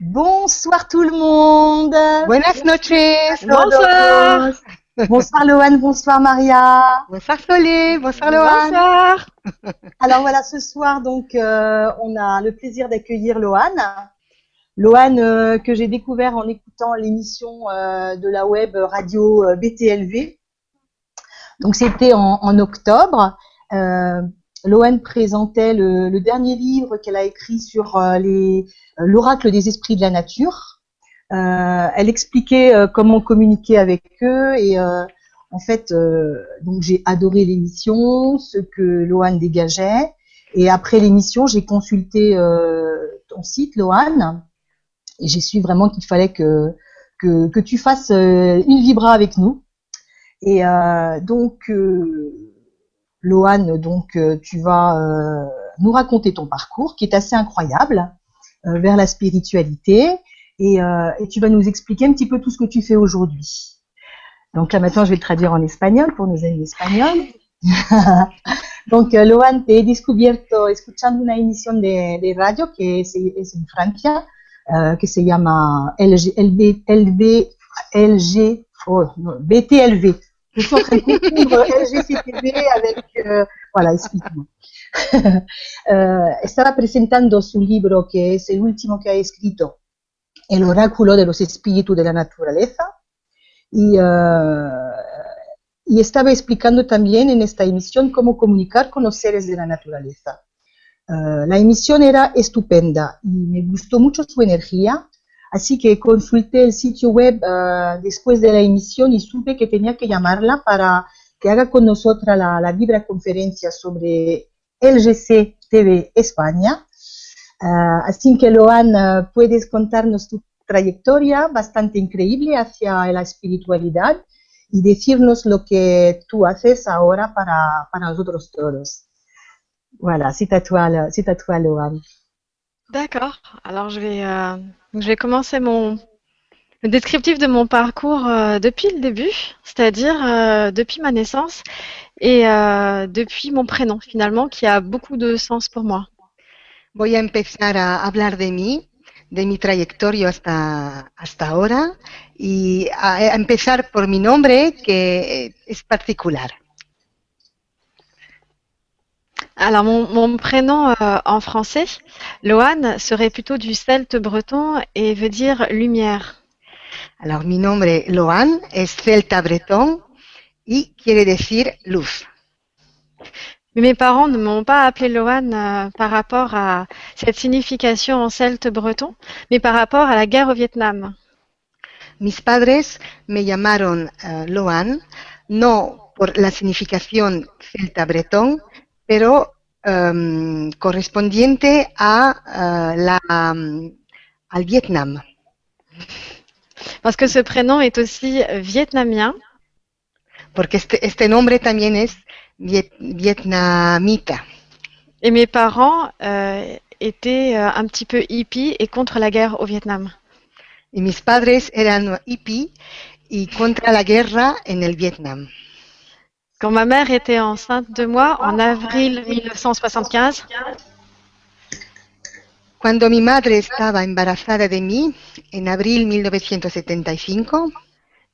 Bonsoir tout le monde. Buenas noches. Bonsoir. Bonsoir Loane, bonsoir Maria. Bonsoir Solé, bonsoir Loane. Bonsoir. Alors voilà, ce soir donc euh, on a le plaisir d'accueillir Loane. Loane euh, que j'ai découvert en écoutant l'émission euh, de la web radio euh, BTLV. Donc c'était en, en octobre. Loane présentait le, dernier livre qu'elle a écrit sur euh, euh, l'oracle des esprits de la nature. Euh, elle expliquait comment communiquer avec eux et en fait, donc j'ai adoré l'émission, ce que Loane dégageait. Et après l'émission, j'ai consulté ton site, Loane, et j'ai su vraiment qu'il fallait que, que, tu fasses une vibra avec nous. Et donc, Loane, donc euh, tu vas euh, nous raconter ton parcours qui est assez incroyable euh, vers la spiritualité et, tu vas nous expliquer un petit peu tout ce que tu fais aujourd'hui. Donc là maintenant je vais le traduire en espagnol pour nos amis espagnols. Donc Loan, te he descubierto escuchando una emisión de, de radio que es, en Francia, eh, que se llama BTLV. Je suis en train de confondre LGCTV avec, euh, voilà. Eh, estaba presentando su libro, que es el último que ha escrito, El oráculo de los espíritus de la naturaleza, y, eh, y estaba explicando también en esta emisión cómo comunicar con los seres de la naturaleza. Eh, la emisión era estupenda y me gustó mucho su energía, así que consulté el sitio web eh, después de la emisión y supe que tenía que llamarla para que haga con nosotras la, la conferencia sobre LGC TV España. Eh, así que, Loan, eh, puedes contarnos tu trayectoria bastante increíble hacia la espiritualidad y decirnos lo que tú haces ahora para, para nosotros todos. Voilà, c'est à toi, c'est Loan. D'accord. Alors je vais, euh, je vais commencer mon descriptif de mon parcours euh, depuis le début, c'est-à-dire euh, depuis ma naissance et euh, depuis mon prénom finalement, qui a beaucoup de sens pour moi. Voy a empezar a hablar de mí, de mi trayectoria hasta, hasta ahora y a empezar por mi nombre que es particular. Alors mon, mon prénom euh, en français, Loane, serait plutôt du celte breton et veut dire lumière. Alors mi nombre Loan es celta bretón y quiere decir luz. Mais mes parents ne m'ont pas appelé Loane euh, par rapport à cette signification en celte breton, mais par rapport à la guerre au Vietnam. Mis padres me llamaron eh, Loan no por la significación celta bretón, pero em, correspondiente a eh, la, mm, al Vietnam. Parce que ce prénom est aussi vietnamien porque este, este nombre también es viet- vietnamita. et mes parents euh, étaient euh, un petit peu hippies et contre la guerre au Vietnam. Y mis padres eran hippie y contra la guerra en el Vietnam. Quand ma mère était enceinte de moi en avril 1975, Cuando mi madre estaba embarazada de mí, en abril 1975,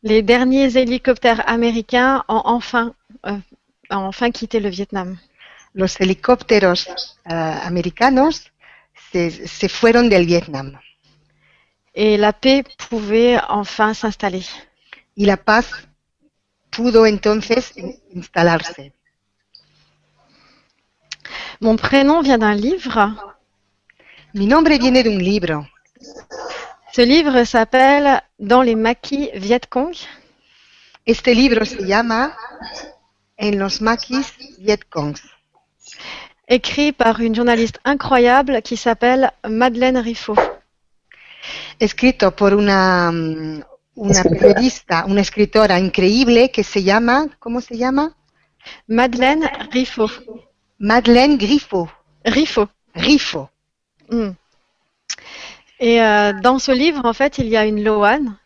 les derniers hélicoptères américains ont enfin, euh, ont enfin quitté le Vietnam. los helicópteros eh, americanos se, se fueron del Vietnam Et la paix pouvait enfin s'installer. y la paz pudo entonces in- instalarse. Mon prénom vient d'un livre. Mi nombre viene de un libro. Ce livre s'appelle Dans les maquis Viet Cong Este libro se llama En los maquis Vietcongs. écrit par une journaliste incroyable qui s'appelle Madeleine Riffaut. escrito por una, mm, una periodista, una escritora increíble que se llama, ¿cómo se llama? Madeleine Riffaut. Madeleine Griffo. Riffaut. Rifo. Hmm. Et euh, dans ce livre, en fait, il y a une Loane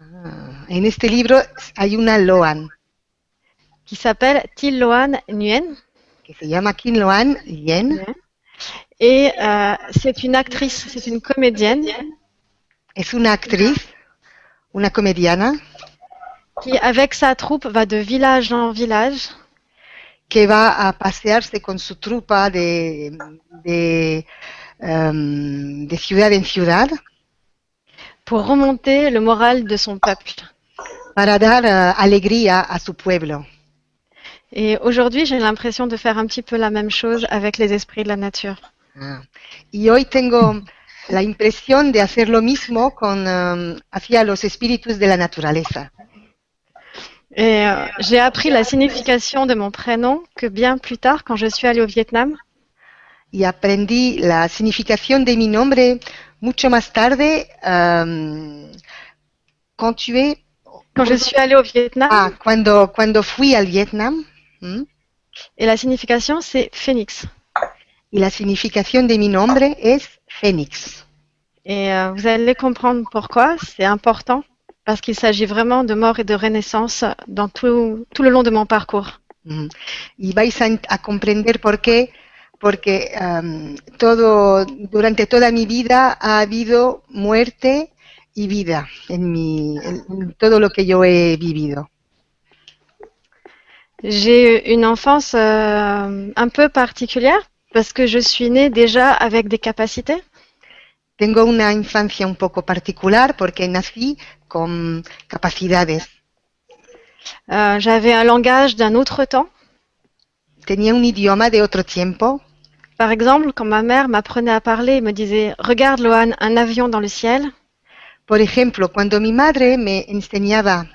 Ah, en este libro hay una Loan qui s'appelle Til Loan Nguyen. que se llama Kim Loan Yen Et euh, c'est une actrice, c'est une comédienne es una actriz, una comediana, qui, avec sa troupe, va de village en village que va a pasearse con su trupa de, de, em, de ciudad en ciudad pour remonter le moral de son peuple. para dar eh, alegría a su pueblo. Et aujourd'hui, j'ai l'impression de faire un petit peu la même chose avec les esprits de la nature. Ah. Y hoy tengo la impresión de hacer lo mismo con, em, hacia los espíritus de la naturaleza. Et euh, j'ai appris la signification de mon prénom que bien plus tard, quand je suis allée au Vietnam. y aprendí la significación de mi nombre mucho más tarde quand tu es- Quand je suis allée au Vietnam, ah, cuando, cuando fui al Vietnam ¿m? et la signification, c'est phénix. Y la significación de mi nombre es Fénix. Et euh, vous allez comprendre pourquoi. C'est important parce qu'il s'agit vraiment de mort et de renaissance dans tout, tout le long de mon parcours. Mm. Y vais a, a comprender por qué, porque em, todo, durante toda mi vida ha habido muerte y vida en, mi, en- todo lo que yo he vivido. J'ai eu une enfance euh, un peu particulière parce que je suis née déjà avec des capacités. Tengo una infancia un poco particular porque nací con capacidades. Euh, J'avais un langage d'un autre temps. Tenía un idioma de otro tiempo. Par exemple, quand ma mère m'apprenait à parler et me disait Regarde, Lohan, un avion dans le ciel, Por ejemplo, cuando mi madre me enseñaba,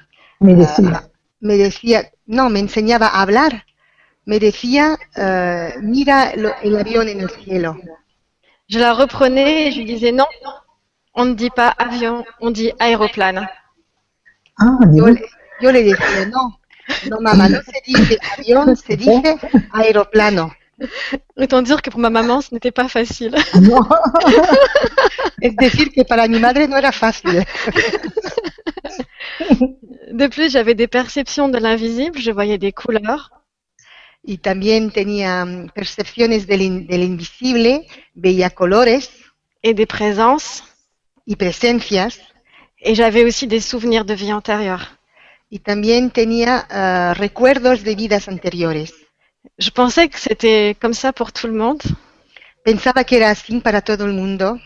Me decía. me decía, no, me enseñaba a hablar, me decía, eh, mira lo- el avión en el cielo. je la reprenais et je lui disais Non, on ne dit pas avion, on dit aéroplane. Ah, Yo, le- yo le decía, no, no mamá, no se dice avión, se dice aeroplano. Autant dire que pour ma maman, ce n'était pas facile. Non. Es decir, que para mi madre no era fácil. De plus, j'avais des perceptions de l'invisible, je voyais des couleurs. Y también tenía mm, percepciones del, in- del invisible, veía colores et des présences. y presencias, Et j'avais aussi des souvenirs de vie antérieure. y también tenía ah, recuerdos de vidas anteriores. Je pensais que c'était comme ça pour tout le monde, Pensaba que era así para todo el mundo,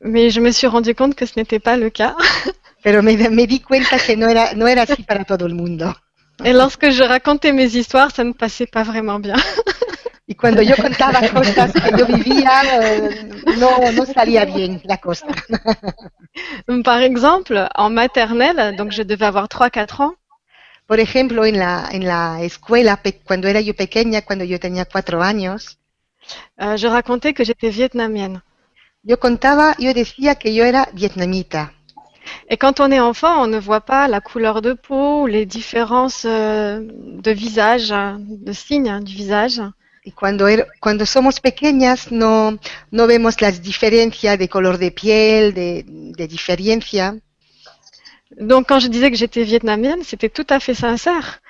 mais je me suis rendu compte que ce n'était pas le cas. pero me, me di cuenta que no era, no era así para todo el mundo. Et lorsque je racontais mes histoires, ça ne passait pas vraiment bien. Y cuando yo contaba cosas que yo vivía, eh, no, no salía bien la cosa. Par exemple, en maternelle, donc je devais avoir 3-4 ans, Por ejemplo, en la, en la escuela, cuando era yo pequeña, cuando yo tenía cuatro años, euh, je racontais que j'étais vietnamienne. yo contaba, yo decía que yo era vietnamita. Et quand on est enfant, on ne voit pas la couleur de peau ou les différences euh, de visage, de signes hein, du visage. Y cuando, er- cuando somos pequeñas no, no vemos las diferencias de color de piel, de, de diferencia. Donc quand je disais que j'étais vietnamienne, c'était tout à fait sincère.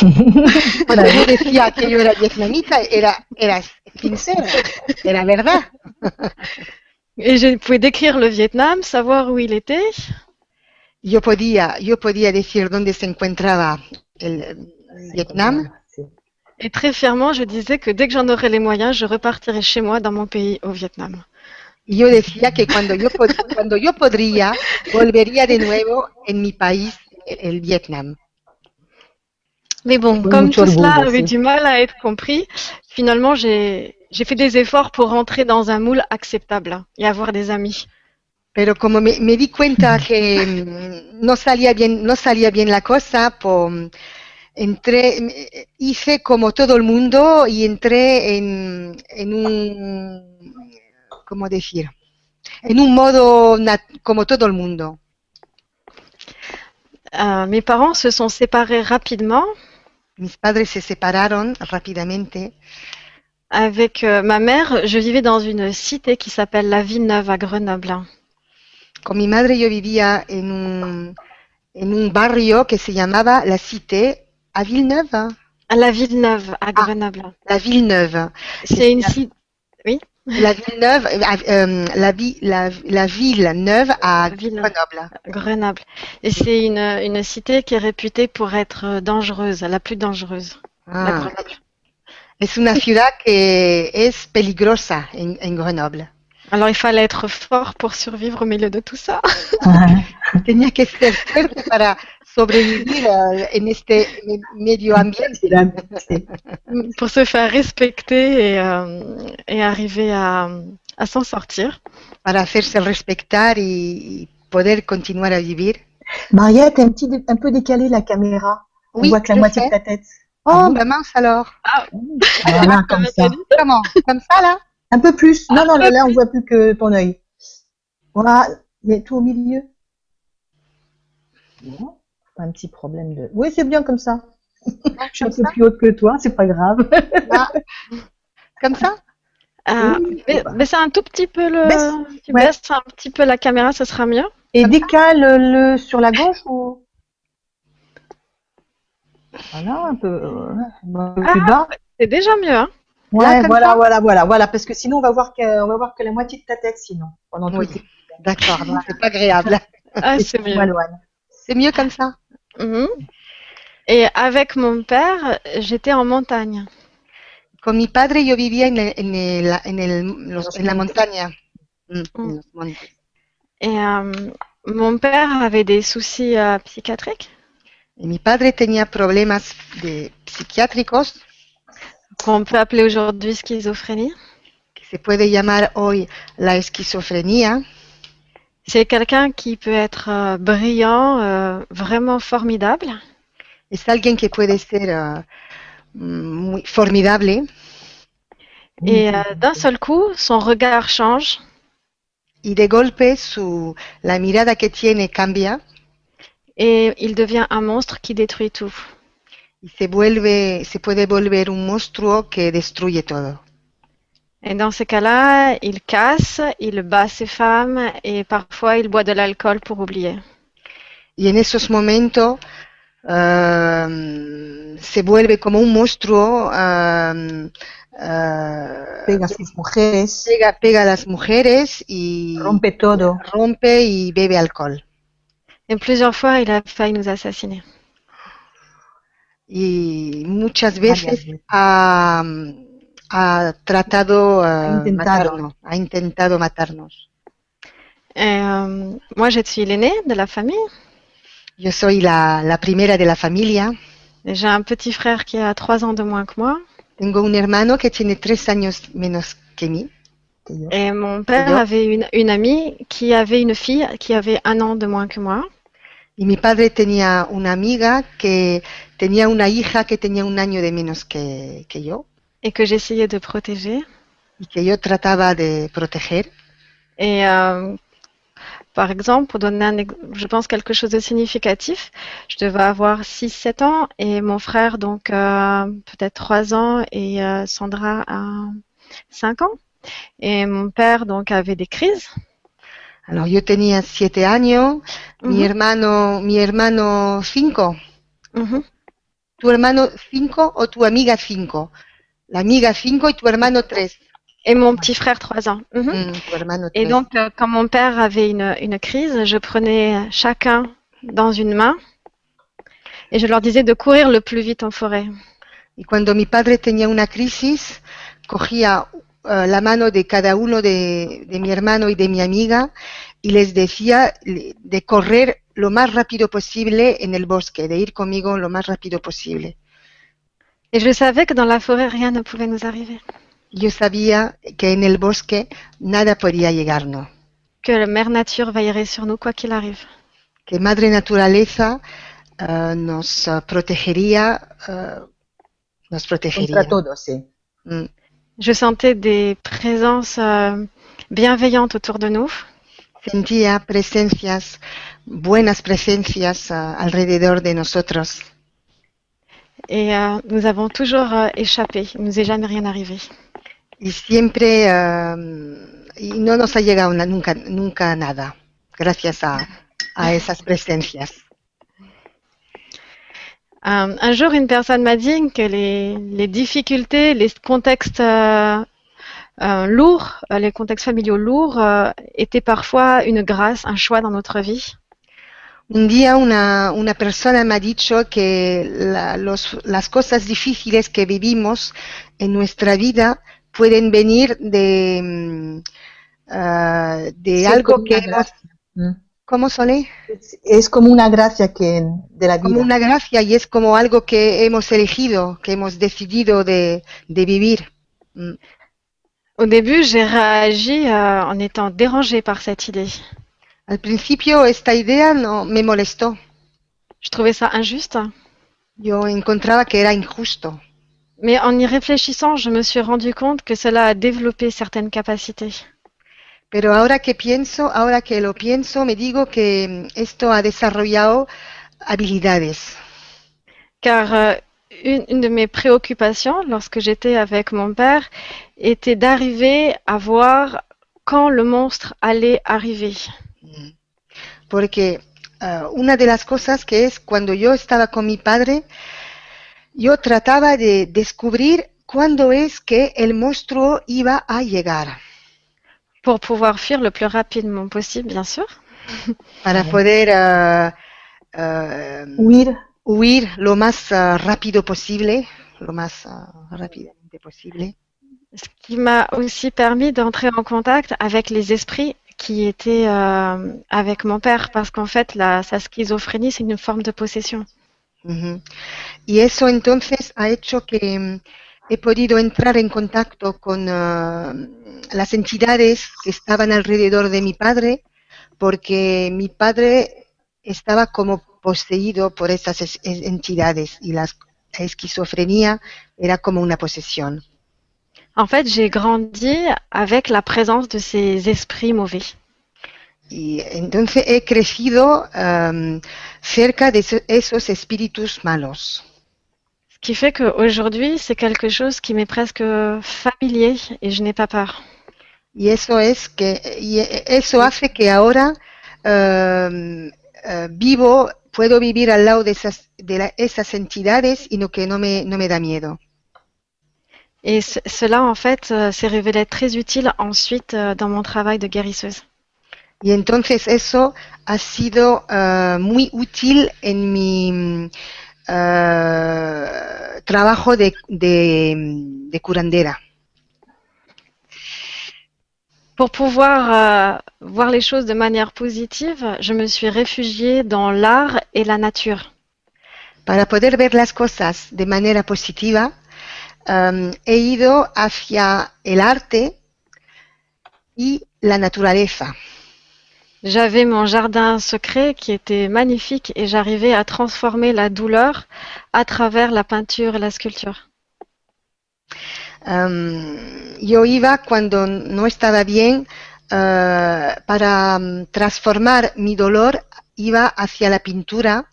Cuando yo decía que yo era vietnamita, era, era sincera, era verdad. Et je pouvais décrire le Vietnam, savoir où il était. Yo podía, yo podía decir dónde se encontraba el Vietnam Et très fièrement, je disais que dès que j'en aurais les moyens, je repartirais chez moi dans mon pays au Vietnam. yo decía que cuando yo, pod- cuando yo podría, volvería de nuevo en mi país, el, Vietnam. Mais bon, comme tout cela avait du mal à être compris, finalement, j'ai j'ai fait des efforts pour rentrer dans un moule acceptable et avoir des amis. Pero como me, me di cuenta que mm, no salía bien, no salía bien la cosa, pues entré, me- hice como todo el mundo y entré en, en un, ¿cómo decir? En un modo nat- como todo el mundo. Euh, mes parents se sont séparés rapidement. Mis padres se separaron rápidamente. Avec euh, ma mère, je vivais dans une cité qui s'appelle La Villeneuve à Grenoble. Con mi madre yo vivía en un, en un barrio que se llamaba La Cité, à Villeneuve, À La Villeneuve à Grenoble. La Villeneuve. C'est une cité. La ville neuve, euh, euh, la, vi- la, la ville neuve à ville. Grenoble. Grenoble. Et c'est une, une cité qui est réputée pour être dangereuse, la plus dangereuse. La Ah, Grenoble. Es una ciudad que es peligrosa en, en Grenoble. Alors il fallait être fort pour survivre au milieu de tout ça. Tenía que ser fuerte para sobrevivir eh, en este me- medio ambiente. C'est c'est- pour se faire respecter et, euh, et arriver à, à s'en sortir. para hacerse respetar y, y poder continuar a vivir. Maria, t'es un petit, un peu décalé la caméra. On Oui, voit que la moitié sais. de ta tête. Oh, Ah bon ben mince alors. Voilà, comme ça. Comment? Comme ça là? Un peu plus. Non, non, là, on voit plus que ton œil. Voilà, il y a tout au milieu. Bon, un petit problème de. Oui, c'est bien comme ça. Je suis un peu plus haute que toi, c'est pas grave. Là. Comme ça? Euh, Oui, mais bah. mais c'est un tout petit peu le. Baisse. Tu Ouais. baisses un petit peu la caméra, ce sera mieux. Et décale-le sur la gauche ou? Voilà, un peu, euh, un peu plus bas. C'est déjà mieux, hein. Ouais, Là, voilà, ça voilà, voilà, voilà, parce que sinon on va voir que, on va voir que la moitié de ta tête sinon. Pendant Oui. D'accord, donc c'est pas agréable. Ah, c'est mieux. C'est mieux comme ça Mhm. Et avec mon père, j'étais en montagne. Con mi padre yo vivía en, el- en, el- en, el- los- en la montaña. Mm, Mm. Et euh, mon père avait des soucis euh, psychiatriques mi padre tenía problemas de psiquiátricos. Qu'on peut appeler aujourd'hui schizophrénie? que se puede llamar hoy la esquizofrenia. C'est quelqu'un qui peut être euh, brillant, euh, vraiment formidable, Es alguien que puede ser muy formidable. Et euh, d'un seul coup, son regard change. Y de golpe su, la mirada que tiene cambia et il devient un monstre qui détruit tout. y se vuelve, se puede volver un monstruo que destruye todo. Et dans ces cas-là, il casse, il bat ses femmes et parfois il boit de l'alcool pour oublier. Y en esos momentos ah, se vuelve como un monstruo, ah, ah, Pega a sus mujeres, pega, pega a las mujeres y rompe todo. rompe y bebe alcohol. Et plusieurs fois, il a failli nous assassiner. Y muchas veces ha, ha tratado ah, Ha intentado. matarnos, ha intentado matarnos. Et, euh, moi, je suis l'aînée de la famille. Yo soy la, la primera de la familia. J'ai un petit frère qui a trois ans de moins que moi. Tengo un hermano que tiene tres años menos que mí. Et mon père avait une, une amie qui avait une fille qui avait un an de moins que moi. Y mi padre tenía una amiga que tenía una hija que tenía un año de menos que, que yo et que j'essayais de protéger. y que yo trataba de proteger. Et euh, par exemple, pour donner un, je pense quelque chose de significatif, je devais avoir 6-7 ans et mon frère donc euh, peut-être 3 ans et euh, Sandra a 5 ans. Et mon père donc avait des crises. Alors yo tenía siete años, mi Mhm. hermano, mi hermano cinco. Mhm. ¿Tu hermano cinco o tu amiga cinco? La amiga cinco y tu hermano tres. Et mon petit frère 3 ans. Mm, Et tres. donc, euh, quand mon père avait une, une crise, je prenais chacun dans une main et je leur disais de courir le plus vite en forêt. Y cuando mi padre tenía una crisis, cogía eh, la mano de cada uno de, de mi hermano y de mi amiga y les decía de correr lo más rápido posible en el bosque, de ir conmigo lo más rápido posible. Et je savais que dans la forêt, rien ne pouvait nous arriver, Yo sabía que en el bosque nada podía llegarnos, que la mère nature veillerait sur nous quoi qu'il arrive. que Madre Naturaleza eh, nos protegería, eh, nos protegería. Contra todo, sí. Mm. Je sentais des présences euh, bienveillantes autour de nous Sentía presencias, buenas presencias ah, alrededor de nosotros et euh, nous avons toujours euh, échappé. Il nous est jamais rien arrivé. y siempre ah, y no nos ha llegado na- nunca, nunca nada gracias a, a esas presencias. Euh, un jour, une personne m'a dit que les, les difficultés, les contextes euh, euh, lourds, les contextes familiaux lourds, euh, étaient parfois une grâce, un choix dans notre vie. Un día una, una persona me ha dicho que la- los- las cosas difíciles que vivimos en nuestra vida pueden venir de, mm, ah, de algo que hemos... ¿Cómo Sole? Es, es como una gracia que de la Como vida. una gracia y es como algo que hemos elegido, que hemos decidido de, de vivir. Mm. Au début, j'ai réagi euh, en étant dérangée par cette idée. Al principio esta idea no me molestó. Je trouvais ça injuste, Yo encontraba que era injusto. mais en y réfléchissant, je me suis rendu compte que cela a développé certaines capacités. Pero ahora que pienso, ahora que lo pienso, me digo que mm, esto ha desarrollado habilidades. Car euh, une, une de mes préoccupations lorsque j'étais avec mon père était d'arriver à voir quand le monstre allait arriver. Mm. Porque ah, una de las cosas que es cuando yo estaba con mi padre, yo trataba de descubrir cuándo es que el monstruo iba a llegar Pour pouvoir fuir le plus rapidement possible, bien sûr. para poder ah, ah, Huir. huir lo más ah, rápido posible, lo más rápidamente posible. Ce qui m'a aussi permis d'entrer en contact avec les esprits qui étaient euh, avec mon père, parce qu'en fait, la, sa schizophrénie, c'est une forme de possession. Ujú. Y eso entonces ha hecho que mm, he podido entrar en contacto con ah, las entidades que estaban alrededor de mi padre, porque mi padre estaba como poseído por esas es- es- entidades y la esquizofrenia era como una posesión. En fait, j'ai grandi avec la présence de ces esprits mauvais. Y entonces he crecido am, cerca de eso- esos espíritus malos. Qui fait qu'aujourd'hui, c'est quelque chose qui m'est presque familier et je n'ai pas peur. Y eso es que, y eso hace que ahora eh, vivo, puedo vivir al lado de esas, de la- esas entidades y no que no me, no me da miedo. Et ce- cela, en fait, euh, s'est révélé très utile ensuite euh, dans mon travail de guérisseuse. Y entonces eso ha sido ah, muy útil en mi ah, trabajo de, de, de curandera. Pour pouvoir euh, voir les choses de manière positive, je me suis réfugiée dans l'art et la nature. Para poder ver las cosas de manera positiva, am, he ido hacia el arte y la naturaleza. J'avais mon jardin secret qui était magnifique et j'arrivais à transformer la douleur à travers la peinture et la sculpture. Am, yo iba cuando no estaba bien ah, para transformar mi dolor, iba hacia la pintura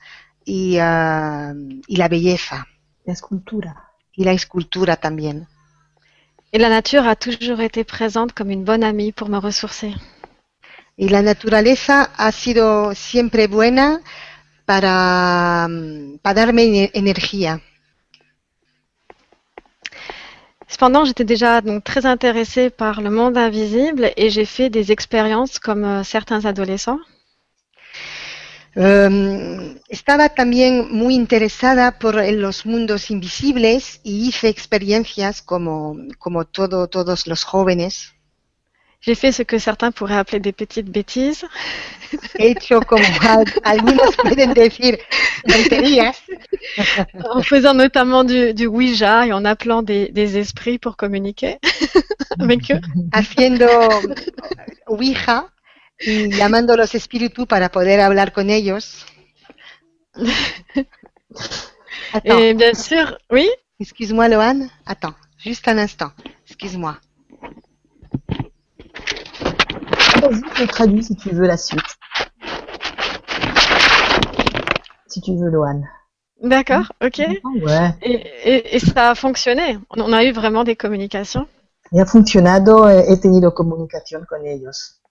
y, y la belleza La escultura. y la escultura también. Et la nature a toujours été présente comme une bonne amie pour me ressourcer. Y la naturaleza ha sido siempre buena para, mm, para darme ene- energía. Cependant, j'étais déjà donc très intéressée par le monde invisible et j'ai fait des expériences comme euh, certains adolescents. Em, estaba también muy interesada por en los mundos invisibles y hice experiencias como, como todo, todos los jóvenes. J'ai fait ce que certains pourraient appeler des petites bêtises. He hecho como al- algunos pueden decir tonterías, en faisant notamment du, du Ouija et en appelant des, des esprits pour communiquer avec eux. haciendo Ouija y llamando los espíritus para poder hablar con ellos. Attends, Et bien sûr, oui, excuse-moi Loane. Attends, juste un instant. Excuse-moi. Vas-y, je traduis si tu veux la suite. Si tu veux, Loane. d'accord, ok. Ah ouais. Et, et- et ça a fonctionné? On a eu vraiment des communications? Y ha funcionado, he tenido comunicación con ellos.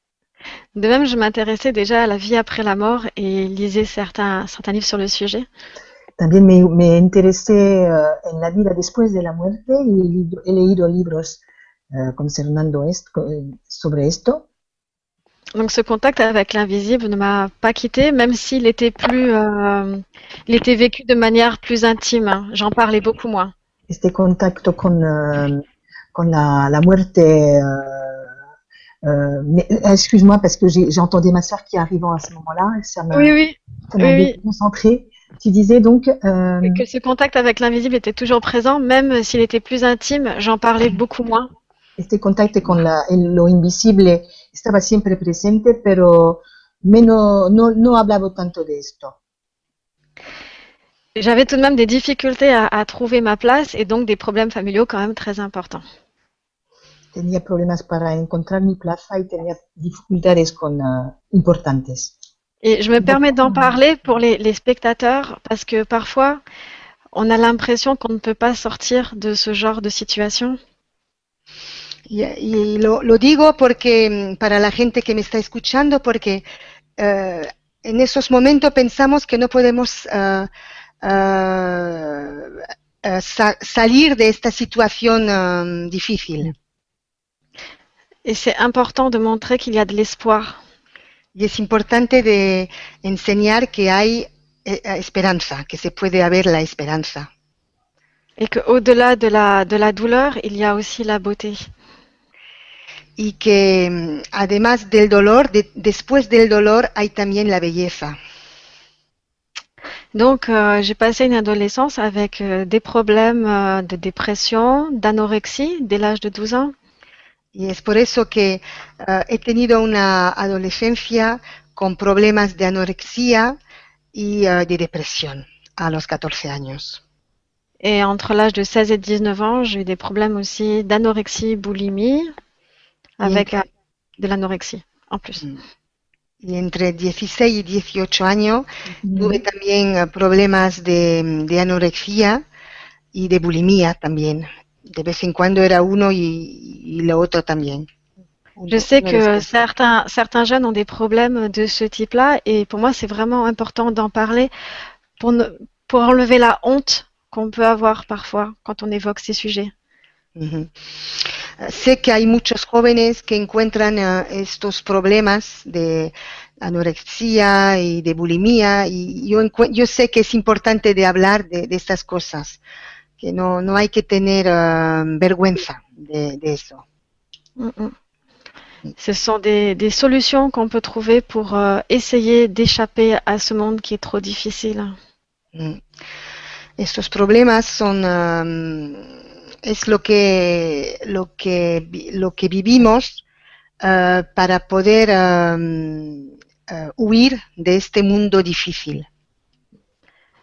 De même, je m'intéressais déjà à la vie après la mort et lisais certains, certains livres sur le sujet. También me, me interesé eh, en la vida después de la muerte y he leído, libros eh, concernando esto, sobre esto. Donc ce contact avec l'invisible ne m'a pas quitté, même s'il était plus, euh, il était vécu de manière plus intime. hein. J'en parlais beaucoup moins. Este contacto con, con la, la muerte. eh, mais, eh, excuse-moi parce que j'ai entendu ma soeur qui arrivait à ce moment-là. Ça m'a Oui, oui. ça oui, oui. déconcentrée. Tu disais donc. euh, que ce contact avec l'invisible était toujours présent, même s'il était plus intime, j'en parlais beaucoup moins. Este contacto con la, lo invisible estaba siempre presente, pero menos, no, no hablaba tanto de esto. J'avais tout de même des difficultés à, à trouver ma place et donc des problèmes familiaux quand même très importants. Tenía problemas para encontrar mi plaza y tenía dificultades con, ah, importantes. Et je me permets d'en parler pour les, les spectateurs parce que parfois on a l'impression qu'on ne peut pas sortir de ce genre de situation. Y, y lo, lo digo porque mm, para la gente que me está escuchando, porque eh, en esos momentos pensamos que no podemos eh, eh, sa- salir de esta situación eh, difícil. Et c'est important de montrer qu'il y a de l'espoir. Y es importante de enseñar que hay esperanza, que se puede haber la esperanza. Et qu'au-delà de la, de la douleur, il y a aussi la beauté. Y que mm, además del dolor, de- después del dolor hay también la belleza. Donc, euh, j'ai passé une adolescence avec euh, des problèmes euh, de dépression, d'anorexie dès l'âge de 12 ans. Y es por eso que eh, he tenido una adolescencia con problemas de anorexia y eh, de depresión a los 14 años. Et entre l'âge de 16 et 19 ans, j'ai eu des problèmes aussi d'anorexie, boulimie, avec euh, de l'anorexie en plus. Y entre 16 y 18 años tuve también eh, problemas de, de anorexia y de bulimia también. De vez en cuando era uno y, y lo otro también. Je sais que certains, certains jeunes ont des problèmes de ce type-là et pour moi, c'est vraiment important d'en parler pour, ne- pour enlever la honte qu'on peut avoir parfois quand on évoque ces sujets. Sé que hay muchos jóvenes que encuentran eh, estos problemas de anorexia y de bulimia y yo, yo sé que es importante de hablar de, de estas cosas, que no, no hay que tener eh, vergüenza de, de eso. Mm. Ce sont des, des solutions qu'on peut trouver pour euh, essayer d'échapper à ce monde qui est trop difficile. Mm. Estos problemas son um, es lo que lo que lo que vivimos uh, para poder um, uh, huir de este mundo difícil.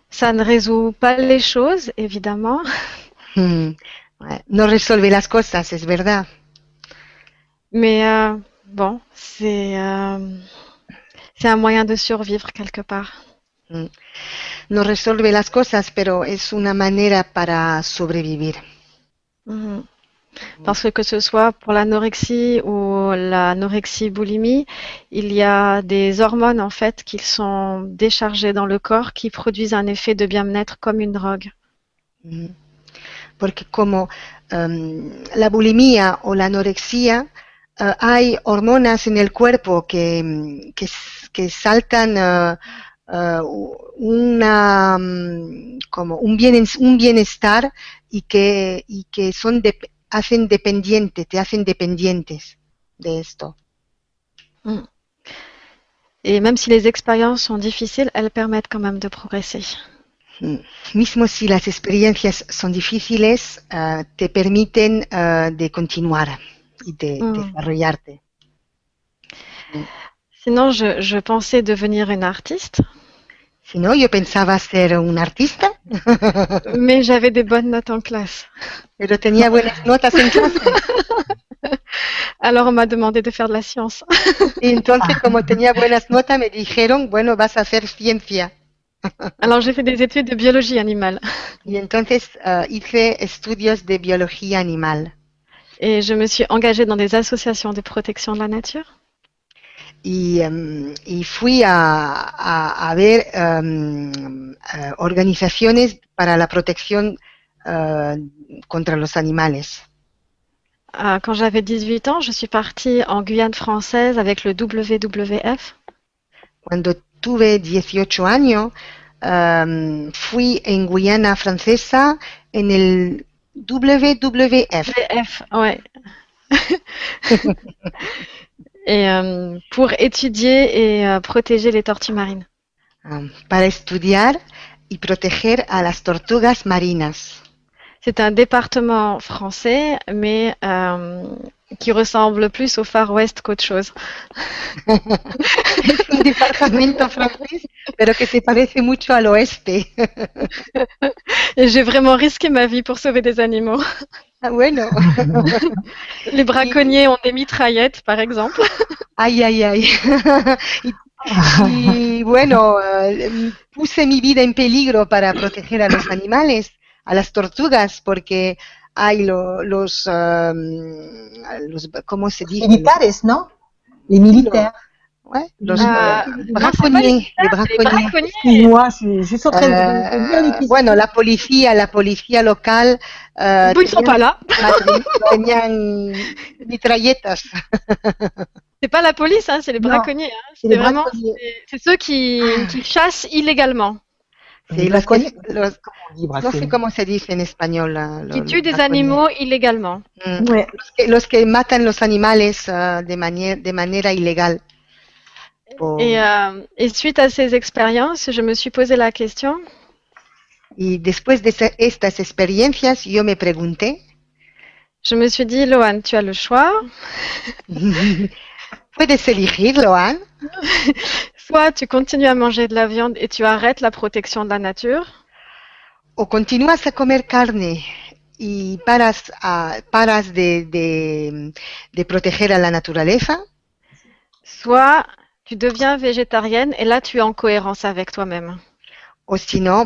Ça ne résout pas les choses, évidemment, Mm. Ouais. No resuelve las cosas, es verdad, mais euh, bon, c'est euh, c'est un moyen de survivre quelque part. no resuelve las cosas, pero es una manera para sobrevivir. Mhm. Parce que que ce soit pour l'anorexie ou l'anorexie boulimie, il y a des hormones en fait qui sont déchargées dans le corps qui produisent un effet de bien-être comme une drogue. Mm. Porque como em, la bulimia o la anorexia, eh, hay hormonas en el cuerpo que, mm, que, que saltan eh, eh, una, mm, como un, bien, un bienestar y que, y que son dep- hacen dependiente, te hacen dependientes de esto. Et même si les expériences sont difficiles, elles permettent quand même de progresser. Mm. Mismo si las experiencias son difíciles, eh, te permiten eh, de continuar y de Mm. desarrollarte. Sinon, je, je pensais devenir une artiste, Si no, yo pensaba ser un artista, mais j'avais des bonnes notes en classe. pero tenía buenas notas en clase. Alors on m'a demandé de faire de la science. Y entonces, como tenía buenas notas, me dijeron, bueno, vas a hacer ciencia. Alors j'ai fait des études de biologie animale Y entonces eh, hice estudios de biología animal. et je me suis engagée dans des associations de protection de la nature. Y, em, y fui a, a- a ver eh, organizaciones para la protección eh, contra los animales. euh, quand j'avais 18 ans, je suis partie en Guyane française avec le WWF. Cuando tuve 18 años, um, fui en Guyana francesa en el WWF. WF, ouais. et euh, pour étudier et euh, protéger les tortues marines. para estudiar y proteger a las tortugas marinas. C'est un département français, mais euh, qui ressemble plus au Far West qu'autre chose. Es un departamento francés, pero que se parece mucho al oeste. Et j'ai vraiment risqué ma vie pour sauver des animaux. Ah, bueno. Les braconniers ont des mitraillettes, par exemple. Ay, ay, ay. y, y, bueno, eh, puse mi vida en peligro para proteger a los animales, a las tortugas, porque hay lo- los, um, los, ¿cómo se dice? Militares, non Les militaires. Ouais, Ah, pas braconniers, les Les braconniers. je, suis- en train de- les bueno, la policía, la policía local eh, Bon, ils sont pas là. tenían, mitralletas. C'est pas la police, hein, c'est les braconniers. hein. c'est les vraiment, c'est- ceux qui, qui chassent illégalement, Sí, Les los que- braconniers, los- no sé cómo se dice en español. la- qui tuent des animaux illégalement. Mm. Ouais. Los, que, los que matan los animales ah, de, manier- de manera ilegal. Et, euh, et suite à ces expériences, je me suis posé la question Y después de estas experiencias, yo me pregunté, Je me suis dit, Lohan, tu as le choix. ¿puedes elegir, Loan? Soit tu continues à manger de la viande et tu arrêtes la protection de la nature, ¿O continúas a comer carne y paras, a- paras de, de- de proteger a la naturaleza? soit tu deviens végétarienne et là tu es en cohérence avec toi-même. O si no,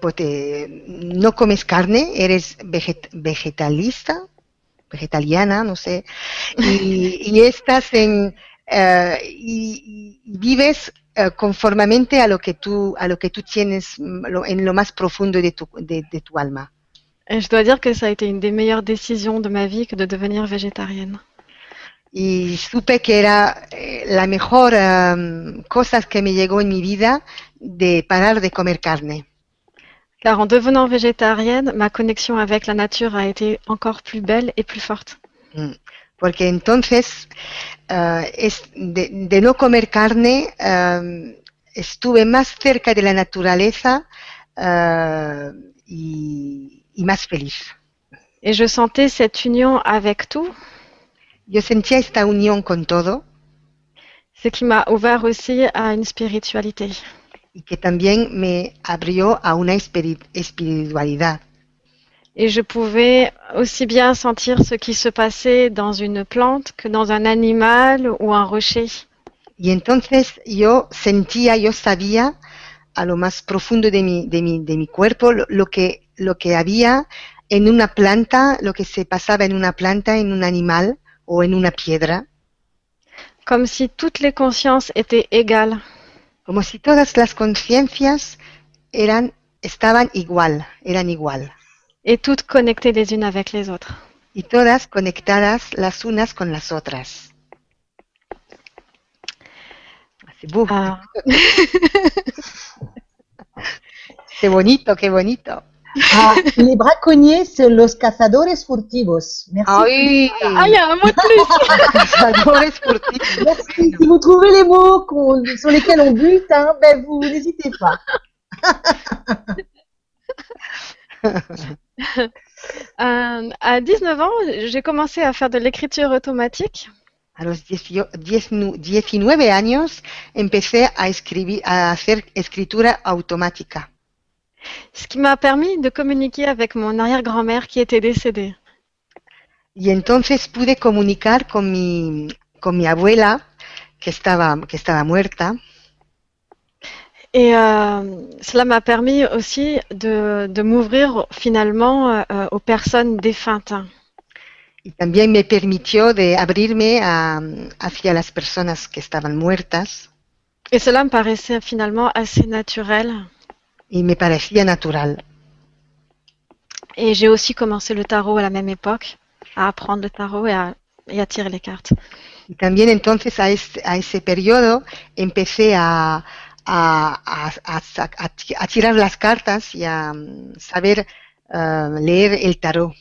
pues te- no comes carne, eres veget- vegetalista, vegetariana, no sé, y, y estás en, eh, y, y vives eh, conformemente a lo que tú, a lo que tú tienes mm, lo- en lo más profundo de tu, de, de tu alma. Et je dois dire que ça a été une des meilleures décisions de ma vie que de devenir végétarienne. Y supe que era eh, la mejor em, cosa que me llegó en mi vida de parar de comer carne. Car en devenant végétarienne, ma connexion avec la nature a été encore plus belle et plus forte. Mm. Porque entonces, eh, es de, de no comer carne, em, estuve más cerca de la naturaleza eh, y, y más feliz. Et je sentais cette union avec tout, Yo sentía esta unión con todo ce qui m'a ouvert aussi à une spiritualité. y que también me abrió a una espiri- espiritualidad. Et je pouvais aussi bien sentir ce qui se passait dans une plante que dans un animal ou un rocher. Y entonces yo sentía, yo sabía a lo más profundo de mi, de mi, de mi cuerpo lo, lo que, lo que había en una planta, lo que se pasaba en una planta, en un animal o en una piedra, Comme si toutes les consciences étaient égales. como si todas las conciencias eran, estaban igual, eran igual, et toutes connectées les unes avec les autres. y todas conectadas las unas con las otras. C'est beau, Ah, qué bonito, qué bonito. Ah, les braconniers, c'est los cazadores furtivos. Merci. Ay, Ah, il y a un mot de plus cazadores furtivos. Merci. Si vous trouvez les mots sur lesquels on bute, hein, ben vous n'hésitez pas. Euh, À 19 ans, j'ai commencé à faire de l'écriture automatique. A los 18 19 19 años empecé a escribir, a hacer escritura automática. Ce qui m'a permis de communiquer avec mon arrière-grand-mère qui était décédée. Y entonces pude comunicar con mi, con mi abuela, que estaba, que estaba muerta, Et euh, cela m'a permis aussi de, de m'ouvrir finalement euh, aux personnes défuntes. y también me permitió de abrirme a- hacia las personas que estaban muertas, Et cela me paraissait finalement assez naturel. Y me parecía natural. Et j'ai aussi commencé le tarot à la même époque. à apprendre le tarot et à, et à tirer les cartes. Y también entonces a ese, a ese periodo empecé a, a, a, tirar las cartas y a mm, saber eh, leer el tarot.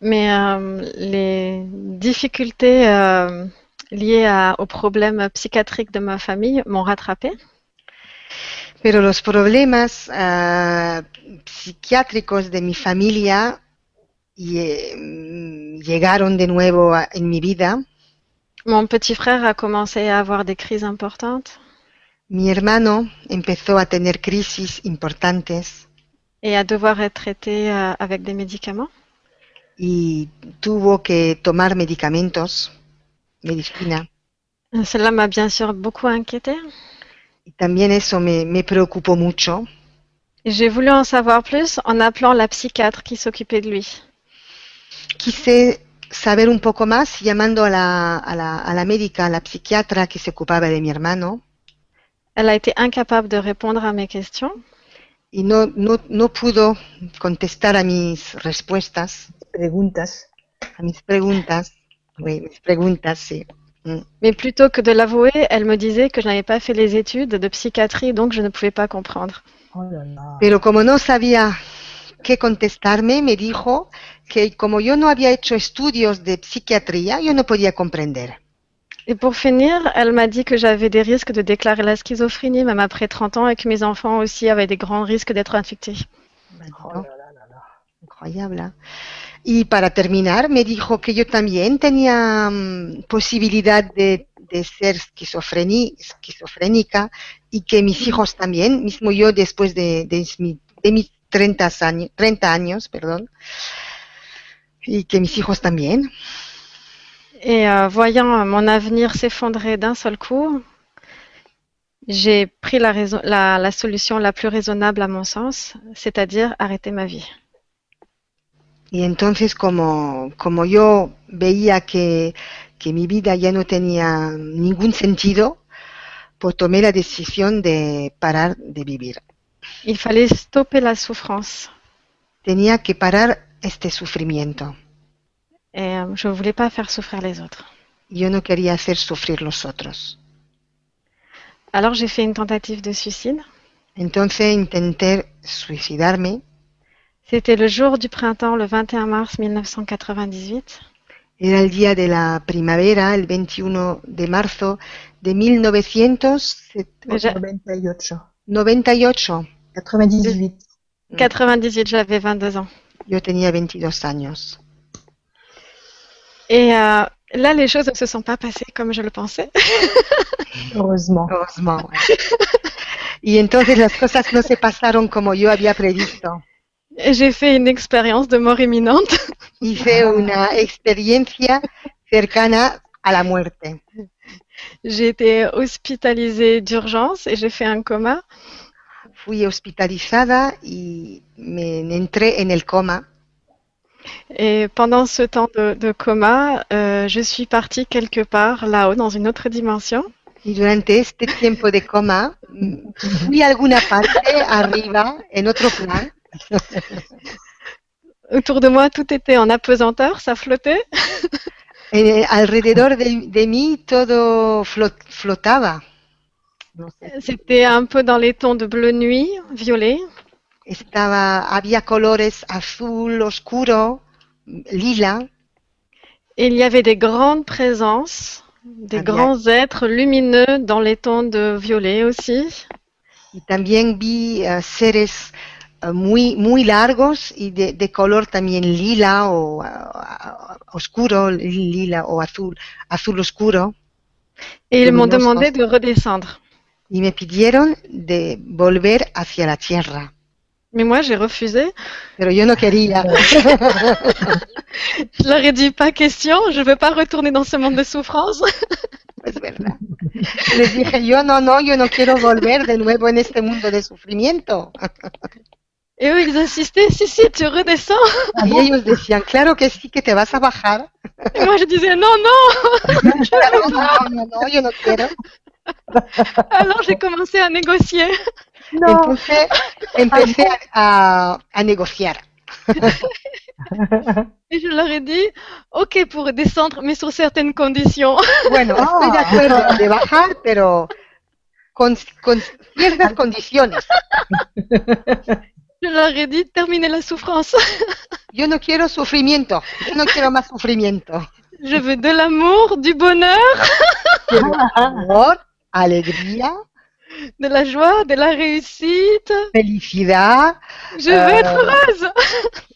Mais euh, les difficultés euh, liées aux problèmes psychiatriques de ma famille m'ont rattrapée. Pero los problemas eh, psiquiátricos de mi familia y- mm, llegaron de nuevo a- en mi vida. Mon petit frère a commencé à avoir des crises importantes Mi hermano empezó a tener crisis importantes et à devoir être traité euh, avec des médicaments. y tuvo que tomar medicamentos, medicina. Cela m'a bien sûr beaucoup inquiétée. Y también eso me, me preocupó mucho. Et J'ai voulu en savoir plus en appelant la psychiatre qui s'occupait de lui. Quise saber un poco más llamando a la, a la, a la médica, a la psiquiatra que se ocupaba de mi hermano Elle a été incapable de répondre à mes questions. y no, no, no pudo contestar a mis respuestas, Preguntas. a mis preguntas. Oui, mis preguntas, sí. Mm. Mais plutôt que de l'avouer, elle me disait que je n'avais pas fait les études de psychiatrie, donc je ne pouvais pas comprendre. Oh là là. Pero como no sabía qué contestarme, me dijo que como yo no había hecho estudios de psiquiatría, yo no podía comprender. Et pour finir, elle m'a dit que j'avais des risques de déclarer la schizophrénie même après 30 ans et que mes enfants aussi avaient des grands risques d'être infectés. Oh là là là là. Incroyable. ¿eh? Y para terminar, me dijo que yo también tenía mm, posibilidad de, de ser esquizofrénica y que mis hijos también, mismo yo después de, de mi- de mis 30 años, 30 años, perdón, y que mis hijos también. Et euh, voyant mon avenir s'effondrer d'un seul coup, j'ai pris la solution la plus raisonnable à mon sens, c'est-à-dire arrêter ma vie. Y entonces como, como yo veía que, que mi vida ya no tenía ningún sentido, pues tomé la decisión de parar de vivir. Il fallait stopper la souffrance. Tenía que parar este sufrimiento. Et euh, je voulais pas faire souffrir les autres. Yo no quería hacer sufrir los otros. Alors j'ai fait une tentative de suicide. Entonces intenté suicidarme. C'était le jour du printemps, le 21 mars 1998. Era el día de la primavera, el 21 de marzo de 1998. Déjà- 98. 98. 98. 98, j'avais 22 ans. Yo tenía 22 años. Et euh, là, les choses ne se sont pas passées comme je le pensais. Heureusement. Heureusement. Y entonces las cosas no se pasaron como yo había previsto. J'ai fait une expérience de mort imminente. Hice una experiencia cercana a la muerte. J'ai été hospitalisée d'urgence et j'ai fait un coma. Fui hospitalizada y me entré en el coma. Et pendant ce temps de, de coma, euh, je suis partie quelque part là-haut, dans une autre dimension. Y durante este tiempo de coma fui a alguna parte arriba, en otro plan. Autour de moi, tout était en apesanteur, ça flottait. En- alrededor de, de mí todo flo- flotaba. C'était un peu dans les tons de bleu nuit, violet. Estaba, había colores azul oscuro, lila, Et il y avait des grandes présences, des grands êtres lumineux dans les tons de violet aussi. y también vi eh, seres eh, muy, muy largos y de, de color también lila o ah, oscuro, lila o azul, azul oscuro. Et ils m'ont demandé de redescendre. Y me pidieron de volver hacia la tierra. Mais moi, j'ai refusé. Pero yo no quería. Je leur ai dit pas question, je veux pas retourner dans ce monde de souffrance. Es verdad. Les dije, yo no, no, yo no quiero volver de nuevo en este mundo de sufrimiento. Et eux, ils insistaient, si, si, tu redescends. Y ellos decían, claro que sí, que te vas a bajar. Et moi, je disais, non, non. Claro, no, no, no, yo no quiero. Alors, j'ai commencé à négocier. No. Entonces empecé a, a negociar. Et je leur ai dit, ok pour descendre, mais sur certaines conditions. Bueno, estoy de acuerdo de bajar, pero con, con ciertas condiciones. Je leur ai dit, terminez la souffrance. Yo no quiero sufrimiento, yo no quiero más sufrimiento. Je veux de l'amour, du bonheur, Quiero amor, alegría, de la joie, de la réussite. felicidad, Je veux Euh, être heureuse.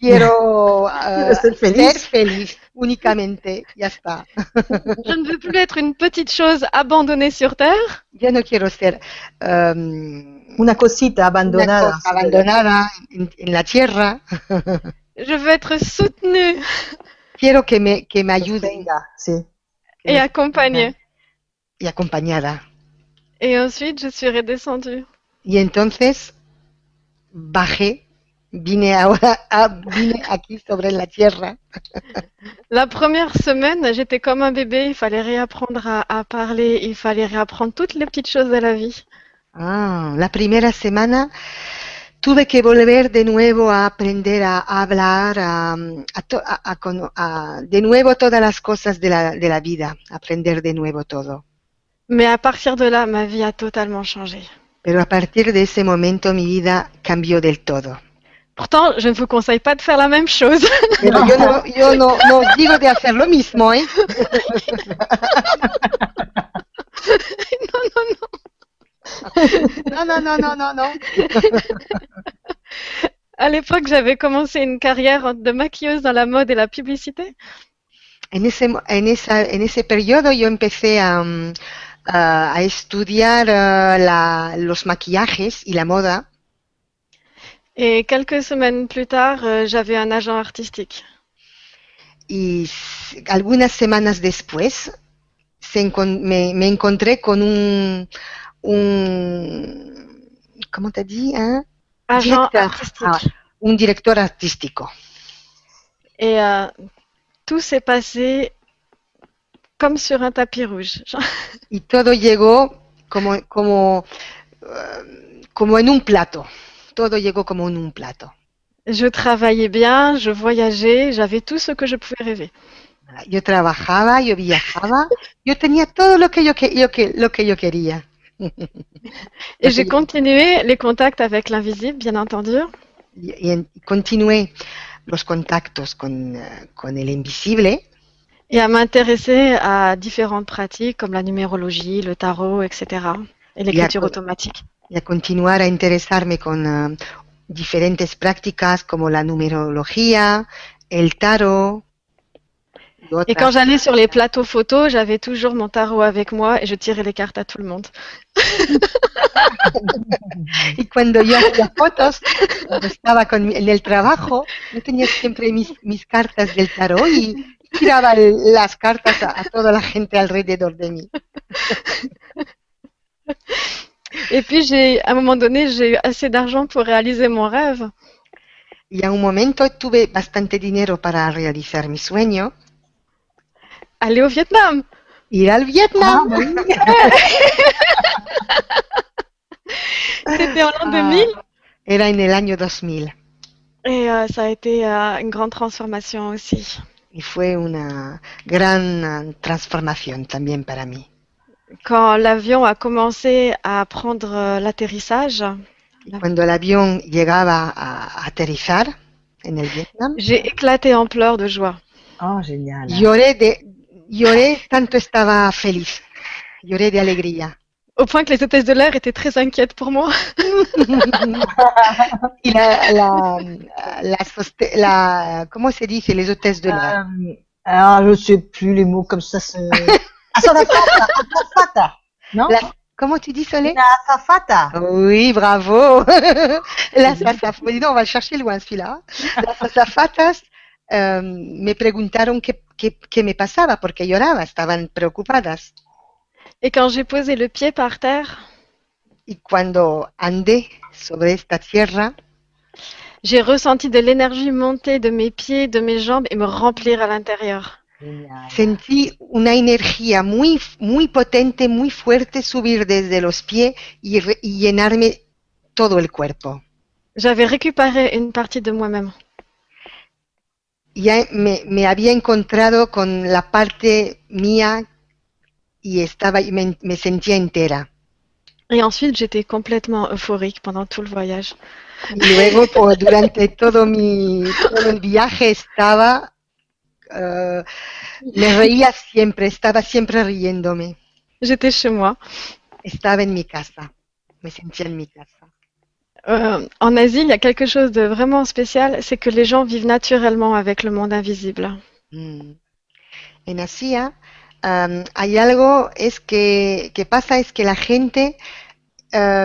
quiero Quiero ser feliz. Únicamente, ya está. Je ne veux plus être une petite chose abandonnée sur terre. Yo no quiero ser em, Una cosita una abandonada. cosa abandonada en, en la tierra. Je veux être soutenue Quiero que me, que me ayuden Venga, sí. et accompagnée. y acompañada. Et ensuite, je suis redescendue. Y entonces bajé, vine ahora, a- vine aquí sobre la tierra. La première semaine, j'étais comme un bébé. Il fallait réapprendre à, à parler. Il fallait réapprendre toutes les petites choses de la vie. Ah, la primera semana tuve que volver de nuevo a aprender a hablar, a, cono- a- de nuevo todas las cosas de la, de la vida, aprender de nuevo todo. Mais à partir de là, ma vie a totalement changé. Pero a partir de ese momento mi vida cambió del todo. Pourtant, je ne vous conseille pas de faire la même chose. Pero yo no, yo no, no digo de hacer lo mismo, ¿eh? No, no, no, no, no, no. À l'époque, j'avais commencé une carrière de maquilleuse dans la mode et la publicité. En ese, mo- en, esa, en ese periodo yo empecé a, mm, a, estudiar eh, la- los maquillajes y la moda Et quelques semaines plus tard, euh, j'avais un agent artistique. y algunas semanas después se encon- me, me encontré con un, un ¿cómo te di? hein? Agent Directeur. artistique. Ah, un director artístico. Et euh, tout s'est passé comme sur un tapis rouge. Y todo llegó como, como, eh, como en un plato. Todo llegó como en un plato. Je travaillais bien, je voyageais, j'avais tout ce que je pouvais rêver. Yo trabajaba, yo viajaba, yo tenía todo lo que yo, yo que, lo que yo quería. Et j'ai continué les contacts avec l'invisible, bien entendu. Y, y continué los contactos con, eh, con el invisible et à m'intéresser à différentes pratiques comme la numérologie, le tarot, etc. Et l'écriture D'accord. automatique. y a continuar a interesarme con diferentes prácticas como la numerología, el tarot. y Et quand j'allais sur les plateaux photos, j'avais toujours mon tarot avec moi et je tirais les cartes à tout le monde. Y cuando yo hacía fotos, cuando estaba con en el trabajo, yo tenía siempre mis, mis cartas del tarot y tiraba las cartas a, a toda la gente alrededor de mí. Et puis j'ai, à un moment donné, j'ai eu assez d'argent pour réaliser mon rêve. Y a un momento tuve bastante dinero para realizar mi sueño, Aller au Vietnam. ir al Ah, Vietnam. oui. C'était en l'an Ah. 2000 Era en el año 2000 et euh, ça a été euh, une grande transformation aussi. y fue una gran eh, transformación también para mí. Quand l'avion a commencé à prendre euh, l'atterrissage, Cuando el avión llegaba a aterrizar en el Vietnam, j'ai éclaté en pleurs de joie. Oh, génial. lloré de lloré tanto estaba feliz, lloré de alegría. Au point que les hôtesses de l'air étaient très inquiètes pour moi. la, la, la, la- ¿cómo se dice? Les hôtesses de l'air. Euh, alors, je sais plus les mots comme ça. Se... Azafata, azafata, non La- ¿Cómo tu dis, Solé? La azafata. Oui, bravo. Las azaf- dis donc, on va le chercher loin celui-là. Las azafatas eh, me preguntaron qué, qué, qué me pasaba porque lloraba, estaban preocupadas. Et quand j'ai posé le pied par terre, Y cuando andé sobre esta tierra, j'ai ressenti de l'énergie monter de mes pieds, de mes jambes et me remplir à l'intérieur. Sentí una energía muy, muy potente, muy fuerte subir desde los pies y, re- y llenarme todo el cuerpo. J'avais récupéré une partie de moi-même. ya me, me había encontrado con la parte mía y estaba, y me, me sentía entera. Et ensuite, j'étais complètement euphorique pendant tout le voyage. Y luego, pues, durante todo mi todo el viaje estaba, eh, me reía siempre, estaba siempre riéndome. J'étais chez moi. Estaba en mi casa, me sentía en mi casa. Euh, en Asie, il y a quelque chose de vraiment spécial, c'est que les gens vivent naturellement avec le monde invisible. Mm. En Asia am, hay algo es que, que pasa es que la gente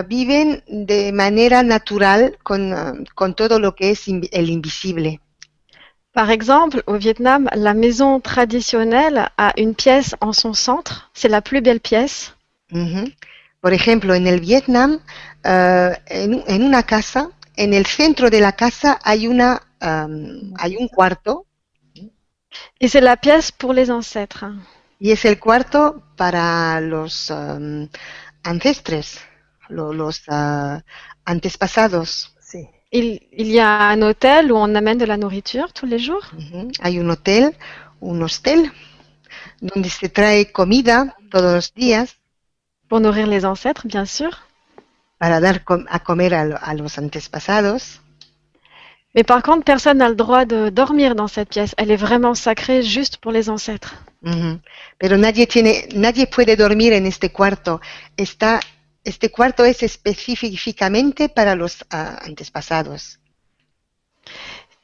viven de manera natural con, eh, con todo lo que es invi- el invisible. Par exemple, au Vietnam, la maison traditionnelle a une pièce en son centre. C'est la plus belle pièce. Ujú. Por ejemplo, en el Vietnam, eh, en, en una casa, en el centro de la casa hay una am, hay un cuarto Et c'est la pièce pour les ancêtres. y es el cuarto para los am, ancestres, lo- los ah, antepasados. Il, il y a un hôtel où on amène de la nourriture tous les jours. Ujú. Hay un hotel, un hostel, donde se trae comida todos los días pour nourrir les ancêtres, bien sûr. para dar com- a comer a, lo- a los antepasados. Mais par contre, personne n'a le droit de dormir dans cette pièce. Elle est vraiment sacrée juste pour les ancêtres. Ujú. Pero nadie tiene, nadie puede dormir en este cuarto. Está, este cuarto es específicamente para los ah, antepasados.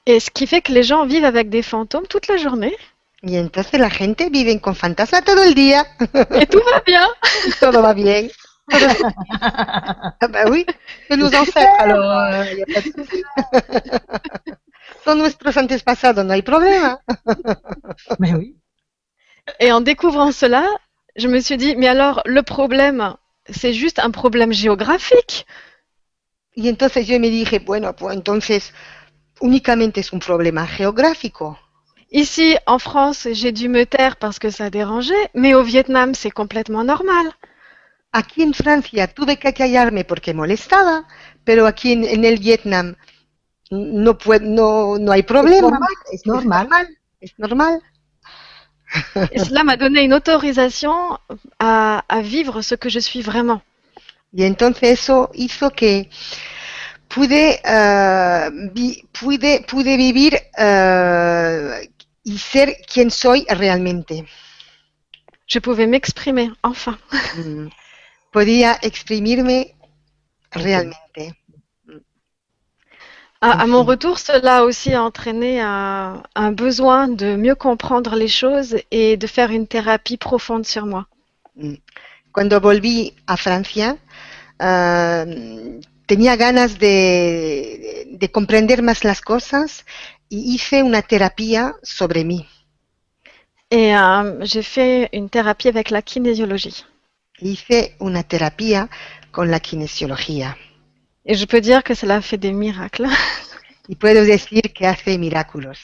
Et ce qui fait que les gens vivent avec des fantômes toute la journée. Y entonces la gente vive con fantasma todo el día Et tout va bien. y todo va bien. Ah bah oui, c'est nos ancêtres, alors il n'y a pas de souci. Son nuestros antepasados, no hay problema. Mais oui. Et en découvrant cela, je me suis dit, mais alors le problème, c'est juste un problème géographique. Y entonces yo me dije, bueno, pues entonces únicamente es un problema geográfico. Ici, en France, j'ai dû me taire parce que ça dérangeait, mais au Vietnam, c'est complètement normal. Aquí en Francia tuve que callarme porque molestaba, pero aquí en, en el Vietnam no, puede, no, no hay Es problema. normal. Es normal. Es normal. Et cela m'a donné une autorisation à, à vivre ce que je suis vraiment. Y entonces eso hizo que pude, eh, vi- pude, pude vivir eh, y ser quien soy realmente. Je pouvais m'exprimer, enfin. Mm. Podía exprimirme realmente. À, à mon retour, cela a aussi entraîné un, un besoin de mieux comprendre les choses et de faire une thérapie profonde sur moi. Cuando volví a Francia, eh, tenía ganas de, de comprender más las cosas y hice una terapia sobre mí. Et euh, j'ai fait une thérapie avec la kinésiologie. Hice una terapia con la kinesiología. Et je peux dire que cela fait des miracles. Y puedo decir que hace milagros.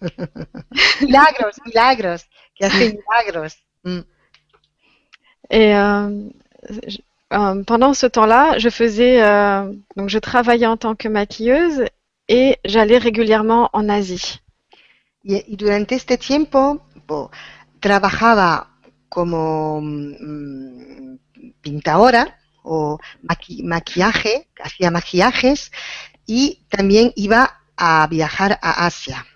milagros, milagros, que hace milagros. Mm. Et euh, je- euh, pendant ce temps-là, je faisais, euh, donc je travaillais en tant que maquilleuse et j'allais régulièrement en Asie. Y, y durante este tiempo po, trabajaba como mm, pintadora o maqui- maquillaje, hacía maquillajes y también iba a viajar a Asia.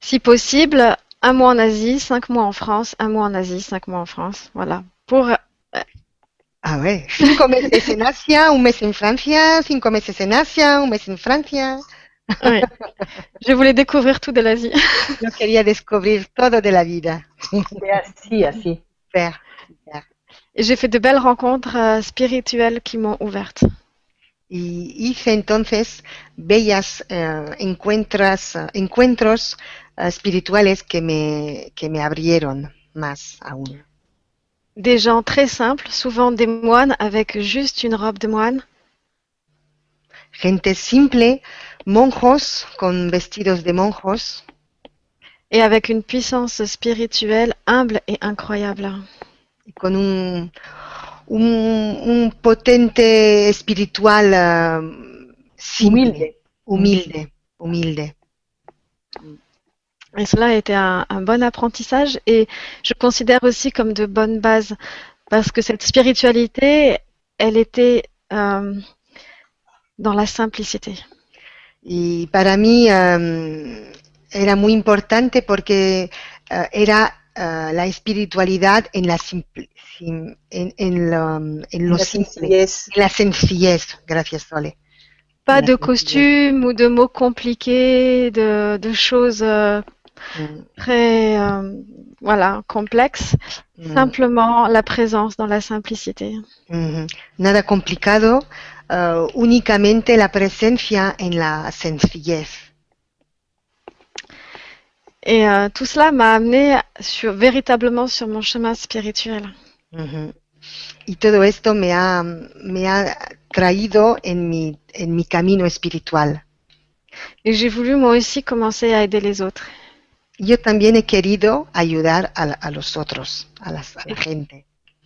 Si possible, un mois en Asie, cinq mois en France, un mois en Asie, cinq mois en France. Voilà. Pour A ver, cinco meses en Asia, un mes en Francia, cinco meses en Asia, un mes en Francia. oui. Je voulais découvrir tout de l'Asie. Yo quería descubrir todo de la vida. C'est assis, assis. Super. Et j'ai fait de belles rencontres euh, spirituelles qui m'ont ouverte. Y hice entonces bellas eh, encuentras, encuentros eh, espirituales que me, que me abrieron más aún. Des gens très simples, souvent des moines avec juste une robe de moine, Gente simple, monjos con vestidos de monjos et avec une puissance spirituelle humble et incroyable. Y con un, un, un potente espiritual eh, simple, Humilde. humilde, humilde. Et cela a été un, un bon apprentissage et je considère aussi comme de bonnes bases parce que cette spiritualité, elle était euh, dans la simplicité. Y para mí em, era muy importante porque eh, era eh, la espiritualidad en, la simple- sim- en, en lo, en lo La simple, sencillesse. en la sencillez. Gracias, Sole. Pas de costumes ou de mots compliqués, de, de choses euh, Mm, très euh, voilà, complexes. mm, Simplement la présence dans la simplicité. mhm. Nada complicado, eh, únicamente la presencia en la sencillez. Et euh, tout cela m'a amené sur, véritablement sur mon chemin spirituel. Ujú. Y todo esto me ha, me ha traído en mi, en mi camino espiritual. Et j'ai voulu moi aussi commencer à aider les autres. Yo también he querido ayudar a, a los otros, a, las- a la gente.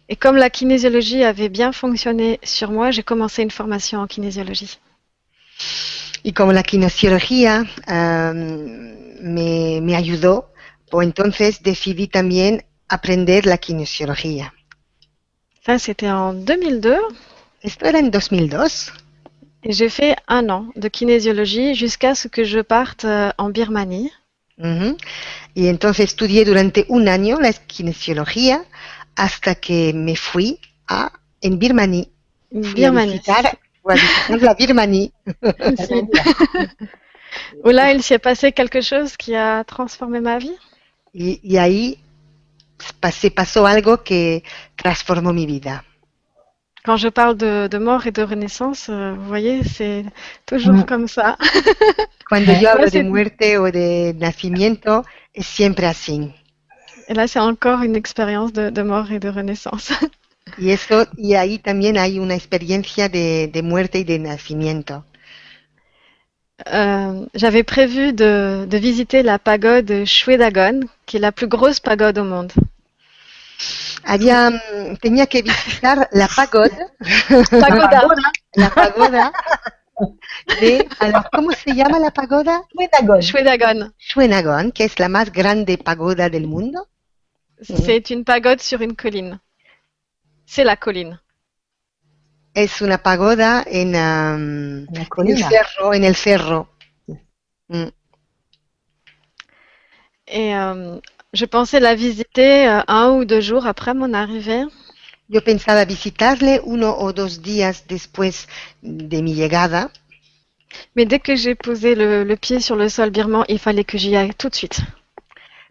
Et comme la kinésiologie avait bien fonctionné sur moi, j'ai commencé une formation en kinésiologie. Y como la kinesiología am, me, me ayudó, pues entonces decidí también aprender la kinesiología. Ça, c'était en 2002. Esto era en 2002 Et j'ai fait un an de kinésiologie jusqu'à ce que je parte euh, en Birmanie. Y entonces estudié durante un año la kinesiología hasta que me fui a, en Birmanie. Fui a visitar, la Birmanie. Où là, il s'y est passé quelque chose qui a transformé ma vie? Y, y ahí se pasó algo que transformó mi vida. Quand je parle de, de mort et de renaissance, euh, vous voyez, c'est toujours Mm. comme ça. Cuando yo hablo de c'est- muerte o de nacimiento, es siempre así. Et là, c'est encore une expérience de, de mort et de renaissance. Y eso, y ahí también hay una experiencia de, de muerte y de nacimiento. Euh, j'avais prévu de, de visiter la pagode Shwedagon, qui est la plus grosse pagode au monde. Había, mm, tenía que visitar la pagoda, Pagoda. la pagoda de, alors, ¿cómo se llama la pagoda? Pédagogue. Shwedagon. Shwedagon, que es la más grande pagoda del mundo. C'est une pagode sur une colline. C'est la colline. Es una pagoda en, am, La en el cerro, en el cerro. Mm. Et euh, je pensais la visiter euh, un ou deux jours après mon arrivée. Yo pensaba visitarle uno o dos días después de mi llegada, Mais dès que j'ai posé le, le pied sur le sol birman, il fallait que j'y aille tout de suite.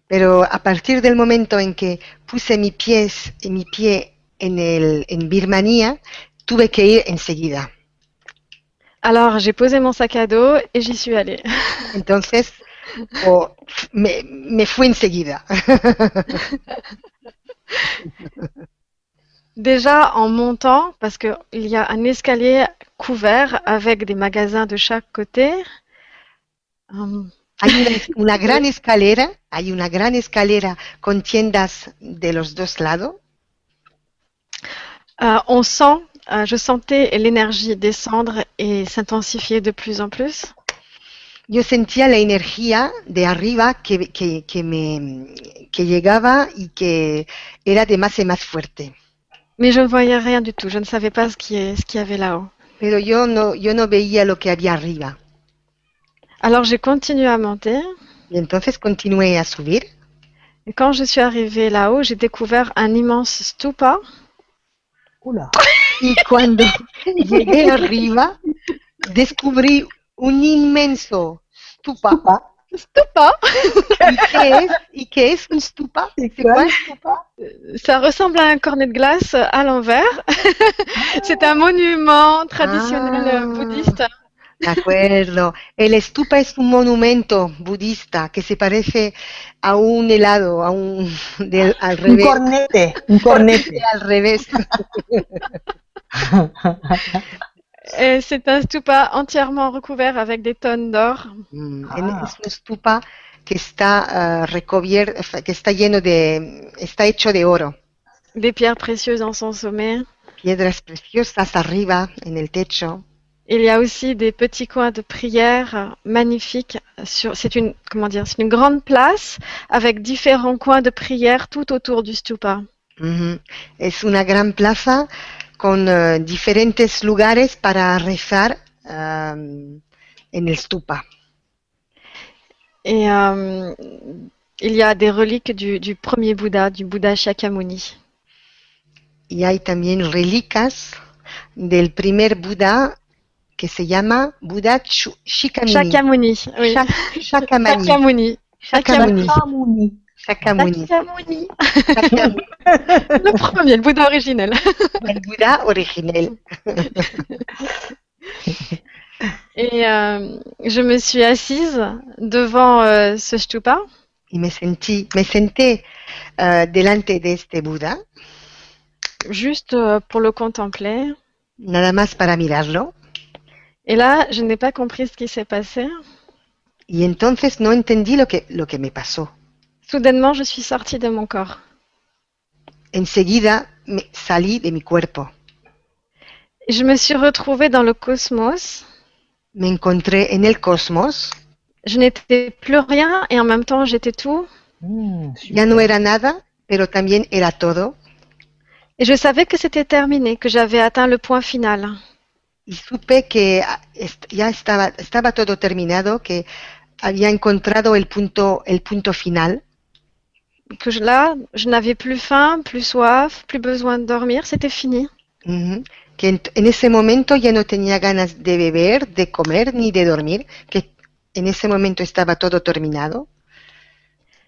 pero a partir del momento en que puse mi, pies, mi pie en, el, en Birmania, tuve que ir enseguida. Alors j'ai posé mon sac à dos et j'y suis allée. Entonces, o- me, me fui enseguida. Déjà en montant, parce qu'il y a un escalier couvert avec des magasins de chaque côté. Hum, Hay una, una gran escalera, hay una gran escalera con tiendas de los dos lados. Euh, on sent, euh, je sentais l'énergie descendre et s'intensifier de plus en plus. Yo sentía la energía de arriba que, que, que me, que llegaba y que era de más en más fuerte. Mais je ne voyais rien du tout. Je ne savais pas ce qui est, ce qu'il y avait là-haut. Pero yo no, yo no veía lo que había arriba. Alors j'ai continué à monter. Y entonces continué a subir. Et quand je suis arrivée là-haut, j'ai découvert un immense stupa. Oula. Y cuando llegué arriba, descubrí un inmenso stupa. Stupa. Stupa, ¿Y qué es? ¿Y qué es un stupa? C'est quoi un stupa ça ressemble à un cornet de glace à l'envers. C'est un monument traditionnel Ah. bouddhiste. De acuerdo. El stupa es un monumento budista que se parece a un helado, a un del- al Un revés. cornete. Un cornete. Al revés. Et c'est un stupa entièrement recouvert avec des tonnes d'or. Mm, Ah. Es un stupa que está recubierto, que está lleno de, está hecho de oro. des pierres précieuses en son sommet. Piedras preciosas arriba en el techo. Il y a aussi des petits coins de prière magnifiques. C'est une, comment dire, c'est une grande place avec différents coins de prière tout autour du stupa. Ujú. Es una gran plaza con eh, diferentes lugares para rezar am, en el stupa. Et il y a des reliques du, du premier Bouddha, du Bouddha Shakyamuni. Y hay también reliquias del primer Buda que se llama Buda Chu- Shikamuni. Shakyamuni, oui. Shak- Shakyamuni. Shakyamuni. Shakyamuni. Shakyamuni. Shakyamuni. Shakyamuni. Le premier, le Bouddha originel. El Buda original. Et euh, je me suis assise devant euh, ce stupa Y me sentí, me senté eh, delante de este Buda, juste euh, pour le contempler. nada más para mirarlo. Et là, je n'ai pas compris ce qui s'est passé. Y entonces no entendí lo que, lo que me pasó. Soudainement, je suis sortie de mon corps. Enseguida me salí de mi cuerpo. Et je me suis retrouvée dans le cosmos. Me encontré en el cosmos. Je n'étais plus rien et en même temps, j'étais tout. Mmh, Ya no era nada, pero también era todo. Et je savais que c'était terminé, que j'avais atteint le point final. Y supe que ah, ya estaba, estaba todo terminado, que había encontrado el punto, el punto final. Que je- là, je n'avais plus faim, plus soif, plus besoin de dormir. C'était fini. Ujú. Que en, en ese momento ya no tenía ganas de beber, de comer ni de dormir, que en ese momento estaba todo terminado.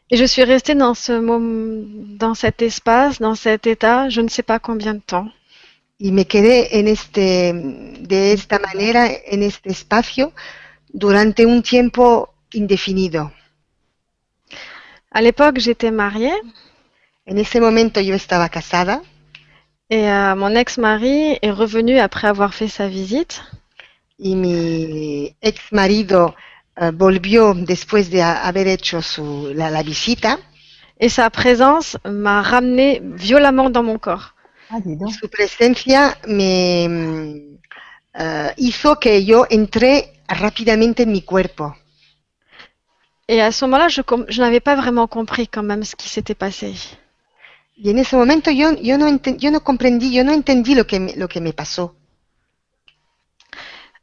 Et je suis restée dans ce moment, dans cet espace, dans cet état, je ne sais pas combien de temps. Y me quedé en este, de esta manera, en este espacio, durante un tiempo indefinido. À l'époque, j'étais mariée En ese momento yo estaba casada et euh, mon ex-mari est revenu après avoir fait sa visite. y mi ex marido eh, volvió después de ha- haber hecho su, la, la visita. Et sa présence m'a ramenée violemment dans mon corps. Ah. Su presencia me eh, hizo que yo entré rápidamente en mi cuerpo. Et à ce moment-là, je, n'avais pas vraiment compris quand même ce qui s'était passé. Y en ese momento yo, yo, no, enten- yo no comprendí, yo no entendí lo que me, lo que me pasó.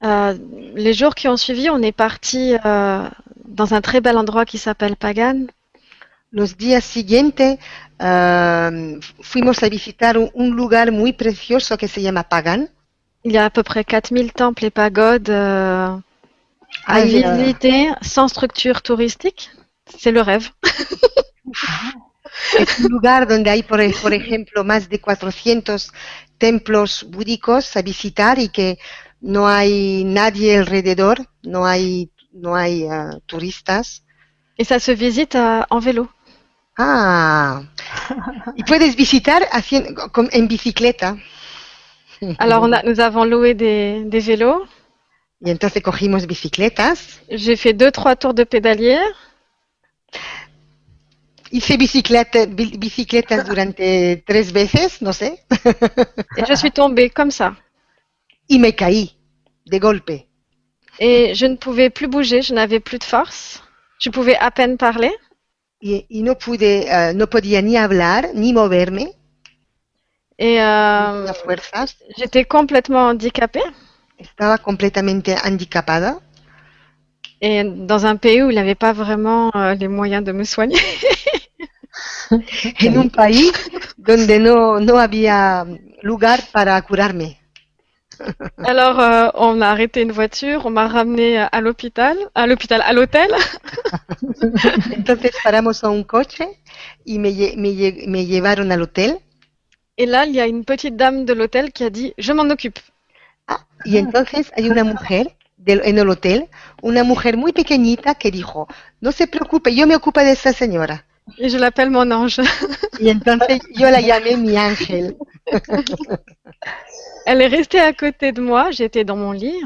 Euh, les jours qui ont suivi, on est parti euh, dans un très bel endroit qui s'appelle Pagan. Los días siguientes eh, fuimos a visitar un, un lugar muy precioso que se llama Pagan. Il y a à peu près 4000 temples et pagodes euh, à visiter sans structure touristique. C'est le rêve. Es un lugar donde hay, por, por ejemplo, más de 400 templos búdicos a visitar y que no hay nadie alrededor, no hay, no hay eh, turistas. Et ça se visite à- en vélo. Ah, y puedes visitar haciendo, con- en bicicleta? Alors on a, nous avons loué des, des vélos. Y entonces cogimos bicicletas? J'ai fait deux, trois tours de pédalier. Hice bicicleta, bi- bicicletas durante tres veces, no sé, Et je suis tombée comme ça. y me caí de golpe. Et je ne pouvais plus bouger, je n'avais plus de force. Je pouvais à peine parler. Y, y no pude, eh, no podía ni hablar ni moverme, Et euh, j'étais complètement handicapée. Estaba completamente handicapada Et dans un pays où il n'avait pas vraiment euh, les moyens de me soigner. en un país donde no, no había lugar para curarme. Alors, euh, on a arrêté une voiture, on m'a ramené à l'hôpital, à l'hôpital, à l'hôtel. Entonces paramos a un coche y me, me me llevaron al hotel. Et là, il y a une petite dame de l'hôtel qui a dit, je m'en occupe. Y entonces hay una mujer del- en el hotel, una mujer muy pequeñita que dijo, no se preocupe, yo me ocupo de esa señora. Et je l'appelle mon ange. Y entonces yo la llamé mi ángel. Elle est restée à côté de moi, j'étais dans mon lit.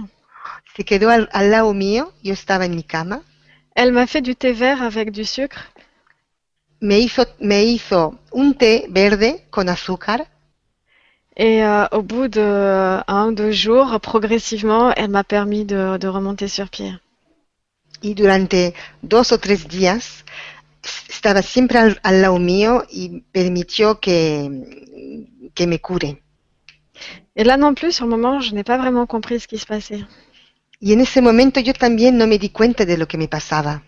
Se quedó al, al lado mío, yo estaba en mi cama. Elle m'a fait du thé vert avec du sucre. Me hizo, me hizo un té verde con azúcar Et euh, au bout de euh, un ou deux jours, progressivement, elle m'a permis de, de remonter sur pied. Y durante dos o tres días estaba siempre al, al lado mío y permitió que, que me cure. Et là non plus, sur le moment, je n'ai pas vraiment compris ce qui se passait. Y en ese momento yo también no me di cuenta de lo que me pasaba.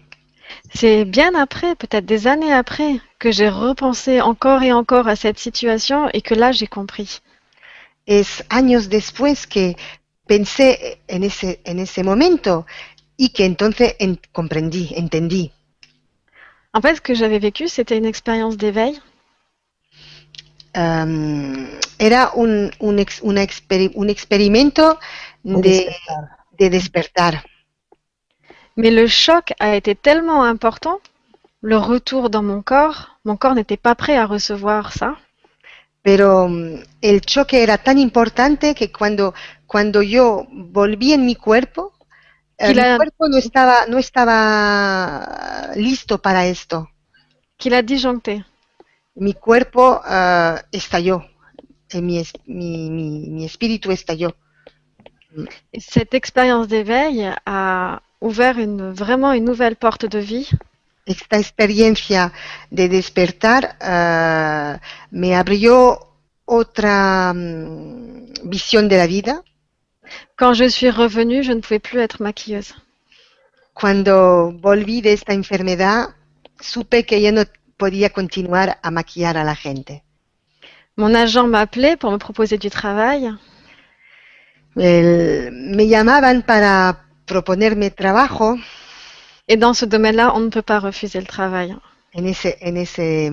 C'est bien après, peut-être des années après, que j'ai repensé encore et encore à cette situation et que là, j'ai compris. Es años después que pensé en ese, en ese momento y que entonces en- comprendí, entendí. En fait, ce que j'avais vécu, c'était une expérience d'éveil. Um, era un, un, ex- una experi- un experimento de, despertar. de despertar. Mais le choc a été tellement important, le retour dans mon corps, mon corps n'était pas prêt à recevoir ça. Pero el choque era tan importante que cuando, cuando yo volví en mi cuerpo, eh, Y la- mi cuerpo no estaba, no estaba listo para esto. qu'il a disjoncté. Mi cuerpo eh, estalló, Eh, mi, mi, mi- mi espíritu estalló. Et cette expérience d'éveil a ouvert une, vraiment une nouvelle porte de vie Esta experiencia de despertar eh, me abrió otra mm, visión de la vida. Quand je suis revenue, je ne pouvais plus être maquilleuse. Cuando volví de esta enfermedad, supe que ya no podía continuar a maquillar a la gente. Mon agent m'appelait pour me proposer du travail El- me llamaban para proponerme trabajo et dans ce domaine-là, on ne peut pas refuser le travail. en ese, en ese,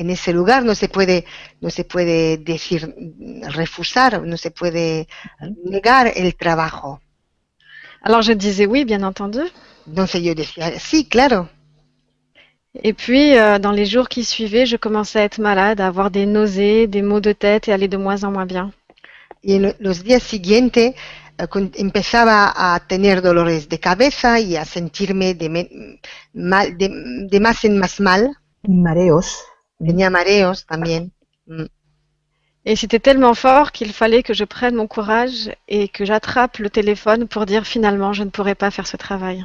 en ese lugar. No se puede, no se puede decir refusar, no se puede negar el trabajo. Alors je disais oui, bien entendu. Entonces yo decía, sí, claro. Et puis, euh, dans les jours qui suivaient, je commençais à être malade, à avoir des nausées, des maux de tête et aller de moins en moins bien. Y en lo- los días siguientes eh, empezaba a tener dolores de cabeza y a sentirme de, me- mal, de, de más en más mal. Y mareos. Tenía mareos también. Mm. Et c'était tellement fort qu'il fallait que je prenne mon courage et que j'attrape le téléphone pour dire finalement, je ne pourrai pas faire ce travail.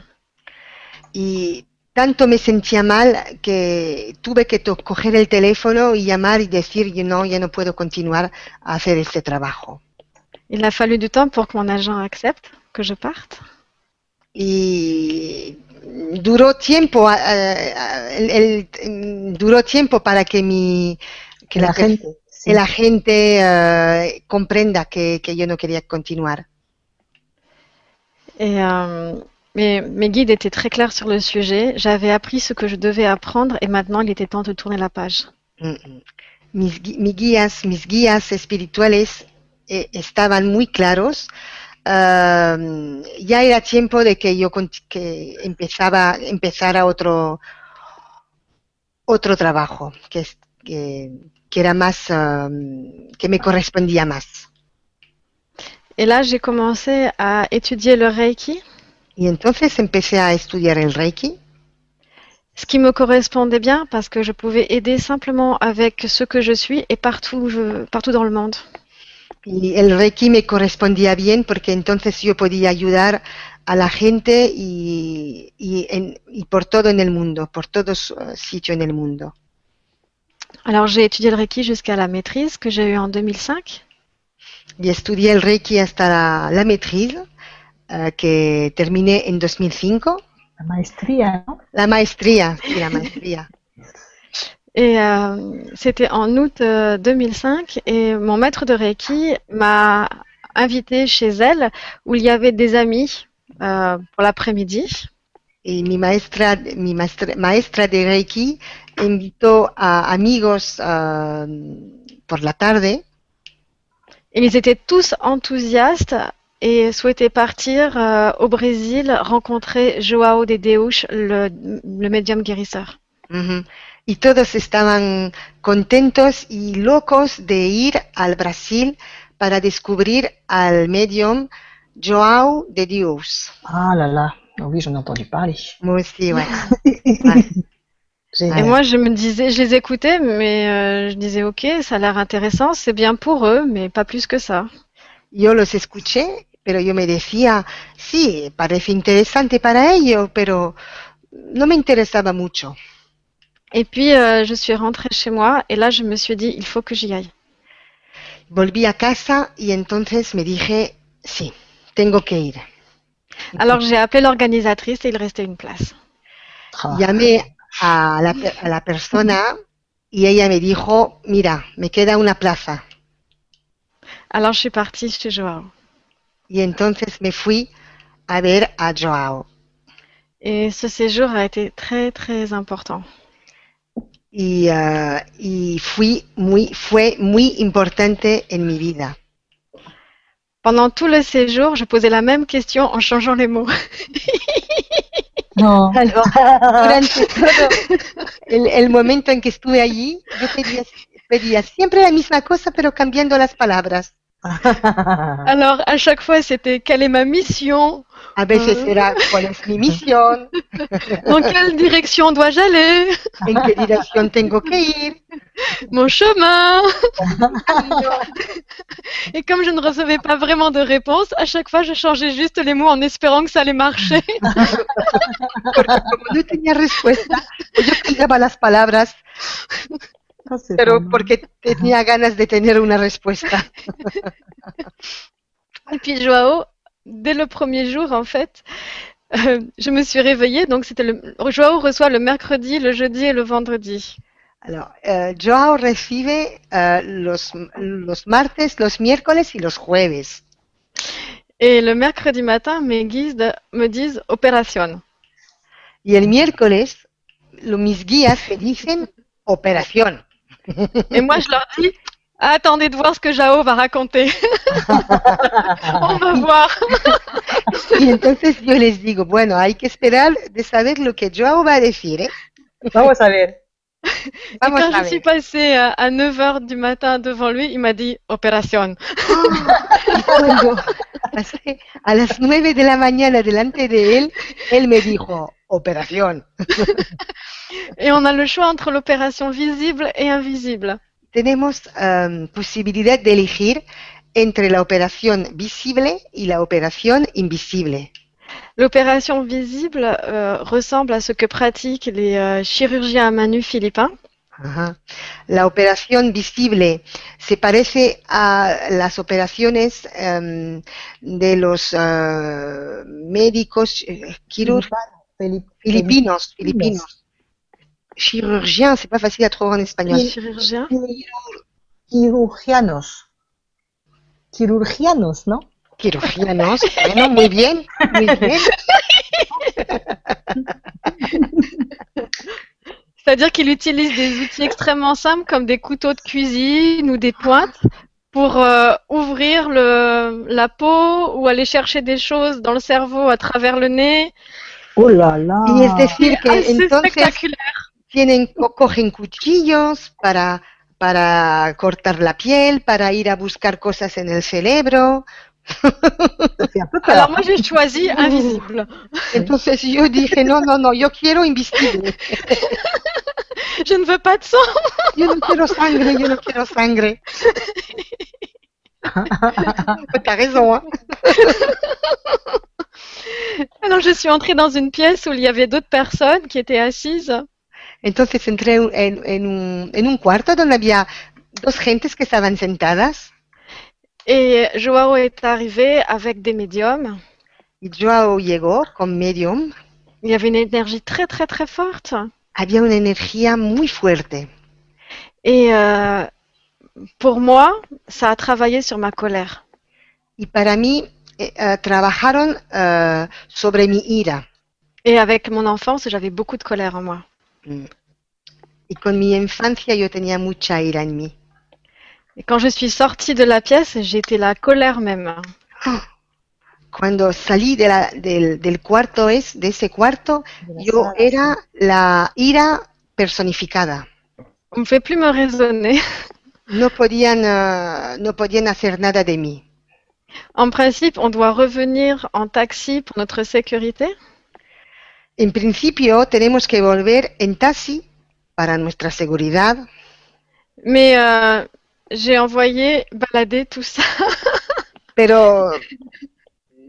Y tanto me sentía mal que tuve que to- coger el teléfono y llamar y decir, "Yo no, ya no puedo continuar a hacer este trabajo. Il a fallu du temps pour que mon agent accepte que je parte. Y duró tiempo, eh, el- el- duró tiempo para que mi, que la la, gente. sí. que la gente eh, comprenda que, que yo no quería continuar. Et euh, mes, mes guides étaient très clairs sur le sujet. J'avais appris ce que je devais apprendre et maintenant il était temps de tourner la page. Mm, mm. Mis, mis guías, mis guías espirituales eh, estaban muy claros. Ya era tiempo de que yo que empezaba, empezara otro, otro trabajo, que, que, que era más, que me correspondía más. Et là, j'ai commencé à étudier le Reiki, Y entonces empecé a estudiar el Reiki, ce qui me correspondait bien parce que je pouvais aider simplement avec ce que je suis et partout, je, partout dans le monde. y el Reiki me correspondía bien porque entonces yo podía ayudar a la gente y, y, en- y por todo en el mundo, por todos eh, sitios en el mundo. Alors, j'ai étudié le Reiki jusqu'à la maîtrise que j'ai eue en 2005. Y estudié el Reiki la, la maîtrise, eh, que terminé en 2005. La maestría, ¿no? La maestría, sí, la maestría. Et euh, c'était en août euh, 2005 et mon maître de Reiki m'a invité chez elle où il y avait des amis euh, pour l'après-midi. Y mi maestra, mi maestra, maestra de Reiki invitó a amigos eh, por la tarde Et ils étaient tous enthousiastes et souhaitaient partir euh, au Brésil rencontrer Joao de Deus, le, le médium guérisseur. Ujú. Y todos estaban contentos y locos de ir al Brasil para descubrir al medium Joao de Dios. Ah là là. Ah oui, j'en ai entendu parler. Moi aussi, ouais. Et moi, je me disais, je les écoutais, mais euh, je disais, ok, ça a l'air intéressant, c'est bien pour eux, mais pas plus que ça. Yo los escuché, pero yo me decía, sí, parece interesante para ellos, pero no me interesaba mucho. Et puis, euh, je suis rentrée chez moi, et là, je me suis dit, il faut que j'y aille. Volví a casa y entonces me dije, sí, tengo que ir. Alors, j'ai appelé l'organisatrice et il restait une place. Ah. Llamé a la, a la persona y ella me dijo, mira, me queda una plaza. Alors, je suis partie chez Joao. Y entonces me fui a ver a Joao. Et ce séjour a été très, très important. Y, ah, y fui muy, fue muy importante en mi vida. Pendant tout le séjour, je posais la même question en changeant les mots. No. Alors, durante todo el, el momento en que estuve allí, yo pedía, pedía siempre la misma cosa, pero cambiando las palabras. Alors, à chaque fois, c'était quelle est ma mission? A veces Ah. era cuál es mi misión, Dans quelle direction dois-je aller? En qué dirección tengo que ir? Mon chemin Et comme je ne recevais pas vraiment de réponse, à chaque fois, je changeais juste les mots en espérant que ça allait marcher. Porque como no tenía respuesta, pues yo cambiaba las palabras, Ah, c'est pero bon. porque tenía ganas de tener una respuesta. Et puis Joao, dès le premier jour, en fait, euh, je me suis réveillée. Donc, c'était le Joao reçoit le mercredi, le jeudi et le vendredi. Alors, eh, Joao recibe eh, los, los martes, los miércoles y los jueves. Et le mercredi matin, mes guides me disent opération. Y el miércoles, lo- mis guías me dicen operación. Et moi, je leur dis attendez de voir ce que Joao va raconter. On va voir. Y entonces yo les digo, bueno, hay que esperar de saber lo que Joao va a decir. ¿eh? Vamos a ver. Et quand je suis passée à à 9 heures du matin devant lui, il m'a dit opération. Pasé a las nueve de la mañana delante de él, él me dijo, operación. Et on a le choix entre l'opération visible et invisible. Tenemos em, posibilidad de elegir entre la operación visible y la operación invisible. L'opération visible euh, ressemble à ce que pratiquent les euh, chirurgiens à main nue philippins. Ajá. La operación visible se parece a las operaciones em, de los eh, médicos eh, quirúrgicos Filip- filipinos, filipinos. Chirurgien, c'est pas facile à trouver en espagnol. Sí. Chirurgiens. Quirurgianos. Quirurgianos, bueno, muy bien, muy bien. C'est-à-dire qu'il utilise des outils extrêmement simples comme des couteaux de cuisine ou des pointes pour euh, ouvrir le, la peau ou aller chercher des choses dans le cerveau à travers le nez. Oh là là. Y es decir que Assez entonces spectaculaire. tienen, co- cogen cuchillos para, para cortar la piel, para ir a buscar cosas en el cerebro. Ça fait un peu Alors peur. moi j'ai choisi invisible. Entonces yo dije, no, no, no, yo quiero invisible. Je ne veux pas de sang. Yo no quiero sangre, yo no quiero sangre. T'as raison, hein. Alors je suis entrée dans une pièce où il y avait d'autres personnes qui étaient assises. Entonces entré en, en un, en un cuarto donde había dos gentes que estaban sentadas Et Joao est arrivé avec des médiums. y Joao llegó con medium. Il y avait une énergie très très très forte. Había una energía muy fuerte. Et euh, pour moi, ça a travaillé sur ma colère. Y para mí eh, eh, trabajaron eh, sobre mi ira. Et avec mon enfance, j'avais beaucoup de colère en moi. Mm. Y con mi infancia yo tenía mucha ira en mí. Et quand je suis sortie de la pièce, j'étais la colère même. Cuando salí de la- del, del cuarto es, de ese cuarto, yo era la ira personificada. On ne fait plus me raisonner. No podían, eh, no podían hacer nada de mí. En principe, on doit revenir en taxi pour notre sécurité? En principio tenemos que volver en taxi para nuestra seguridad, Mais euh, j'ai envoyé balader tout ça. pero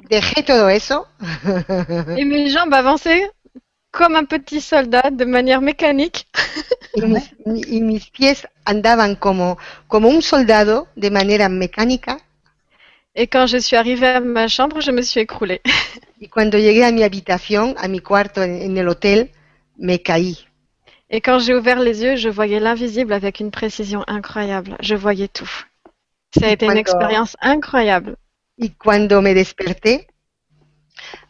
dejé todo eso Et mes jambes avançaient comme un petit soldat de manière mécanique. y mis, y mis pies andaban como, como un soldado de manera mecánica Et quand je suis arrivée à ma chambre, je me suis écroulée. y cuando llegué a mi habitación, a mi cuarto en, en el hotel, me caí. Et quand j'ai ouvert les yeux, je voyais l'invisible avec une précision incroyable. Je voyais tout. Ça a été une expérience incroyable. Y cuando me desperté,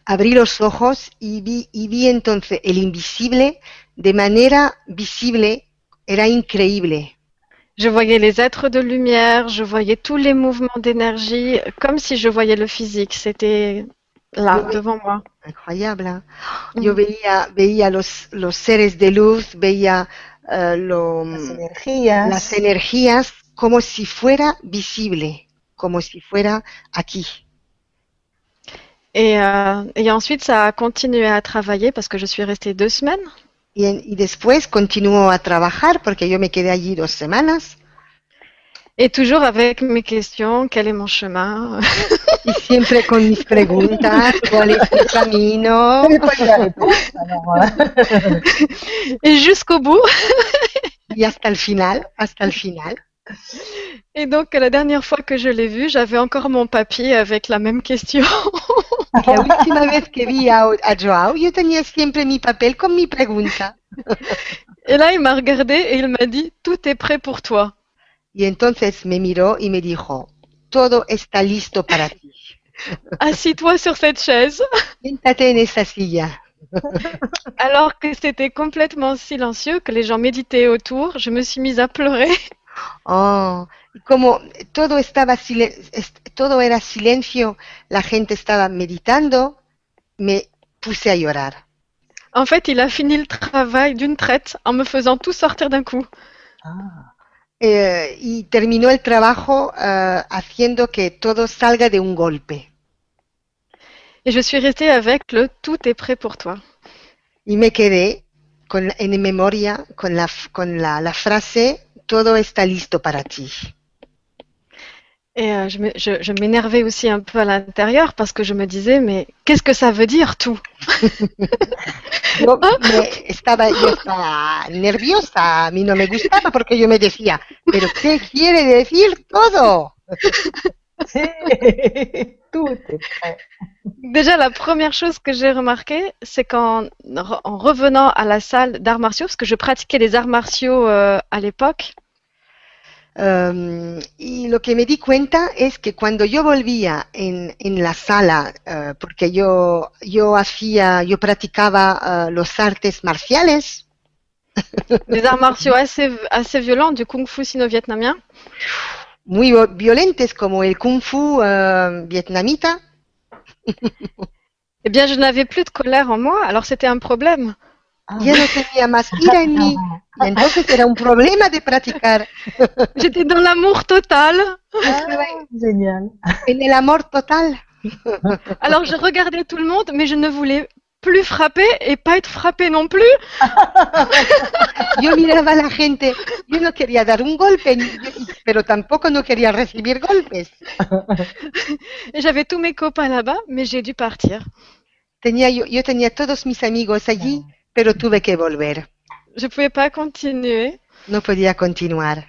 abrí los ojos y vi, y vi entonces el invisible de manera visible, era increíble. Je voyais les êtres de lumière, je voyais tous les mouvements d'énergie, comme si je voyais le physique. C'était là, Oui. devant moi. Incroyable. ¿eh? Mm. Yo veía, veía los, los seres de luz, veía eh, lo- Las energías. las energías como si fuera visible, como si fuera aquí. Et, euh, et ensuite, ça a continué à travailler parce que je suis restée deux semaines. Y, en- y después continuó a trabajar porque yo me quedé allí dos semanas Et toujours avec mes questions, quel est mon chemin y siempre con mis preguntas, cuál es el camino? Vous n'avez pas eu la réponse, alors, euh, Et jusqu'au bout. Y hasta el final, hasta el final. Et donc, la dernière fois que je l'ai vu, j'avais encore mon papier avec la même question. La última vez que vi a, a Joao, yo tenía siempre mi papel con mi pregunta. Et là, il m'a regardé et il m'a dit, tout est prêt pour toi. Y entonces me miró y me dijo, todo está listo para ti. Assis-toi sur cette chaise. Siéntate en esa silla. Alors que c'était complètement silencieux, que les gens méditaient autour, je me suis mise à pleurer. Oh, como todo estaba silen- todo era silencio, la gente estaba meditando, me puse a llorar. En fait, il a fini le travail d'une traite en me faisant tout sortir d'un coup. Ah. Eh, y terminó el trabajo eh, haciendo que todo salga de un golpe. Et je suis restée avec le tout est prêt pour toi. Y me quedé con, en memoria con, la, f- con la, la frase, todo está listo para ti. Et euh, je me- je- je m'énervais aussi un peu à l'intérieur parce que je me disais, mais qu'est-ce que ça veut dire tout? Yo me- estaba, yo estaba nerviosa, a mí no me gustaba porque yo me decía, pero ¿qué quiere decir todo? Tout. Déjà, la première chose que j'ai remarqué, c'est qu'en en revenant à la salle d'arts martiaux, parce que je pratiquais les arts martiaux euh, à l'époque, Um, y lo que me di cuenta es que cuando yo volvía en, en la sala, eh, porque yo, yo hacía, yo practicaba eh, los artes marciales, arts martiaux assez, assez violents, du kung-fu sino-vietnamien, muy violentes como el kung fu eh, vietnamita, eh bien, je n'avais plus de colère en moi, alors c'était un problème. Ah. ya no tenía más ira en mí. Y entonces era un problema de practicar J'étais dans l'amour total? Ah, génial. en el amor total? Alors, je regardais tout le monde, mais je ne voulais plus frapper et pas être frappée non plus. Yo miraba a la gente, yo no quería dar un golpe, pero tampoco no quería recibir golpes. J'avais tous mes copains là-bas, mais j'ai dû partir. Tenía, yo, yo tenía todos mis amigos allí, pero tuve que volver. Je ne pouvais pas continuer. No podía continuar.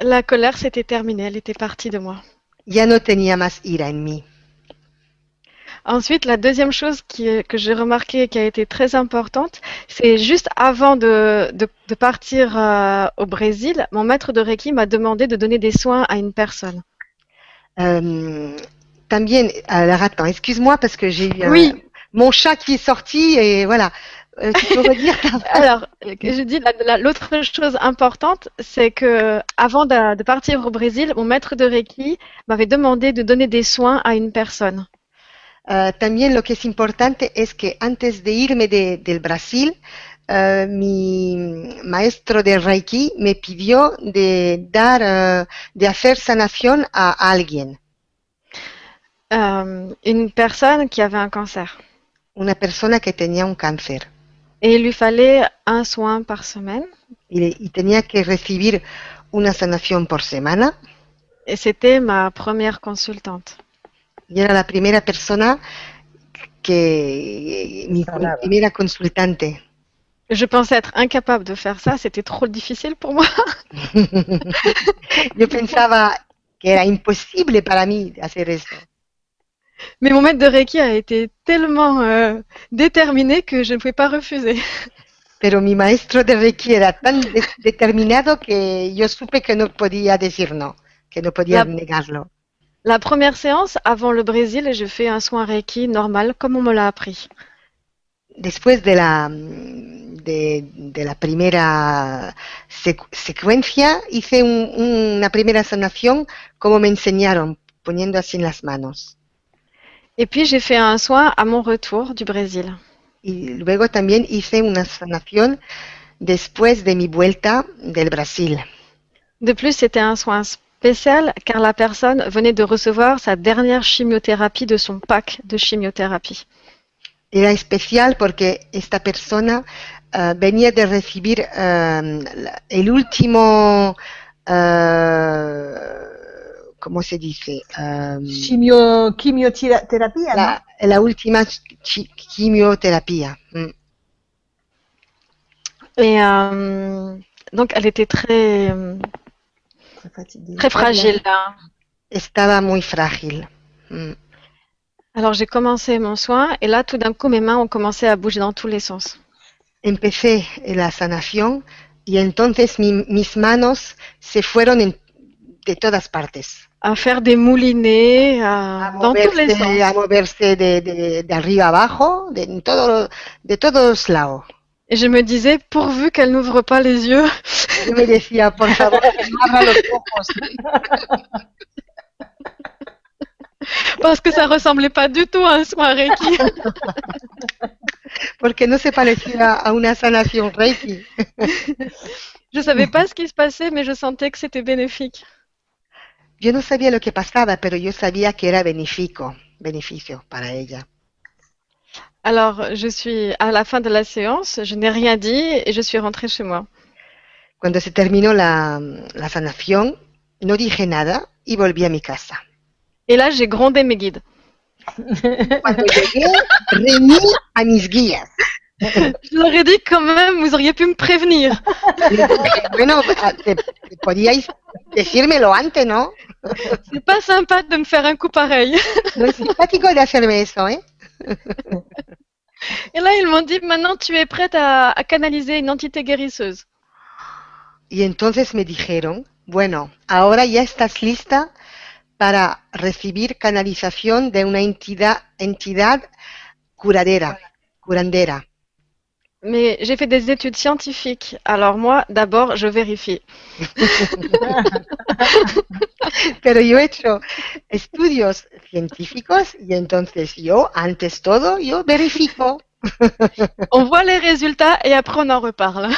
La colère s'était terminée, elle était partie de moi. Ya no tenía más ira en mí. Ensuite, la deuxième chose qui que j'ai remarqué et qui a été très importante, c'est juste avant de, de- de partir euh, au Brésil, mon maître de Reiki m'a demandé de donner des soins à une personne. Euh, también, alors attends, excuse-moi parce que j'ai Oui. mon chat qui est sorti et voilà. Euh, tu peux redire Alors, je dis la- la- l'autre chose importante, c'est que avant de, de partir au Brésil, mon maître de Reiki m'avait demandé de donner des soins à une personne. Uh, también lo que es importante es que antes de irme de- del Brasil, uh, mi maestro de Reiki me pidió de dar, uh, de hacer sanación a alguien, Euh, une personne qui avait un cancer. una persona que tenía un cáncer. Et il lui fallait un soin par semaine. y tenía que recibir una sanación por semana. Et c'était ma première consultante. Y era la primera persona que, mi, Hablaba. primera consultante. Je pensais être incapable de faire ça, c'était trop difficile pour moi. Yo pensaba que era imposible para mí hacer eso. Mais mon maître de Reiki a été tellement euh, déterminé que je ne pouvais pas refuser. Pero mi maestro de Reiki era tan de- determinado que yo supe que no podía decir no, que no podía La- negarlo. La première séance, avant le Brésil, je fais un soin Reiki normal, comme on me l'a appris. Después de la, de, de la primera secu- secuencia, hice un- una primera sanación como me enseñaron, poniendo así en las manos. Et puis j'ai fait un soin à mon retour du Brésil. Y luego también hice una sanación después de mi vuelta del Brasil. De plus, c'était un soin spécial car la personne venait de recevoir sa dernière chimiothérapie de son pack de chimiothérapie. Era especial porque esta persona eh, venía de recibir la- el último, eh, ¿cómo se dice? Eh, Chimio, quimiothérapie, non la, la última chi- quimioterapia. Mm. Et euh, donc elle était très très fragile là. Estaba muy frágil. Mm. Alors j'ai commencé mon soin et là tout d'un coup mes mains ont commencé à bouger dans tous les sens. Empecé la sanación y entonces mi- mis manos se fueron en- de todas partes. À faire des moulinets à- a dans tous les moverse, sens. a moverse de, de- de arriba abajo, de, en todo, de todos lados. Et je me disais pourvu qu'elle n'ouvre pas les yeux. Yo me decía, por favor, los ojos, Parce que ça ressemblait pas du tout à un soin Reiki. porque no se parecía a una sanación Reiki. Je savais pas ce qui se passait, mais je sentais que c'était bénéfique. Yo no sabía lo que pasaba, pero yo sabía que era benéfico, beneficio para ella. Alors, je suis à la fin de la séance, je n'ai rien dit et je suis rentrée chez moi. Cuando se terminó la, la sanación, no dije nada y volví a mi casa. Et là, j'ai grondé mes guides. Cuando llegué, a mis guías. Je leur ai dit quand même, vous auriez pu me prévenir. Bueno, podíais decírmelo antes, ¿no? C'est pas sympa de me faire un coup pareil. Es simpático de hacerme eso, ¿eh? Et là, ils m'ont dit, maintenant, tu es prête à, à canaliser une entité guérisseuse. Y entonces me dijeron, bueno, ahora ya estás lista para recibir canalización de una entidad, entidad curadera, curandera. Mais j'ai fait des études scientifiques. Alors moi, d'abord, je vérifie. Pero yo he hecho estudios científicos y entonces yo, antes todo, yo verifico. On voit les résultats et après, on en reparle.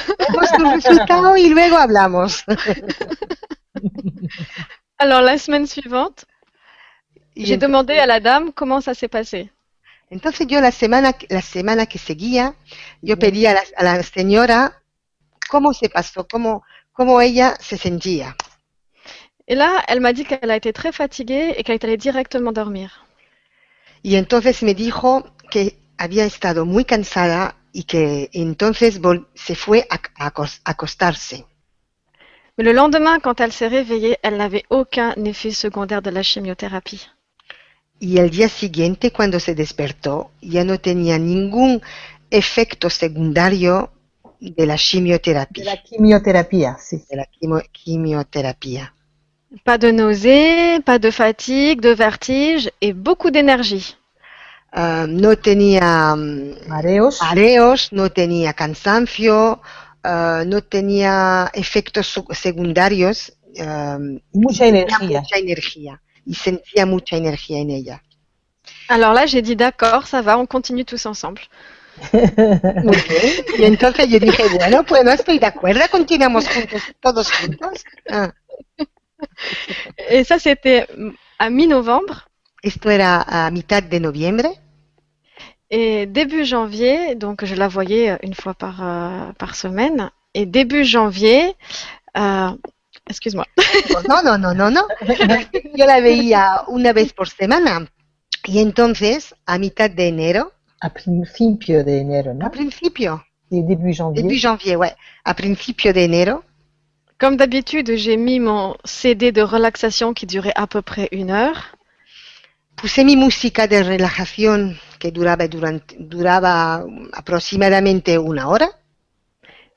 Resultado y luego hablamos. Alors, la semaine suivante, j'ai demandé à la dame comment ça s'est passé. Entonces yo la semana, la semana que seguía, yo pedí a la, a la señora cómo se pasó, cómo, cómo ella se sentía. Et là, elle m'a dit qu'elle a été très fatiguée et qu'elle allait directement dormir. Y entonces me dijo que había estado muy cansada y que entonces se fue a, a a acostarse. Mais le lendemain, quand elle s'est réveillée, elle n'avait aucun effet secondaire de la chimiothérapie. Y el día siguiente, cuando se despertó, ya no tenía ningún efecto secundario de la De chimioterapia. la quimiothérapie, sí. de la quimo- quimioterapia. Pas de nausées, pas de fatigue, de vertige et beaucoup d'énergie. Ah, no tenía mm, Mareos. mareos, no tenía cansancio, ah, no tenía efectos secundarios, y mucha energía. mucha energía y sentía mucha energía en ella. Alors là, j'ai dit d'accord, ça va, on continue tous ensemble. Muy bien. Y entonces yo dije, bueno, pues no estoy de acuerdo, continuamos juntos, todos juntos. Ah, Et ça, c'était à mi-novembre. esto era a mitad de noviembre Et début janvier, donc je la voyais une fois par, euh, par semaine. et début janvier, euh, excuse-moi. No, no, no, no, no. Yo la veía una vez por semana. Y entonces, a mitad de enero, A principio de enero, a ¿no? principio, Et début janvier. début janvier, ouais, a principio de enero, Comme d'habitude, j'ai mis mon CD de relaxation qui durait à peu près une heure. puse mi música de relajación que duraba, durante, duraba aproximadamente una hora.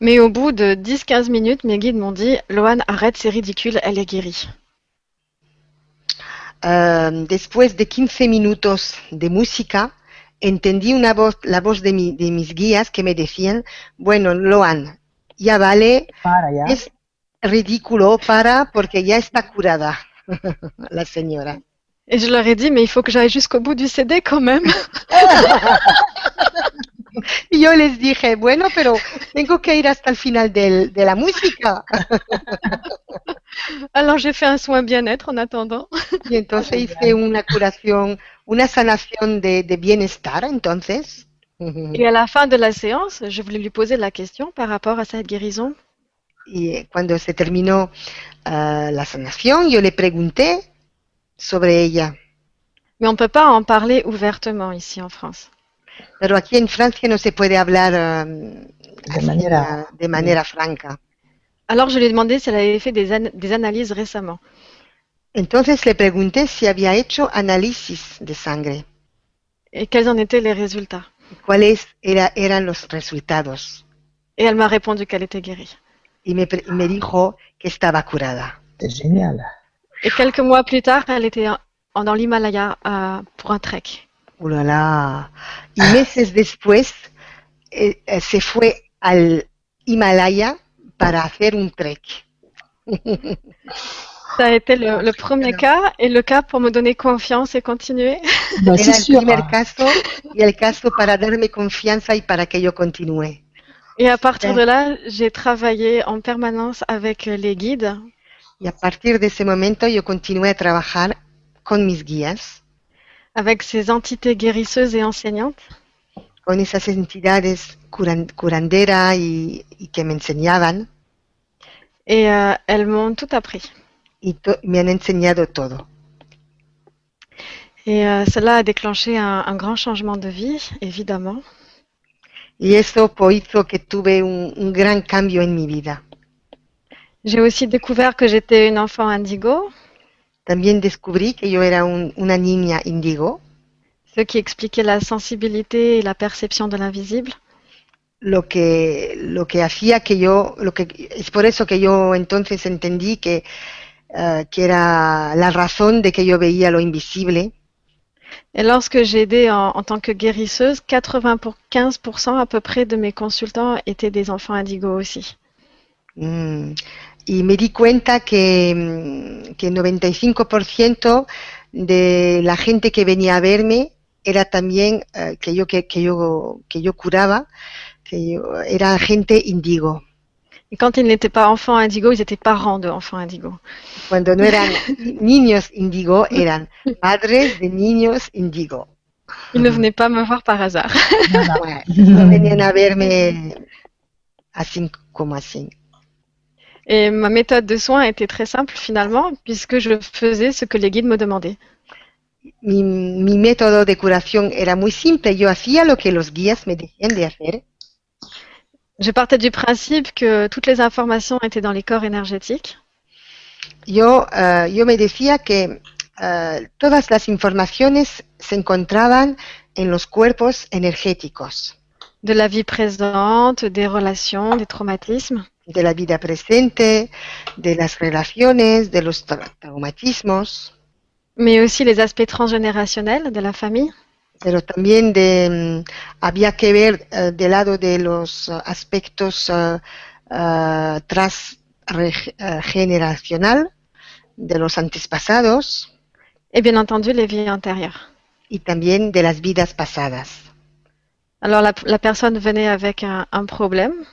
Mais au bout de 10-15 minutes, mes guides m'ont dit Loane, arrête, c'est ridicule, elle est guérie. Eh, después de 15 minutos de música, entendí una voz, la voz de, mi- de mis guías que me decían, bueno, Loan, ya vale, Para ya. es ridículo para porque ya está curada la señora. Et je leur ai dit Mais il faut que j'aille jusqu'au bout du CD quand même. Y yo les dije, bueno, pero tengo que ir hasta el final del- de la música. Alors j'ai fait un soin bien-être en attendant. Y entonces hice una curación, una sanación de, de bienestar, entonces. Et à la fin de la séance, je voulais lui poser la question par rapport à cette guérison. Y eh, cuando se terminó ah, la sanación, yo le pregunté sobre ella. Mais on ne peut pas en parler ouvertement ici en France. Pero aquí en Francia no se puede hablar así, manera- ah, de manera franca. Alors je lui ai demandé si elle avait fait des, an- des analyses récemment. Entonces le pregunté si había hecho análisis de sangre. Et quels en étaient les résultats? cuáles era- eran los resultados. Et elle m'a répondu qu'elle était guérie. Y me, me dijo que estaba curada. C'est génial. Et quelques mois plus tard, elle était en- dans l'Himalaya euh, pour un trek. Ulala. Y meses después eh, eh, se fue al Himalaya para hacer un trek. Ça a été le, le premier cas et le cas pour me donner confiance et continuer. Ben, c'est sûr. primer hein. caso y el caso para darme confianza y para que yo continúe. Et à partir de là, j'ai travaillé en permanence avec les guides Y a partir de ese momento yo continué a trabajar con mis guías, avec ces entités guérisseuses et enseignantes. con esas entidades curan- curandera y, y que me enseñaban Et euh, elles m'ont tout appris. y to- me han enseñado todo. Et euh, cela a déclenché un, un grand changement de vie, évidemment. Y eso hizo que tuve un, un gran cambio en mi vida. J'ai aussi découvert que j'étais une enfant indigo, También descubrí que yo era un- una niña índigo, ce qui expliquait la sensibilité et la perception de l'invisible. lo que, lo que hacía que yo, lo que, es por eso que yo entonces entendí que, eh, que era la razón de que yo veía lo invisible. Et lorsque j'ai aidé en, en tant que guérisseuse, 95% à peu près de mes consultants étaient des enfants indigo aussi. Mm, Y me di cuenta que, mm, que 95% de la gente que venía a verme era también eh, que, yo, que, que, yo, que yo curaba, que yo- era gente indigo. Et quand ils n'étaient pas enfants indigo, ils étaient parents de enfants indigo. Cuando no eran niños indigo, eran padres de niños indigo. Ils ne venaient pas me voir par hasard. Voilà. Bueno, no venían a verme así como así. Et ma méthode de soins était très simple finalement, puisque je faisais ce que les guides me demandaient. Mi, mi método de curación era muy simple. Yo hacía lo que los guías me decían de hacer. Je partais du principe que toutes les informations étaient dans les corps énergétiques Yo, eh, yo me decía que eh, todas las informaciones se encontraban en los cuerpos energéticos de la vie présente, des relations, des traumatismes. De la vida presente, de las relaciones, de los tra- traumatismos, mais aussi les aspects transgénérationnels de la famille, pero también de, mm, había que ver eh, del lado de los eh, aspectos eh, eh, transgeneracional de los antepasados et bien entendu les vies antérieures. y también de las vidas pasadas. Alors la, la personne venait avec un, un problème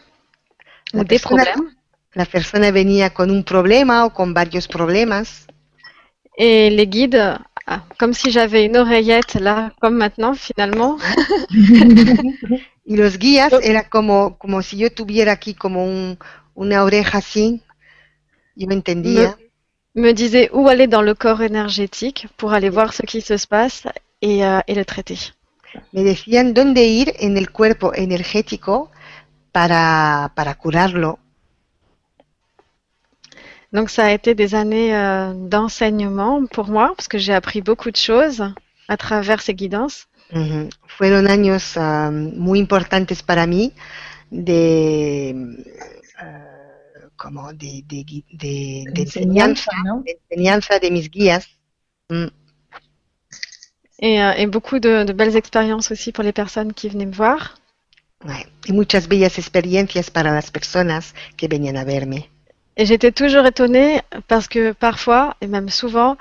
La ou des persona- problèmes La persona venía con un problema o con varios problemas et les guides Ah, comme si j'avais une oreillette là, comme maintenant finalement. Y los guías era como, como si yo tuviera aquí como un, una oreja así. Yo entendía. me disait où aller dans le corps énergétique pour aller voir ce qui se passe et, euh, et le traiter. Me decían dónde ir en el cuerpo energético para, para curarlo. Donc ça a été des années euh, d'enseignement pour moi parce que j'ai appris beaucoup de choses à travers ces guidances. Ujú. Fueron años ah, muy importantes para mí de, ah, como de, de de- de enseñanza, ¿no? de enseñanza de mis guías. Mm. Et, euh, et beaucoup de, de belles expériences aussi pour les personnes qui venaient me voir. Y muchas bellas experiencias para las personas que venían a verme. Et j'étais toujours étonnée parce que parfois, et même souvent,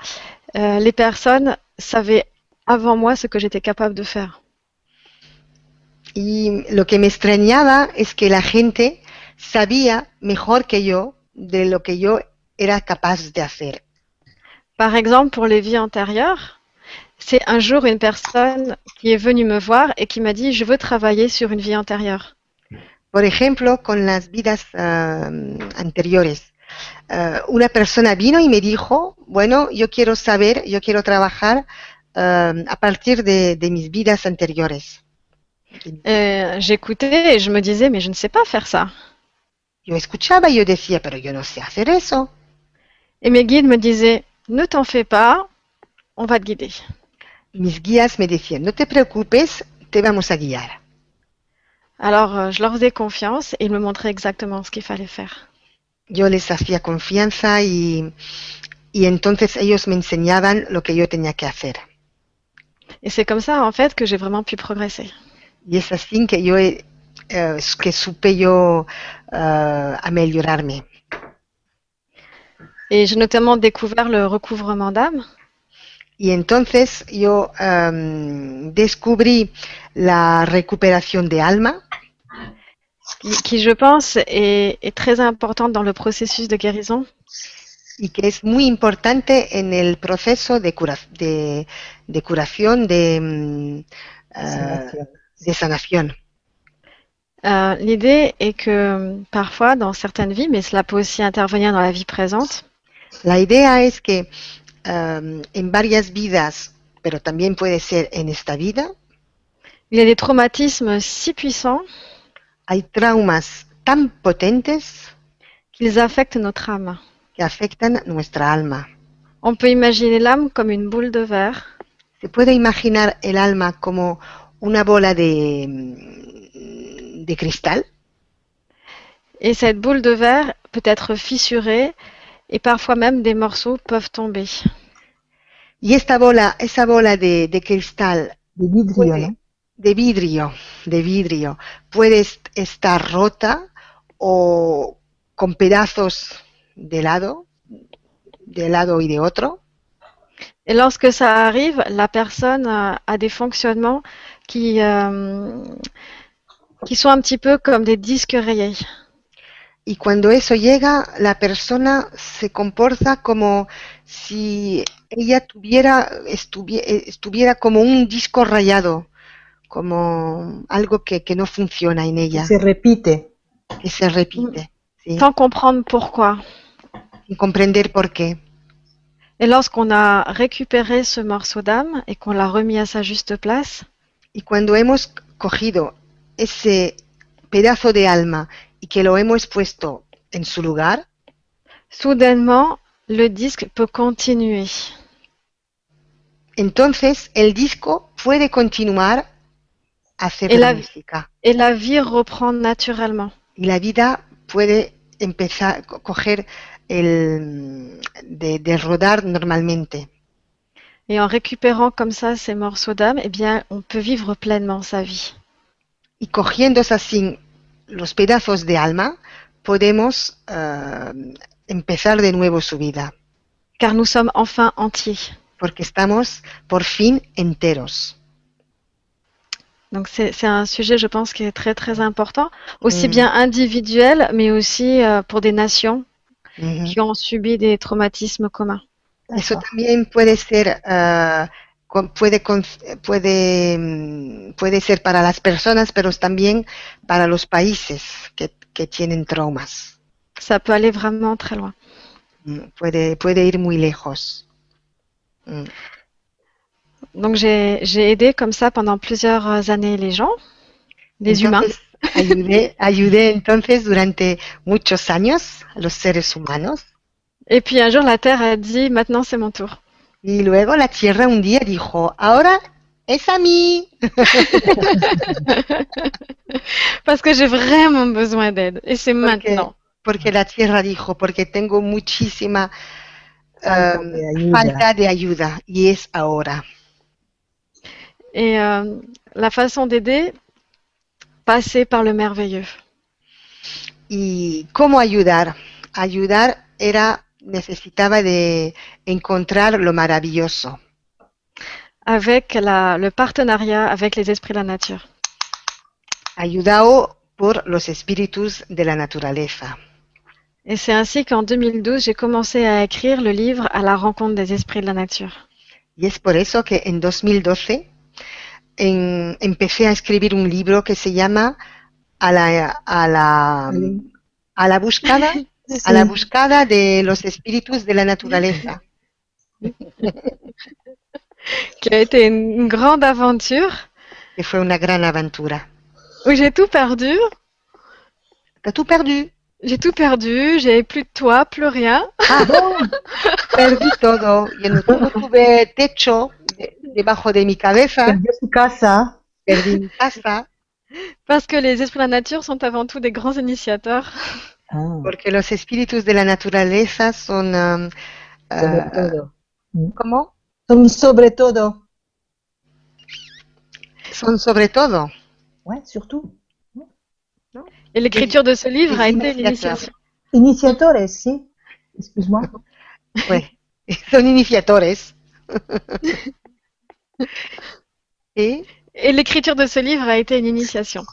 euh, les personnes savaient avant moi ce que j'étais capable de faire. Y lo que me extrañaba es que la gente sabía mejor que yo de lo que yo era capaz de hacer. Par exemple, pour les vies antérieures, c'est un jour une personne qui est venue me voir et qui m'a dit, je veux travailler sur une vie antérieure. Por ejemplo, con las vidas ah, anteriores. Ah, una persona vino y me dijo, bueno, yo quiero saber, yo quiero trabajar ah, a partir de, de mis vidas anteriores. J'écoutais et je me disais, mais je ne sais pas faire ça. Yo escuchaba y yo decía, pero yo no sé hacer eso. Et mes guides me disaient, ne t'en fais pas, on va te guider. Mis guías me decían, no te preocupes, te vamos a guiar. Alors, euh, je leur faisais confiance et ils me montraient exactement ce qu'il fallait faire. Yo les hacía confianza y, y entonces ellos me enseñaban lo que yo tenía que hacer. Et c'est comme ça, en fait, que j'ai vraiment pu progresser. Y es así que yo he- eh, que supe yo eh, ameliorarme. Et j'ai notamment découvert le recouvrement d'âme. Y entonces yo descubrí la recuperación de alma, qui, qui, je pense, est, est très importante dans le processus de guérison. y que es muy importante en el proceso de, cura- de, de curación, de, eh, Sanación. de sanación. Euh, L'idée est que parfois, dans certaines vies, mais cela peut aussi intervenir dans la vie présente, La idea es que em, en varias vidas, pero también puede ser en esta vida, il y a des traumatismes si puissants hay traumas tan potentes qu'ils affectent notre âme. que afectan nuestra alma. On peut imaginer l'âme comme une boule de verre Se puede imaginar el alma como una bola de, de cristal et cette boule de verre peut être fissurée et parfois même des morceaux peuvent tomber. y esta bola, esa bola de, de cristal De vidrio, puede- ¿no? de vidrio, de vidrio, puede est- estar rota o con pedazos de lado, de lado y de otro. Et lorsque ça arrive, la personne euh, a des fonctionnements qui, euh, qui sont un petit peu comme des disques rayés. Y cuando eso llega, la persona se comporta como si ella tuviera, estuvie- eh, estuviera como un disco rayado, como algo que, que no funciona en ella, Se repite. que se repite, ¿sí? sans comprendre pourquoi. sin comprender por qué. Et lorsqu'on a récupéré ce morceau d'âme et qu'on l'a remis à sa juste place, Y cuando hemos cogido ese pedazo de alma y que lo hemos puesto en su lugar, soudainement, le disque peut continuer. entonces el disco puede continuar a hacer El la. Et la vie reprend naturellement. y la vida puede empezar co- coger el de, de rodar normalmente Et en récupérant comme ça ces morceaux d'âme, eh bien, on peut vivre pleinement sa vie. y cogiendo así los pedazos de alma podemos eh, empezar de nuevo su vida Car nous sommes enfin entiers. porque estamos por fin enteros Donc c'est un sujet, je pense, qui est très très important, aussi Mm. bien individuel, mais aussi euh, pour des nations Ujú. qui ont subi des traumatismes communs. Eso también puede ser, con- puede, puede, mm, puede ser para las personas, pero también para los países que, que tienen traumas. Ça peut aller vraiment très loin. Mm, Puede, puede ir muy lejos. Mm. Donc j'ai j'ai aidé comme ça pendant plusieurs années les gens, les humains. Ayudé, ayudé entonces durante muchos años a los seres humanos. Et puis un jour la Terre a dit maintenant c'est mon tour. Y luego la Tierra un día dijo, ahora es a mí. Parce que j'ai vraiment besoin d'aide. Et c'est Porque, maintenant. porque la Tierra dijo, porque tengo muchísima Falta um, de ayuda. falta de ayuda y es ahora. Et euh, la façon d'aider, passer par le merveilleux. ¿Y cómo ayudar? Ayudar era, necesitaba de encontrar lo maravilloso, Avec la, le partenariat avec les esprits de la nature. ayudado por los espíritus de la naturaleza. Et c'est ainsi qu'en 2012, j'ai commencé à écrire le livre À la rencontre des esprits de la nature. Y es por eso que en 2012 en- empecé a escribir un libro que se llama A la, a la, a la buscada, a la Sí. buscada de los espíritus de la naturaleza. Qui a été une grande aventure que fue una gran aventura. où j'ai tout perdu. T'as tout perdu. J'ai tout perdu, j'avais plus de toit, plus rien. Ah, perdí todo. Yo no, tuve techo de- debajo de mi cabeza, Perdió su casa. perdí mi casa, Parce que les esprits de la nature sont avant tout des grands initiateurs. Ah, porque los espíritus de la naturaleza son... um, sobre ah, todo. ¿Cómo? Son sobre todo. Son sobre todo. Ouais, surtout. Et l'écriture de ce livre a été l'initiation. Iniciatores, sí. Excuse-moi. Pues, son iniciadores. y, Et l'écriture de ce livre a été une initiation.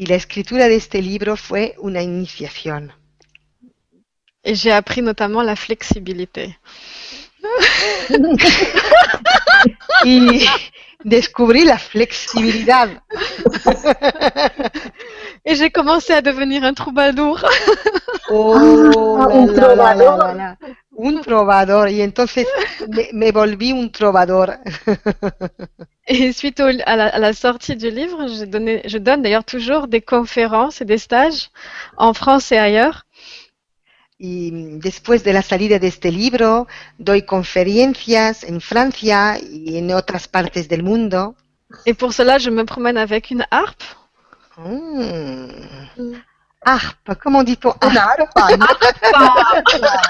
Y la escritura de este libro fue una iniciación. Et j'ai appris notamment la flexibilité. Y descubrí la flexibilidad. Et j'ai commencé à devenir un troubadour. Oh, Ah, un trovador. la, la, la. Un trovador. Y entonces me, me volví un trovador. Et suite au- à, la, à la sortie du livre, donné, je donne d'ailleurs toujours des conférences et des stages en France et ailleurs. Y después de la salida de este libro, doy conferencias en Francia y en otras partes del mundo. Et pour cela, je me promène avec une harpe. Mm. Arpa, ¿cómo dit-on Una arpa? arpa. Una arpa.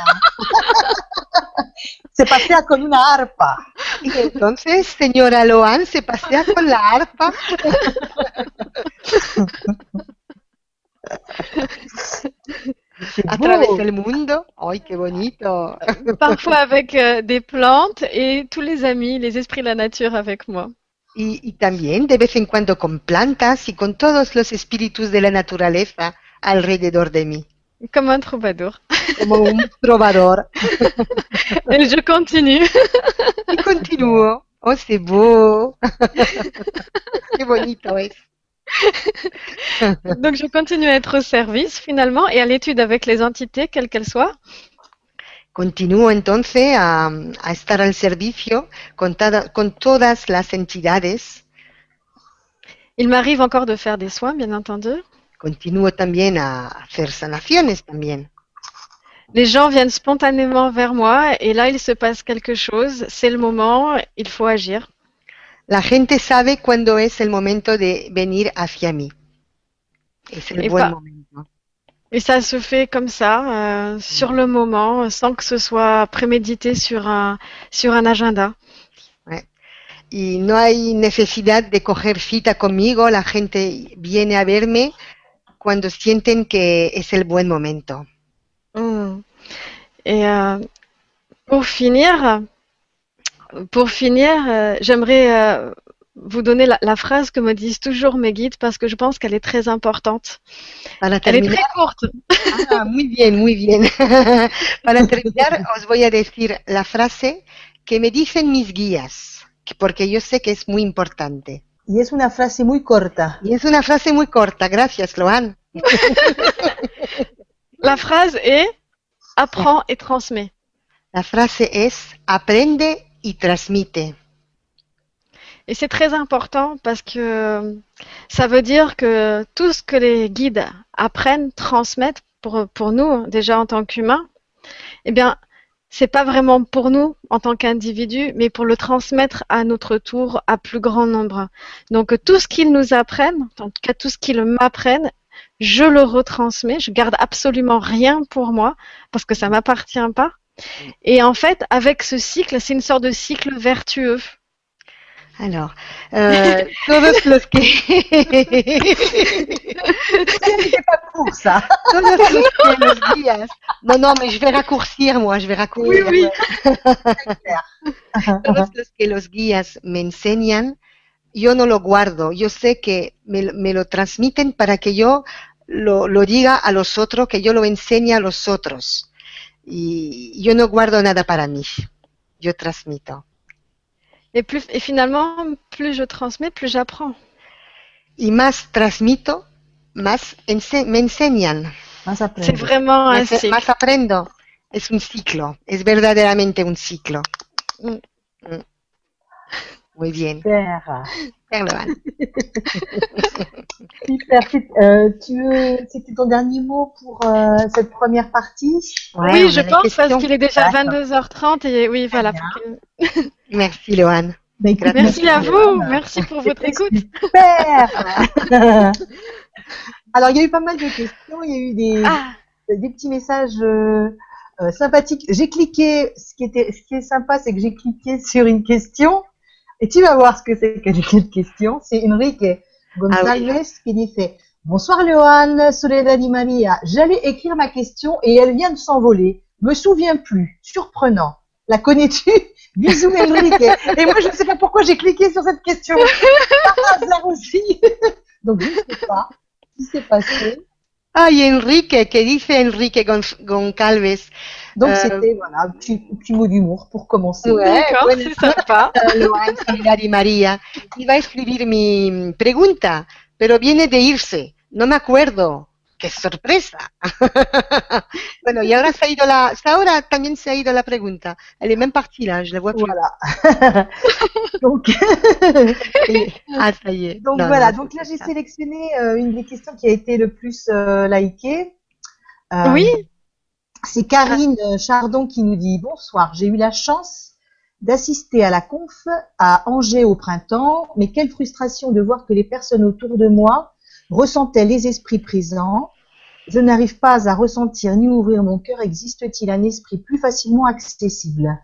Se pasea con una arpa. Y entonces, señora Loan, se pasea con la arpa. Beau. través del mundo. ¡Ay, qué bonito! Parfois avec euh, des plantes et tous les amis, les esprits de la nature avec moi. Y, y también de vez en cuando con plantas y con todos los espíritus de la naturaleza alrededor de mí, Comme un troubadour. como un trovador. Et je continue. Y continúo. ¡Oh, c'est beau! ¡Qué bonito es! Donc je continue à être au service finalement et à l'étude avec les entités, quelles qu'elles soient. Continúo entonces a, a estar al servicio con, tada- con todas las entidades. Il m'arrive encore de faire des soins, bien entendu. Continúo también a hacer sanaciones también. Les gens viennent spontanément vers moi et là il se passe quelque chose, c'est le moment, il faut agir. La gente sabe cuándo es el momento de venir hacia mí. Es el Y buen pa- momento. Et ça se fait comme ça, euh, sur le moment, sans que ce soit prémédité sur un, sur un agenda. Y no hay necesidad de coger cita conmigo, la gente viene a verme cuando sienten que es el buen momento. Mm. Et euh, pour finir, pour finir, euh, j'aimerais vous donner la, la phrase que me disent toujours mes guides parce que je pense qu'elle est très importante. Para Elle est très courte. Ah, muy bien, muy bien. Para terminar, os voy a decir la frase que me dicen mis guías, que- porque yo sé que es muy importante. Y es una frase muy corta. Y es una frase muy corta, gracias, Loan. La phrase est apprends et transmets. La frase es aprende y transmite. Et c'est très important parce que ça veut dire que tout ce que les guides apprennent, transmettent pour, pour nous, déjà en tant qu'humains, eh bien, c'est pas vraiment pour nous en tant qu'individus, mais pour le transmettre à notre tour à plus grand nombre. Donc, tout ce qu'ils nous apprennent, en tout cas, tout ce qu'ils m'apprennent, je le retransmets. Je garde absolument rien pour moi parce que ça m'appartient pas. Et en fait, avec ce cycle, c'est une sorte de cycle vertueux. Alors, euh, todos los que C'est pas pour ça. los guías. Non, non, mais je vais raccourcir, moi, je vais raccourcir. Oui, Todos los que los guías me enseñan, yo no lo guardo. Yo sé que me, lo- me lo transmiten para que yo lo, lo diga a los otros, que yo lo enseñe a los otros. Y yo no guardo nada para mí. Yo transmito. Et, plus, et finalement, plus je transmets, plus j'apprends. Y más transmito, más ense- me enseñan. C'est vraiment un cycle. más aprendo. Es un ciclo. Es verdaderamente un ciclo. Mm. Mm. Muy bien. Super. Super, Loan. Super. Euh, tu veux, c'était ton dernier mot pour euh, cette première partie? Ouais, oui, je pense parce questions. qu'il est déjà D'accord. 22h30 et oui, voilà. que- Merci, Loan. Bah, écoute, Merci à vous, merci pour votre écoute. Super. Alors, il y a eu pas mal de questions. Il y a eu des, Ah, des petits messages euh, euh, sympathiques. J'ai cliqué. Ce qui était, ce qui est sympa, c'est que j'ai cliqué sur une question. Et tu vas voir ce que c'est que quelle question. C'est Enrique González qui dit fait Bonsoir Johan, Soledad y Maria. J'allais écrire ma question et elle vient de s'envoler. Me souviens plus. Surprenant. La connais-tu? Bisous Enrique. Et moi, je ne sais pas pourquoi j'ai cliqué sur cette question. Par hasard aussi. Donc, je ne sais pas ce qui s'est passé. Ay, Enrique, que dice Enrique Gon- Goncalves? Donc, Euh, c'était voilà, un petit, mot d'humour pour commencer. Ouais, d'accord, c'est sympa. y María. Iba a escribir mi pregunta, pero viene de irse. No me acuerdo. ¡Qué sorpresa! bueno, y ahora se ha ido la, ahora también se ha ido la pregunta. Elle est même partie là, je la vois plus. Voilà. donc, Ah, ça y est. donc Non, voilà. non, Donc là, j'ai sélectionné euh, une des questions qui a été le plus euh, likée. Euh, Oui, C'est Karine Chardon qui nous dit Bonsoir, j'ai eu la chance d'assister à la conf à Angers au printemps, mais quelle frustration de voir que les personnes autour de moi ressentaient les esprits présents. Je n'arrive pas à ressentir ni ouvrir mon cœur. Existe-t-il un esprit plus facilement accessible?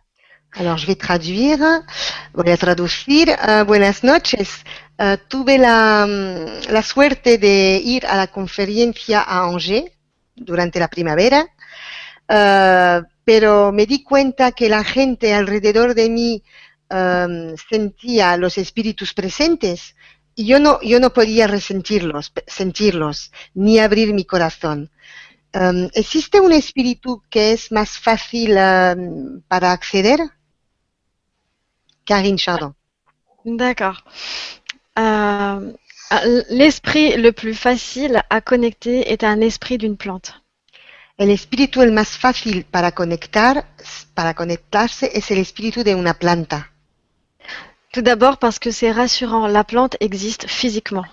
Alors, je vais traduire. Voy a. Eh, buenas noches. Eh, tuve la, mm, la suerte de ir a la conferencia a Angers durante la primavera, eh, pero me di cuenta que la gente alrededor de mí eh, sentía los espíritus presentes y yo no, yo no podía resentirlos, sentirlos, ni abrir mi corazón. Eh, ¿Existe un espíritu que es más fácil eh, para acceder? Karine Chardon. d'accord. Euh, L'esprit le plus facile à connecter est un esprit d'une plante. El espíritu el más fácil para conectar, para conectarse es el espíritu de una planta. Tout d'abord parce que c'est rassurant, la plante existe physiquement.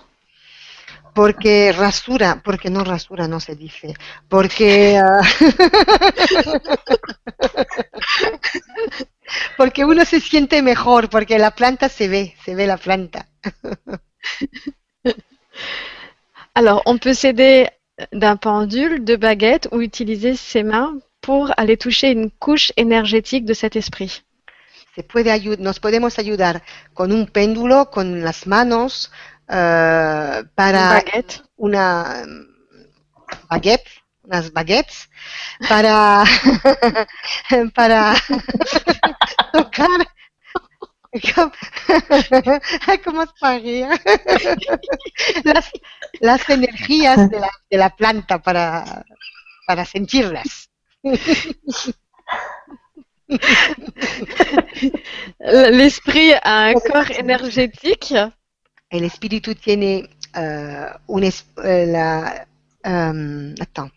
Porque rasura, porque no rasura, no se dice. Porque, ah, porque uno se siente mejor, porque la planta se ve, se ve la planta. Alors, on peut s'aider d'un pendule, de baguettes ou utiliser ses mains pour aller toucher une couche énergétique de cet esprit. Se puede nos podemos ayudar con un péndulo, con las manos, Une para baguette. una baguette, unas baguettes, para, para tocar par rire. Las, las energías de la, de la planta para, para sentirlas. L'esprit a un corps énergétique. El espíritu tiene euh, un es- euh, la, euh, attends.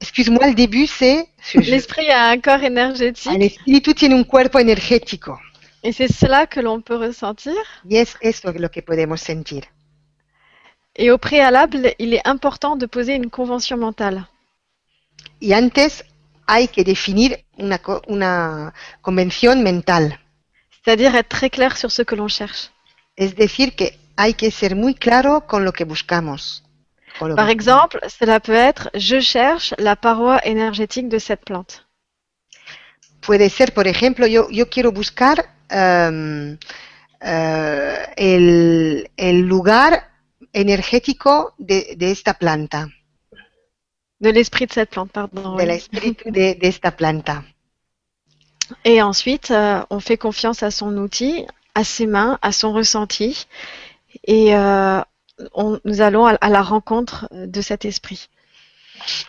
Excuse-moi, le début c'est. L'esprit a un corps El énergétique. espíritu tiene un cuerpo energético. Et c'est cela que l'on peut ressentir? Y es eso lo que podemos sentir. Et au préalable, il est important de poser une convention mentale. Y antes hay que definir una, una convención mental. C'est-à-dire être très clair sur ce que l'on cherche. Es decir, que hay que ser muy claro con lo que buscamos. Lo Par que- exemple, cela peut être je cherche la paroi énergétique de cette plante. Puede ser, por ejemplo, yo, yo quiero buscar em, eh, el, el lugar energético de, de esta planta, De l'esprit de cette plante, pardon. del oui. espíritu de, de esta planta. Et ensuite, euh, on fait confiance à son outil, à ses mains, à son ressenti. Et euh, on- nous allons à, à la rencontre de cet esprit.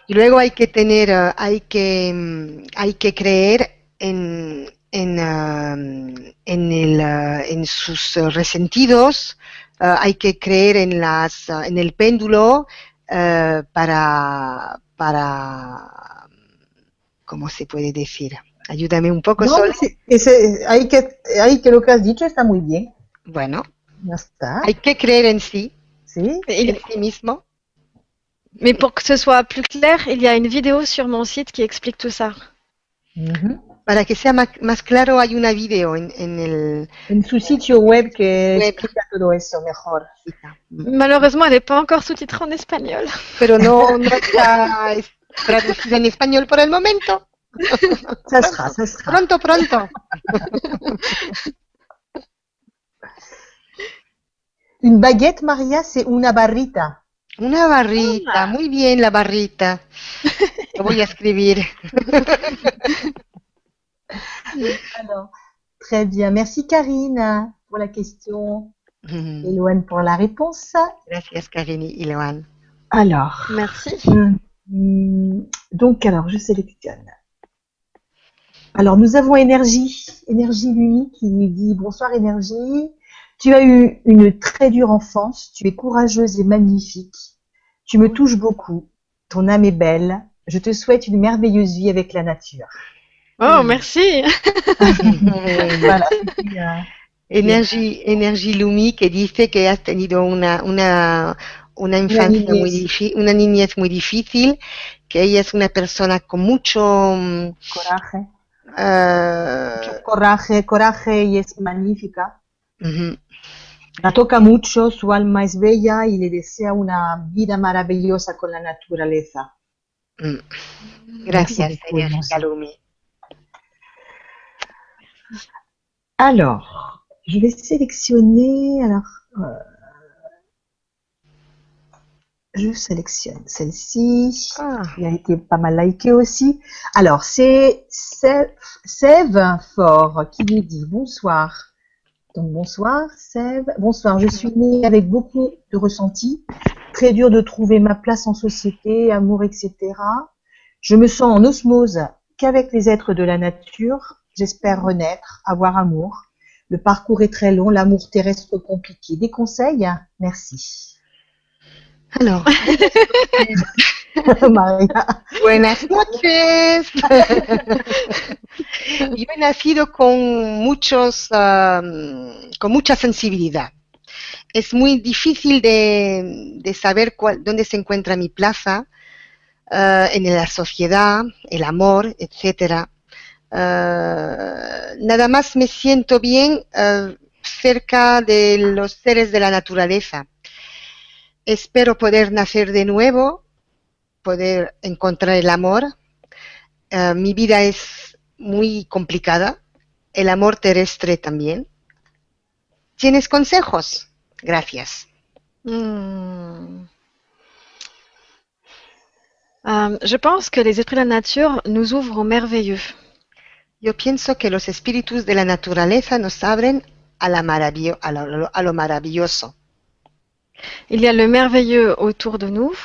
Y luego hay que tener, eh, hay que, mm, hay que creer en, en, eh, en, el, eh, en sus eh, resentidos, eh, hay que creer en, las, eh, en el péndulo eh, para, para, ¿cómo se puede decir? Ayúdame un poco, No, Sol. ese- ahí, que, ahí que lo que has dicho está muy bien. Bueno, Ya está. hay que creer en sí, Sí. En sí mismo. mais pour que ce soit plus clair, il y a une vidéo sur mon site qui explique tout ça. Ujú. Para que sea más, más claro, hay una video en, en el... En su sitio web que Web. explica todo eso mejor. Malheureusement, elle n'est pas encore sous-titrée en espagnol. pero no, no está es- traducida en español por el momento. Ça sera, ça sera. Pronto, pronto. Une baguette, Maria, c'est una barrita. Una barrita, muy bien la barrita. Lo voy a escribir. Alors, très bien. Merci Karine pour la question Mm, et Loane pour la réponse. Gracias, Karini y Loan. Alors, Merci. hum, donc alors je sélectionne. Alors nous avons énergie, énergie lui qui nous dit bonsoir énergie. Tu as eu une très dure enfance, tu es courageuse et magnifique. Tu me touches beaucoup. Ton âme est belle. Je te souhaite une merveilleuse vie avec la nature. Oh, merci. Voilà. Energy, Energy Lumi que dice que has tenido una, una, una infancia muy niñez. difícil, una niñez muy difícil, que ella es una persona con mucho mm, coraje. eh, Coraje, coraje y es magnífica. ujú, La toca mucho, su alma es bella y le desea una vida maravillosa con la naturaleza. mm. Gracias, Energy Lumi. Alors, je vais sélectionner. Alors, euh, je sélectionne celle-ci. Ah. qui a été pas mal likée aussi. Alors, c'est Sève Sève Fort qui nous dit bonsoir. Donc, bonsoir, Sève. Bonsoir, je suis née avec beaucoup de ressentis. Très dur de trouver ma place en société, amour, etc. Je me sens en osmose qu'avec les êtres de la nature. J'espère renaître, avoir amour. Le parcours est très long, l'amour terrestre compliqué. Des conseils? Merci. Alors, Maria. Buenas noches. Yo he nacido con muchos, am, con mucha sensibilidad. Es muy difícil de, de saber cuál, dónde se encuentra mi plaza eh, en la sociedad, el amor, etcétera. Eh, nada más me siento bien eh, cerca de los seres de la naturaleza. Espero poder nacer de nuevo poder encontrar el amor. Eh, mi vida es muy complicada, el amor terrestre también. ¿Tienes consejos? Gracias. Euh, je pense que les esprits de la nature nous ouvrent au merveilleux. Yo pienso que los espíritus de la naturaleza nos abren a, la maravillo- a, lo, a lo maravilloso. Il y a le merveilleux autour de nous,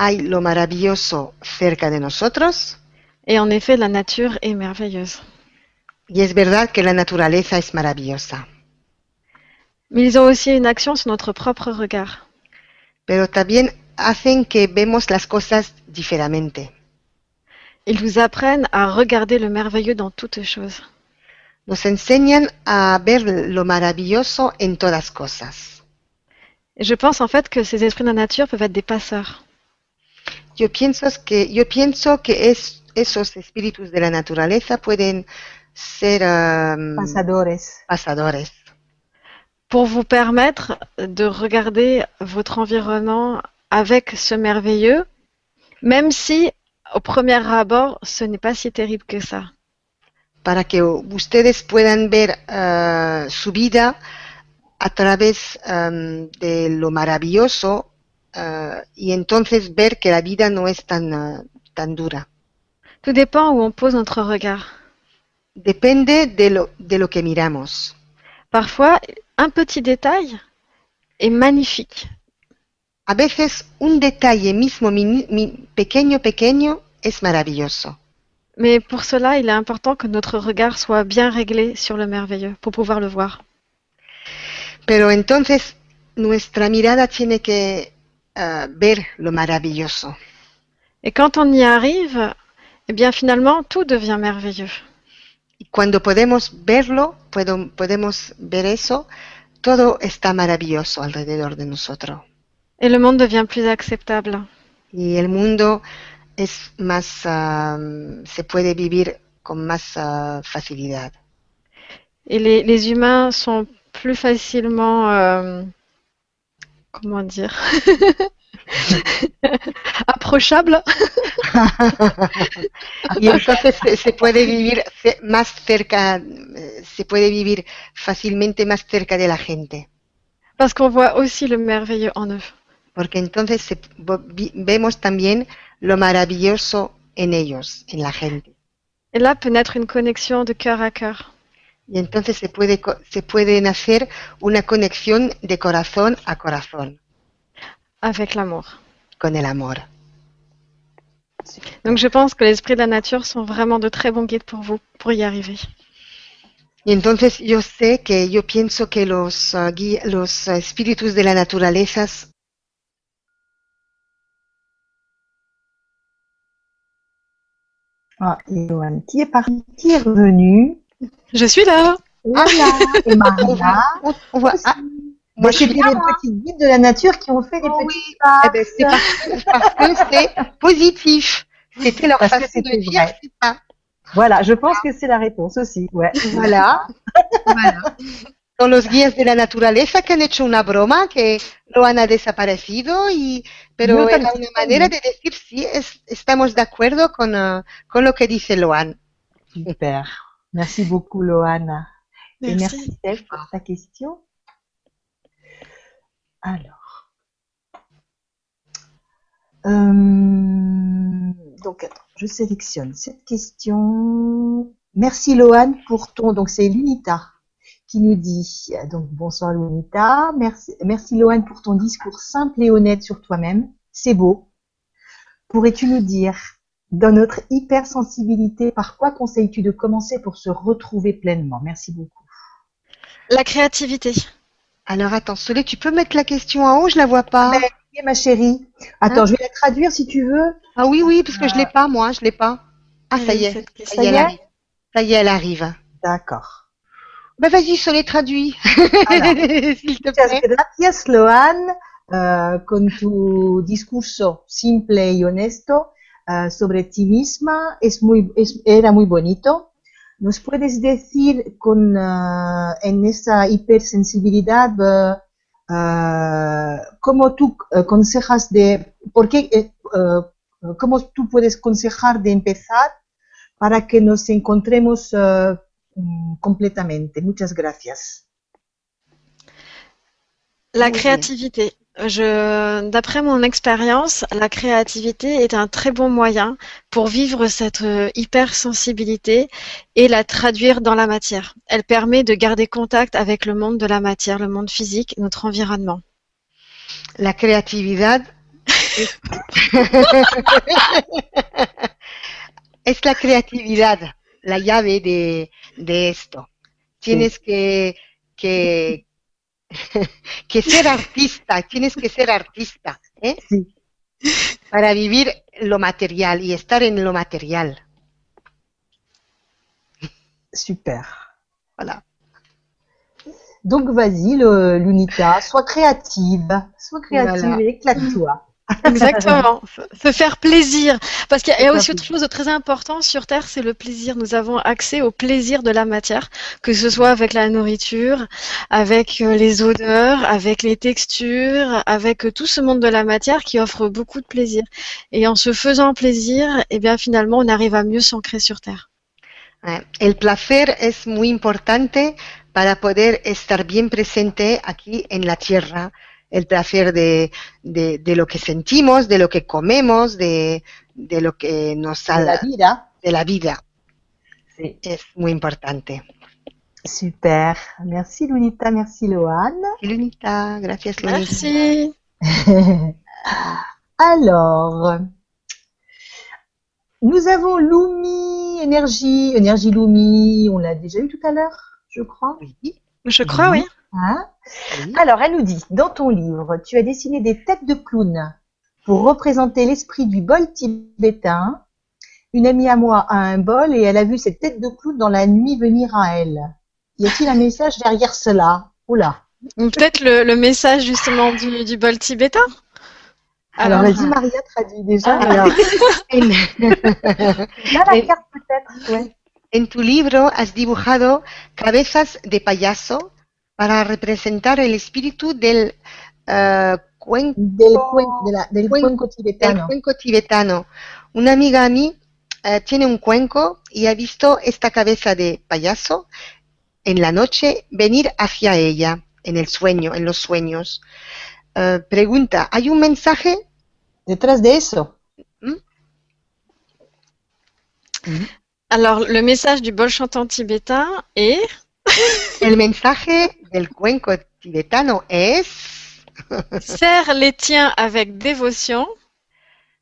Hay lo maravilloso cerca de nosotros et en effet, la nature est merveilleuse. y es verdad que la naturaleza es maravillosa. Mais ils ont aussi une action sur notre propre regard. Pero también hacen que vemos las cosas diferentemente. Ils nous apprennent à regarder le merveilleux dans toutes choses. Nos enseñan a ver lo maravilloso en todas cosas. Je pense en fait que ces esprits de la nature peuvent être des passeurs. Yo pienso que, yo pienso que es, esos espíritus de la naturaleza pueden ser um, Pasadores. pasadores pour vous permettre de regarder votre environnement avec ce merveilleux, même si au premier abord, ce n'est pas si terrible que ça. para que ustedes puedan ver uh, su vida a través um, de lo maravilloso uh, y entonces ver que la vida no es tan, uh, tan dura. Tout dépend où on pose notre regard. Depende de lo, de lo que miramos. Parfois, un petit détail est magnifique. A veces un detalle mismo mini- pequeño, pequeño es maravilloso. Mais pour cela, il est important que notre regard soit bien réglé sur le merveilleux pour pouvoir le voir. Pero entonces nuestra mirada tiene que uh, ver lo maravilloso. Et quand on y arrive, eh bien finalement, tout devient merveilleux. Y cuando podemos verlo, puedo- podemos ver eso, todo está maravilloso alrededor de nosotros. Et le monde devient plus acceptable. Y el mundo es más, um, se puede vivir con más uh, facilidad. Et les, les humains sont plus facilement, euh, comment dire, approchables. Y entonces se, se puede vivir más cerca, eh, se puede vivir fácilmente más cerca de la gente. Parce qu'on voit aussi le merveilleux en eux. Porque entonces vemos también lo maravilloso en ellos, en la gente. Et là peut naître une connexion de cœur à cœur. Y entonces se puede, se pueden hacer una conexión de corazón a corazón avec l'amour. con el amor. Donc je pense que les esprits de la nature sont vraiment de très bons guides pour vous, pour y arriver. Y entonces yo sé que yo pienso que los, gui- los espíritus de la naturaleza Ah, Johan, qui est parti, qui est revenu? Je suis là Voilà. Et voit, on- on voit- ah, moi suis les petits guides de la nature qui ont fait des Oh petits oui, pas. eh ben, c'est parce, parce que c'est positif. C'était leur Parce façon de dire vrai. c'est ça. Voilà, je pense que c'est la réponse aussi. Ouais. Voilà. Voilà. Son los guías de la naturaleza que han hecho una broma que lo han desaparecido y pero Yo era una manera de decir sí es- estamos de acuerdo con, ah, con lo que dice Loan. Super. Merci beaucoup, Loana. Et Merci. merci, Steph, pour ta question. Alors. Euh, donc, attends, je sélectionne cette question. Merci, Loane, pour ton. Donc, c'est Lunita qui nous dit. Donc, bonsoir, Lunita. Merci, merci, Loane, pour ton discours simple et honnête sur toi-même. C'est beau. Pourrais-tu nous dire, dans notre hypersensibilité, par quoi conseilles-tu de commencer pour se retrouver pleinement? Merci beaucoup. La créativité. Alors attends, Solé, tu peux mettre la question en haut, je la vois pas. Mais- ma chérie. Attends, Hein je vais la traduire si tu veux. Ah oui, oui, parce que je l'ai pas, moi, je l'ai pas. Ah, ça y est, Cette ça question. y est. Ça y est, elle arrive. D'accord. Ben vas-y, traduis. Alors, S'il te Muchas gracias, Loan, con tu discurso simple y honesto eh, sobre ti misma. Es muy, es- era muy bonito. ¿Nos puedes decir con, eh, en esa hipersensibilidad eh, eh, cómo tú consejas de, por qué, cómo tú puedes consejar de empezar para que nos encontremos completamente? Muchas gracias. La créativité. d'après mon expérience, la créativité est un très bon moyen pour vivre cette euh, hypersensibilité et la traduire dans la matière. Elle permet de garder contact avec le monde de la matière, le monde physique, notre environnement. La creatividad es, es la creatividad, la llave de, de esto. Tienes que, que, que ser artista, tienes que ser artista, ¿eh? Sí. Para vivir lo material y estar en lo material. Super. Voilà. Donc vas-y, Lunita, sois créative. Sois créative Voilà. et éclate-toi. Exactement. Se faire plaisir. Parce qu'il y a- aussi autre chose de très important sur Terre, c'est le plaisir. Nous avons accès au plaisir de la matière, que ce soit avec la nourriture, avec euh, les odeurs, avec les textures, avec euh, tout ce monde de la matière qui offre beaucoup de plaisir. Et en se faisant plaisir, eh bien finalement, on arrive à mieux s'ancrer sur Terre. Eh, El placer es muy importante para poder estar bien presente aquí en la tierra. El placer de, de, de lo que sentimos, de lo que comemos, de, de lo que nos De la vida. de la vida. Sí. Es muy importante. Super. Merci Lunita, merci Loane. Lunita, gracias Lunita. Merci. Alors, nous avons Lumi, énergie, énergie Lumi, on l'a déjà eu tout à l'heure, je crois. Oui, Je crois, oui. Hein oui. Alors, elle nous dit, dans ton livre, tu as dessiné des têtes de clowns pour représenter l'esprit du bol tibétain. Une amie à moi a un bol et elle a vu cette tête de clown dans la nuit venir à elle. Y a-t-il un message derrière cela? Oula. Ou peut-être le, le message justement du, du bol tibétain? Alors, Alors, vas-y, Maria, traduis déjà. Ah. Alors, en, Là, la carte peut-être. Ouais. en tu libro has dibujado cabezas de payaso para representar el espíritu del eh, cuenco Del, cuen- de la- del Cuenco- cuenco del tibetano. cuenco tibetano. Una amiga a mí eh, tiene un cuenco y ha visto esta cabeza de payaso en la noche venir hacia ella, en el sueño, en los sueños. Eh, pregunta, ¿hay un mensaje? Detrás de eso. Alors, le message du bol chantant tibétain est El mensaje del cuenco tibetano es, serre les tiens avec dévotion,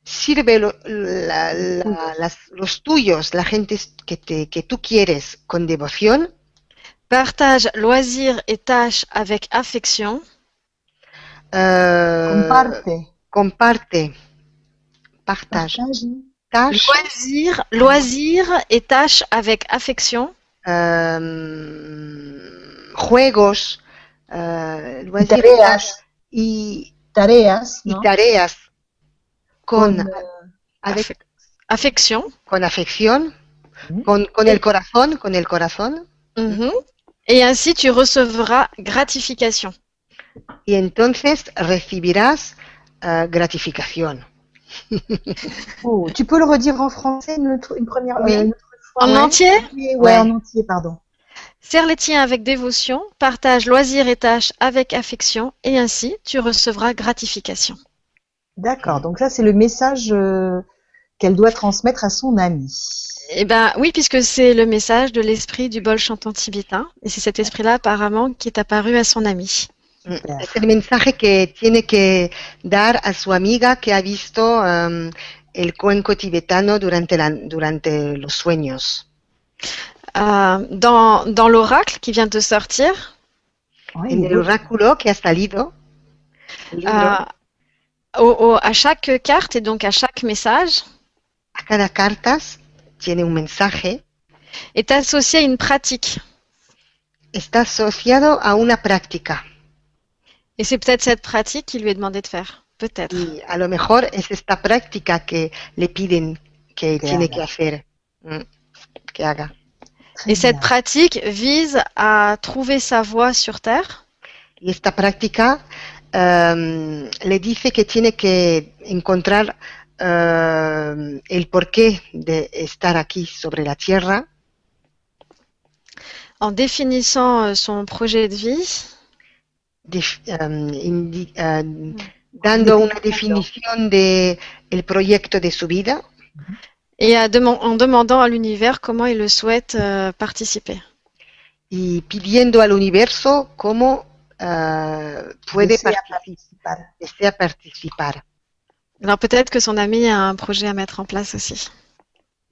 sirve lo- la- la- las- los tuyos, la gente que, te, que tú quieres, con devoción, partage loisirs et tâches avec affection, eh, Comparte. comparte, partage, Partage. tâche, loisirs, loisirs et tâches avec affection, juegos, eh, Y lugares tareas. y, Tareas, y ¿no? tareas con, Con, avec- Affec- affection. con afección, con, con el corazón, con el corazón, Mhm. Et ainsi, tu recevras gratification. y entonces recibirás eh, gratificación. Oh, tu peux le redire en français une, une première Oui. euh, une fois? En ouais. entier, Oui, ouais, Ouais. en entier, pardon. Serre les tiens avec dévotion, partage loisirs et tâches avec affection, et ainsi, tu recevras gratification. D'accord. Donc ça, c'est le message euh, qu'elle doit transmettre à son ami. Eh ben oui, puisque c'est le message de l'esprit du bol chantant tibétain, et c'est cet esprit-là apparemment qui est apparu à son ami. Super. Es el mensaje que tiene que dar a su amiga que ha visto el cuenco tibetano durante, la, durante los sueños. Euh, dans dans l'oracle qui vient de sortir, En el oráculo que ha salido, au- au- à chaque carte et donc à chaque message, a cada cartas tiene un mensaje, est associé à une pratique. está asociado a una práctica. Et c'est peut-être cette pratique qui lui est demandé de faire. Peut-être. Y a lo mejor es esta práctica que le piden que Que tiene haga. que hacer, mm, que haga. Et cette pratique vise à trouver sa voie sur Terre? Y esta práctica em, le dice que tiene que encontrar em, el porqué de estar aquí sobre la tierra, en définissant euh, son projet de vie. Def- um, indi- uh, dando una definición de el proyecto de su vida et à en demandant à l'univers comment il le souhaite euh, participer. y pidiendo al universo cómo uh, puede Desea participar, desea participar. Alors peut-être que son ami a un projet à mettre en place aussi.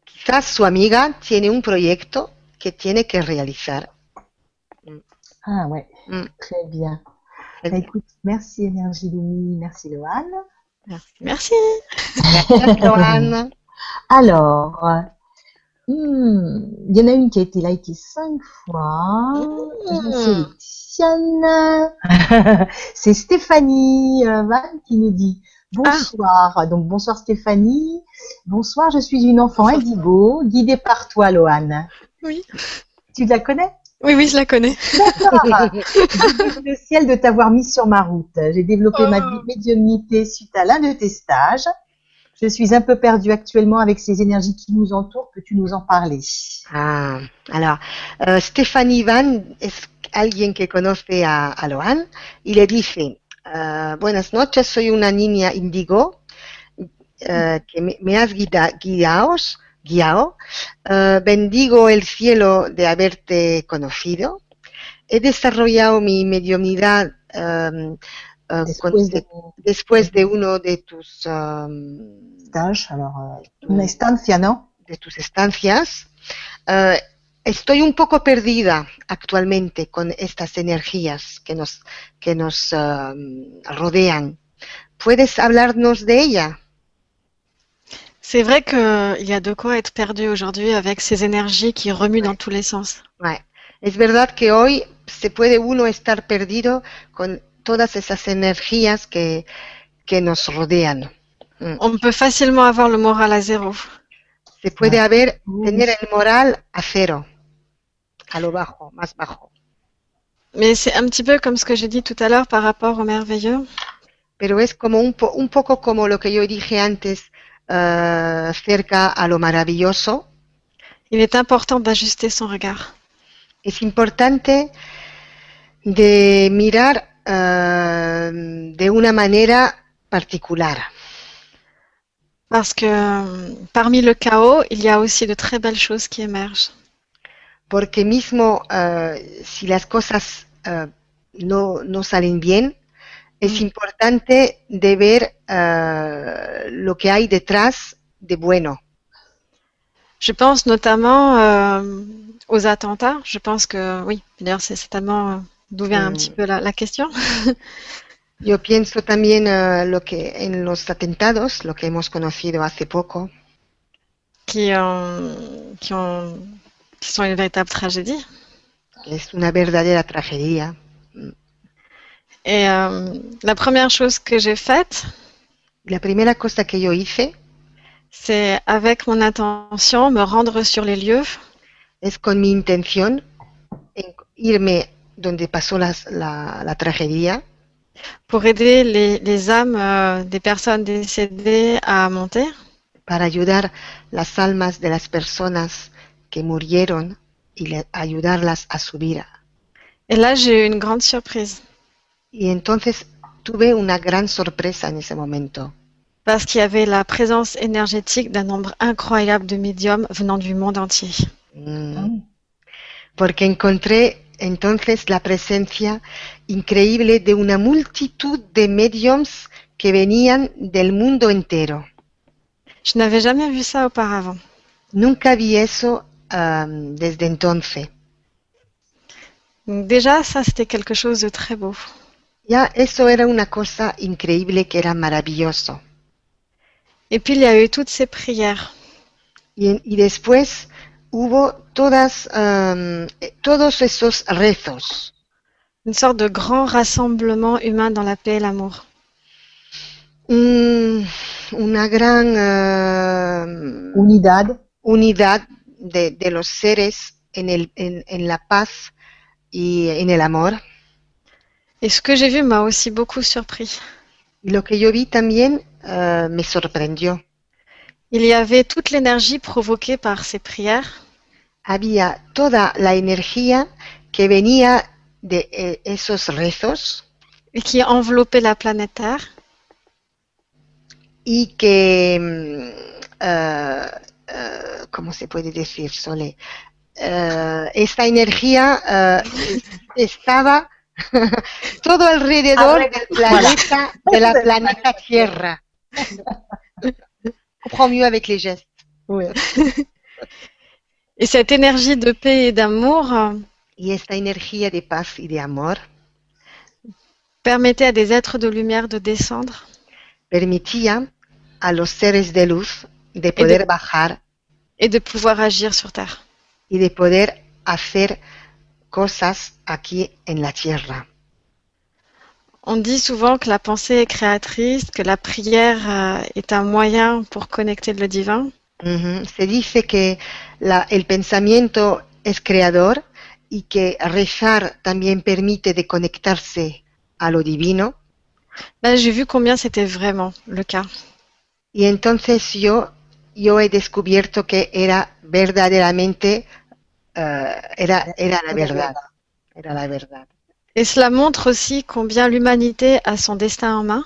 Quizás su amiga tiene un proyecto que tiene que realizar. Ah ouais, Mm. très bien. Très Bah, bien. écoute, merci Énergie Lumi, merci Loane. Merci. Gracias, Joan. Alors, hmm, il y en a une qui a été likée cinq fois. Je sélectionne. C'est Stéphanie euh, Van qui nous dit bonsoir. Donc bonsoir Stéphanie. Bonsoir, je suis une enfant indigo, guidée par toi, Loane. Oui. Tu la connais? Oui, oui, je la connais. D'accord. Le ciel de t'avoir mis sur ma route. J'ai développé ma Oh. médiumnité suite à l'un de tes stages. Je suis un peu perdue actuellement avec ces énergies qui nous entourent. Peux-tu nous en parler Ah, alors, eh, Stephanie Van es alguien que conoce a, a Loan y le dice, eh, buenas noches, soy una niña índigo eh, que me, me has guida- guiaos- guiado, Eh, bendigo el cielo de haberte conocido, he desarrollado mi mediunidad con- Después de después de uno de tus... stage, alors euh, una estancia, ¿no? de tus estancias. Eh, estoy un poco perdida actualmente con estas energías que nos, que nos eh, rodean. ¿Puedes hablarnos de ella? C'est vrai qu'il y a de quoi être perdu aujourd'hui avec ces énergies qui remuent dans tous les sens. Ouais. Es verdad que hoy se puede uno estar perdido con todas esas energías que, que nos rodean. On peut facilement avoir le moral à zéro. Se puede haber, tener el moral a cero, a lo bajo, más bajo. Mais c'est un petit peu comme ce que j'ai dit tout à l'heure par rapport au merveilleux. pero es como un, po- un poco como lo que yo dije antes eh, cerca a lo maravilloso. Il est important d'ajuster son regard. Es importante de mirar de una manera particular, Parce que parmi le chaos, il y a aussi de très belles choses qui émergent. porque mismo eh, si las cosas eh, no, no salen bien, es Mm. importante de ver eh, lo que hay detrás de bueno. Je pense notamment aux attentats. Je pense que oui, d'ailleurs c'est certainement d'où vient un Mm. petit peu la, la question. Yo pienso también eh, lo que en los atentados, lo que hemos conocido hace poco, qui, ont, qui, ont, qui sont une véritable tragédie. es una verdadera tragedia. Et euh, la première chose que j'ai faite, La primera cosa que yo hice c'est avec mon intention me rendre sur les lieux es con mi intención en irme donde pasó las- la, la tragedia pour aider les, les âmes euh, des personnes décédées à monter. para ayudar las almas de las personas que murieron y le- ayudarlas a subir. Et là, j'ai eu une grande surprise Y entonces tuve una gran sorpresa en ese momento, parce qu'il y avait la présence énergétique d'un nombre incroyable de médiums venant du monde entier. Mm. porque encontré entonces la presencia increíble de una multitud de mediums que venían del mundo entero. Je n'avais jamais vu ça auparavant. Nunca vi eso desde entonces. Déjà, ça, c'était quelque chose de très beau. Ya eso era una cosa increíble que era maravilloso. Et puis, il y a eu toutes ces prières. Y después hubo todas, eh, todos esos rezos, Une sorte de grand rassemblement humain dans la paix et l'amour. un- una gran am, Unidad. unidad de, de los seres en, el, en, en la paz y en el amor. Et ce que j'ai vu m'a aussi beaucoup surpris. Lo que yo vi también eh, me sorprendió. Il y avait toute l'énergie provoquée par ces prières Había toda la energía que venía de eh, esos rezos qui enveloppait la planète Terre y que, mm, eh, eh, ¿cómo se puede decir, Sole? Esta energía estaba todo alrededor del planeta, de la planeta Tierra. On comprend mieux avec les gestes. Oui. Et cette énergie de paix et d'amour Y esta energía de paz y de amor permettait à des êtres de lumière de descendre permitía a los seres de luz de poder bajar et de pouvoir agir sur Terre. y de poder hacer cosas aquí en la Tierra. On dit souvent que la pensée est créatrice, que la prière euh, est un moyen pour connecter le divin. Ujú. Se dice que la- el pensamiento es creador y que rezar también permite de conectarse a lo divino. Là, j'ai vu combien c'était vraiment le cas. Y entonces yo, yo he descubierto que era verdaderamente, eh, era, era la verdad. Era la verdad. Et cela montre aussi combien l'humanité a son destin en main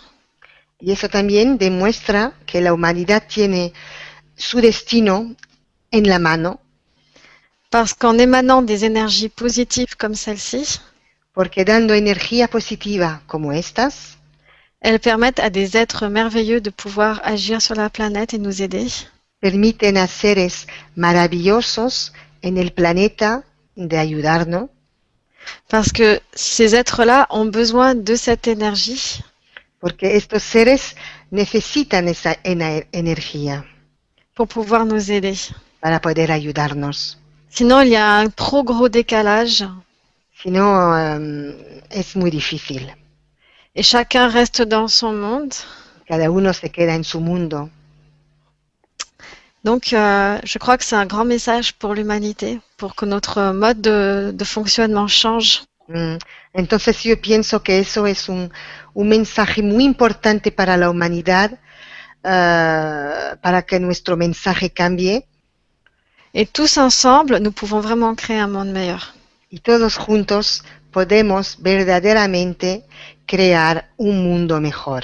Y eso también demuestra que la humanidad tiene su destino en la mano, parce qu'en émanant des énergies positives comme celle-ci, porque dando energía positiva como estas, elles permettent à des êtres merveilleux de pouvoir agir sur la planète et nous aider. permiten a seres maravillosos en el planeta de ayudarnos, Parce que ces êtres-là ont besoin de cette énergie porque estos seres necesitan esa energía pour pouvoir nous aider. Para poder ayudarnos. Sinon, il y a un trop gros décalage Si no, em, es muy difícil. et chacun reste dans son monde. Cada uno se queda en su mundo. Donc, euh, je crois que c'est un grand message pour l'humanité, pour que notre mode de, de fonctionnement change. Mm, Entonces yo pienso que eso es un, un mensaje muy importante para la humanidad, eh, para que nuestro mensaje cambie Et tous ensemble, nous pouvons vraiment créer un monde meilleur. y todos juntos podemos verdaderamente crear un mundo mejor.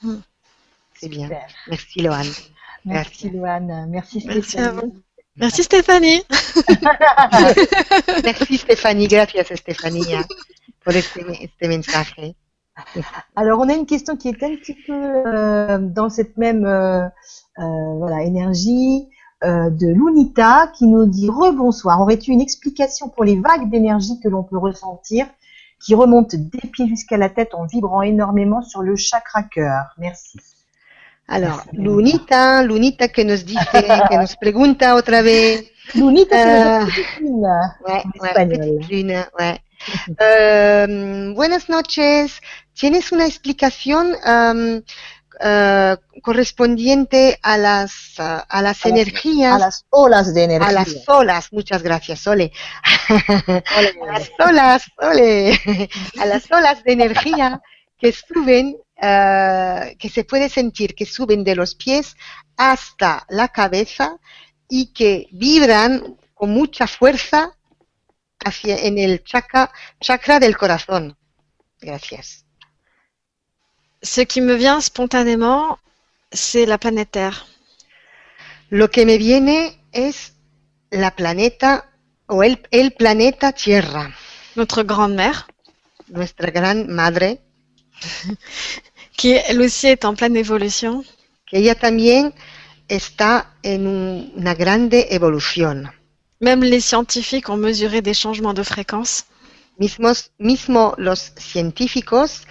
Mm. C'est bien. Super. Merci Loan. Merci, Loane. Merci, Merci Stéphanie. à vous. Merci Stéphanie. Merci Stéphanie, gracias Estefanía por este, este mensaje. Alors, on a une question qui est un petit peu euh, dans cette même euh, euh, voilà, énergie euh, de Lunita qui nous dit Rebonsoir. Aurais-tu une explication pour les vagues d'énergie que l'on peut ressentir qui remontent des pieds jusqu'à la tête en vibrant énormément sur le chakra cœur? Merci. Alors, Merci. Lunita, Lunita que nos dice, que nos pregunta otra vez. Lunita, Euh. Ouais, ouais, lune. Eh, buenas noches. ¿Tienes una explicación em, eh, correspondiente a las, a las A las- energías, A las olas de energía. a las olas? Muchas gracias, Sole. Ole. a las olas, Sole. a las olas de energía que suben, eh, que se puede sentir que suben de los pies hasta la cabeza y que vibran con mucha fuerza hacia en el chakra, chakra del corazón. Gracias. Ce qui me vient spontanément, c'est la planète Terre. Lo que me viene es la planeta o el, el planeta Tierra, notre grande mère, nuestra gran madre, qui elle aussi est en pleine évolution. que ella también está en un- una grande evolución. Même les scientifiques ont mesuré des changements de fréquence. Mismos, mismo los científicos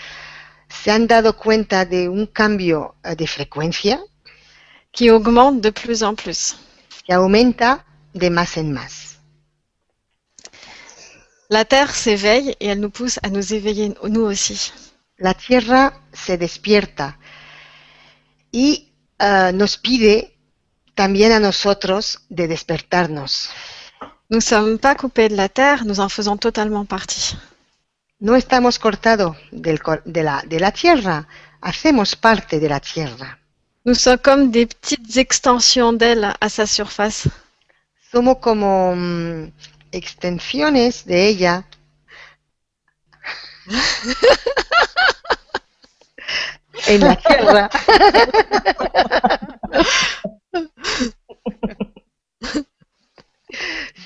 se han dado cuenta de un cambio eh, de frecuencia? Qui augmentent de plus en plus. que aumenta de más en más. La Terre s'éveille et elle nous pousse à nous éveiller nous aussi. La Tierra se despierta y eh, nos pide también a nosotros de despertarnos. Nous ne sommes pas coupés de la Terre, nous en faisons totalement partie. No estamos cortados de, la, de la Tierra, hacemos parte de la Tierra. Nous sommes comme des petites extensions d'elle à sa surface. Somos como mm, extensiones de ella en la tierra.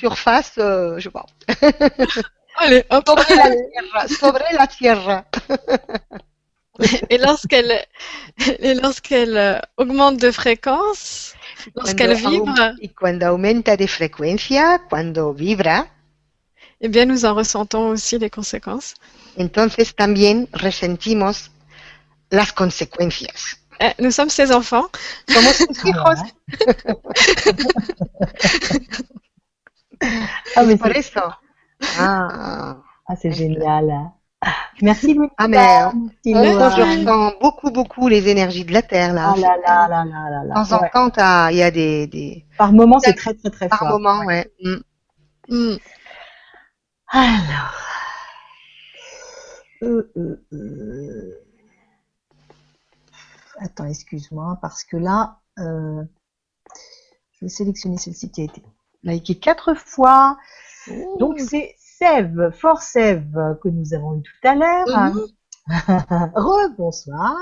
Surface, euh, je pas. Allez, hop. Sobre la tierra. Sobre la tierra. Et lorsqu'elle et lorsqu'elle augmente de fréquence, lorsqu'elle vibre, y cuando aumenta de frecuencia, cuando vibra, eh bien nous en ressentons aussi les conséquences. entonces también resentimos las consecuencias. Eh, nous sommes ses enfants. Somos sus hijos, Ah, mais por eso. Ah, ah, c'est génial. Merci Louis. Ah, mais, Loane. je ressens beaucoup, beaucoup les énergies de la Terre, là. Ah là là là là là De temps en temps, il y a des, des Par moment, c'est très très très par fort. moments, ouais. Mm. Hmm. Alors. Euh, euh, euh. Attends, excuse-moi, parce que là, euh, je vais sélectionner celle-ci qui a été likée quatre fois. Donc c'est Sève, Fort Sève, que nous avons eu tout à l'heure. Rebonsoir.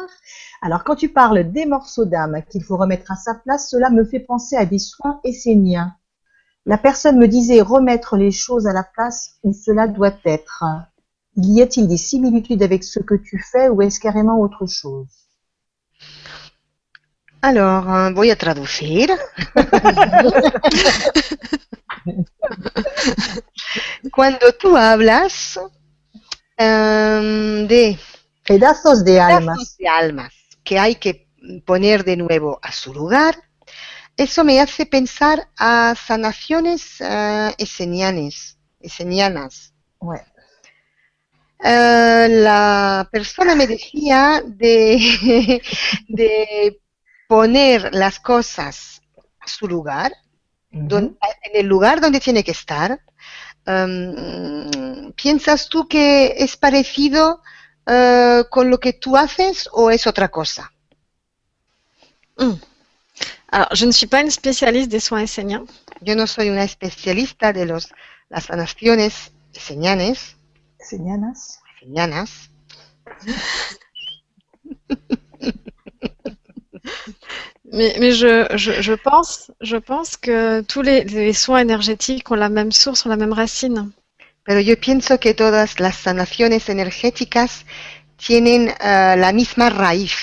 Alors, quand tu parles des morceaux d'âme qu'il faut remettre à sa place, cela me fait penser à des soins esséniens. La personne me disait remettre les choses à la place où cela doit être. Y a-t-il des similitudes avec ce que tu fais ou est-ce carrément autre chose? Alors, eh, voy a traducir. Cuando tú hablas em, de Pedazos de pedazos almas. de almas que hay que poner de nuevo a su lugar, eso me hace pensar a sanaciones eh, esenianes, esenianas. Eh, la persona me decía de, de poner las cosas a su lugar, Mhm. don- en el lugar donde tiene que estar. Em, ¿Piensas tú que es parecido eh, con lo que tú haces o es otra cosa? Alors, je ne suis pas une spécialiste des soins esséniens. Yo no soy una especialista de los, las sanaciones esenianes, Señanas. esenianas. Mais, mais je, je, je pense, je pense que tous les, les soins énergétiques ont la même source, ont la même racine. Pero yo pienso que todas las sanaciones energéticas tienen eh, la misma raíz.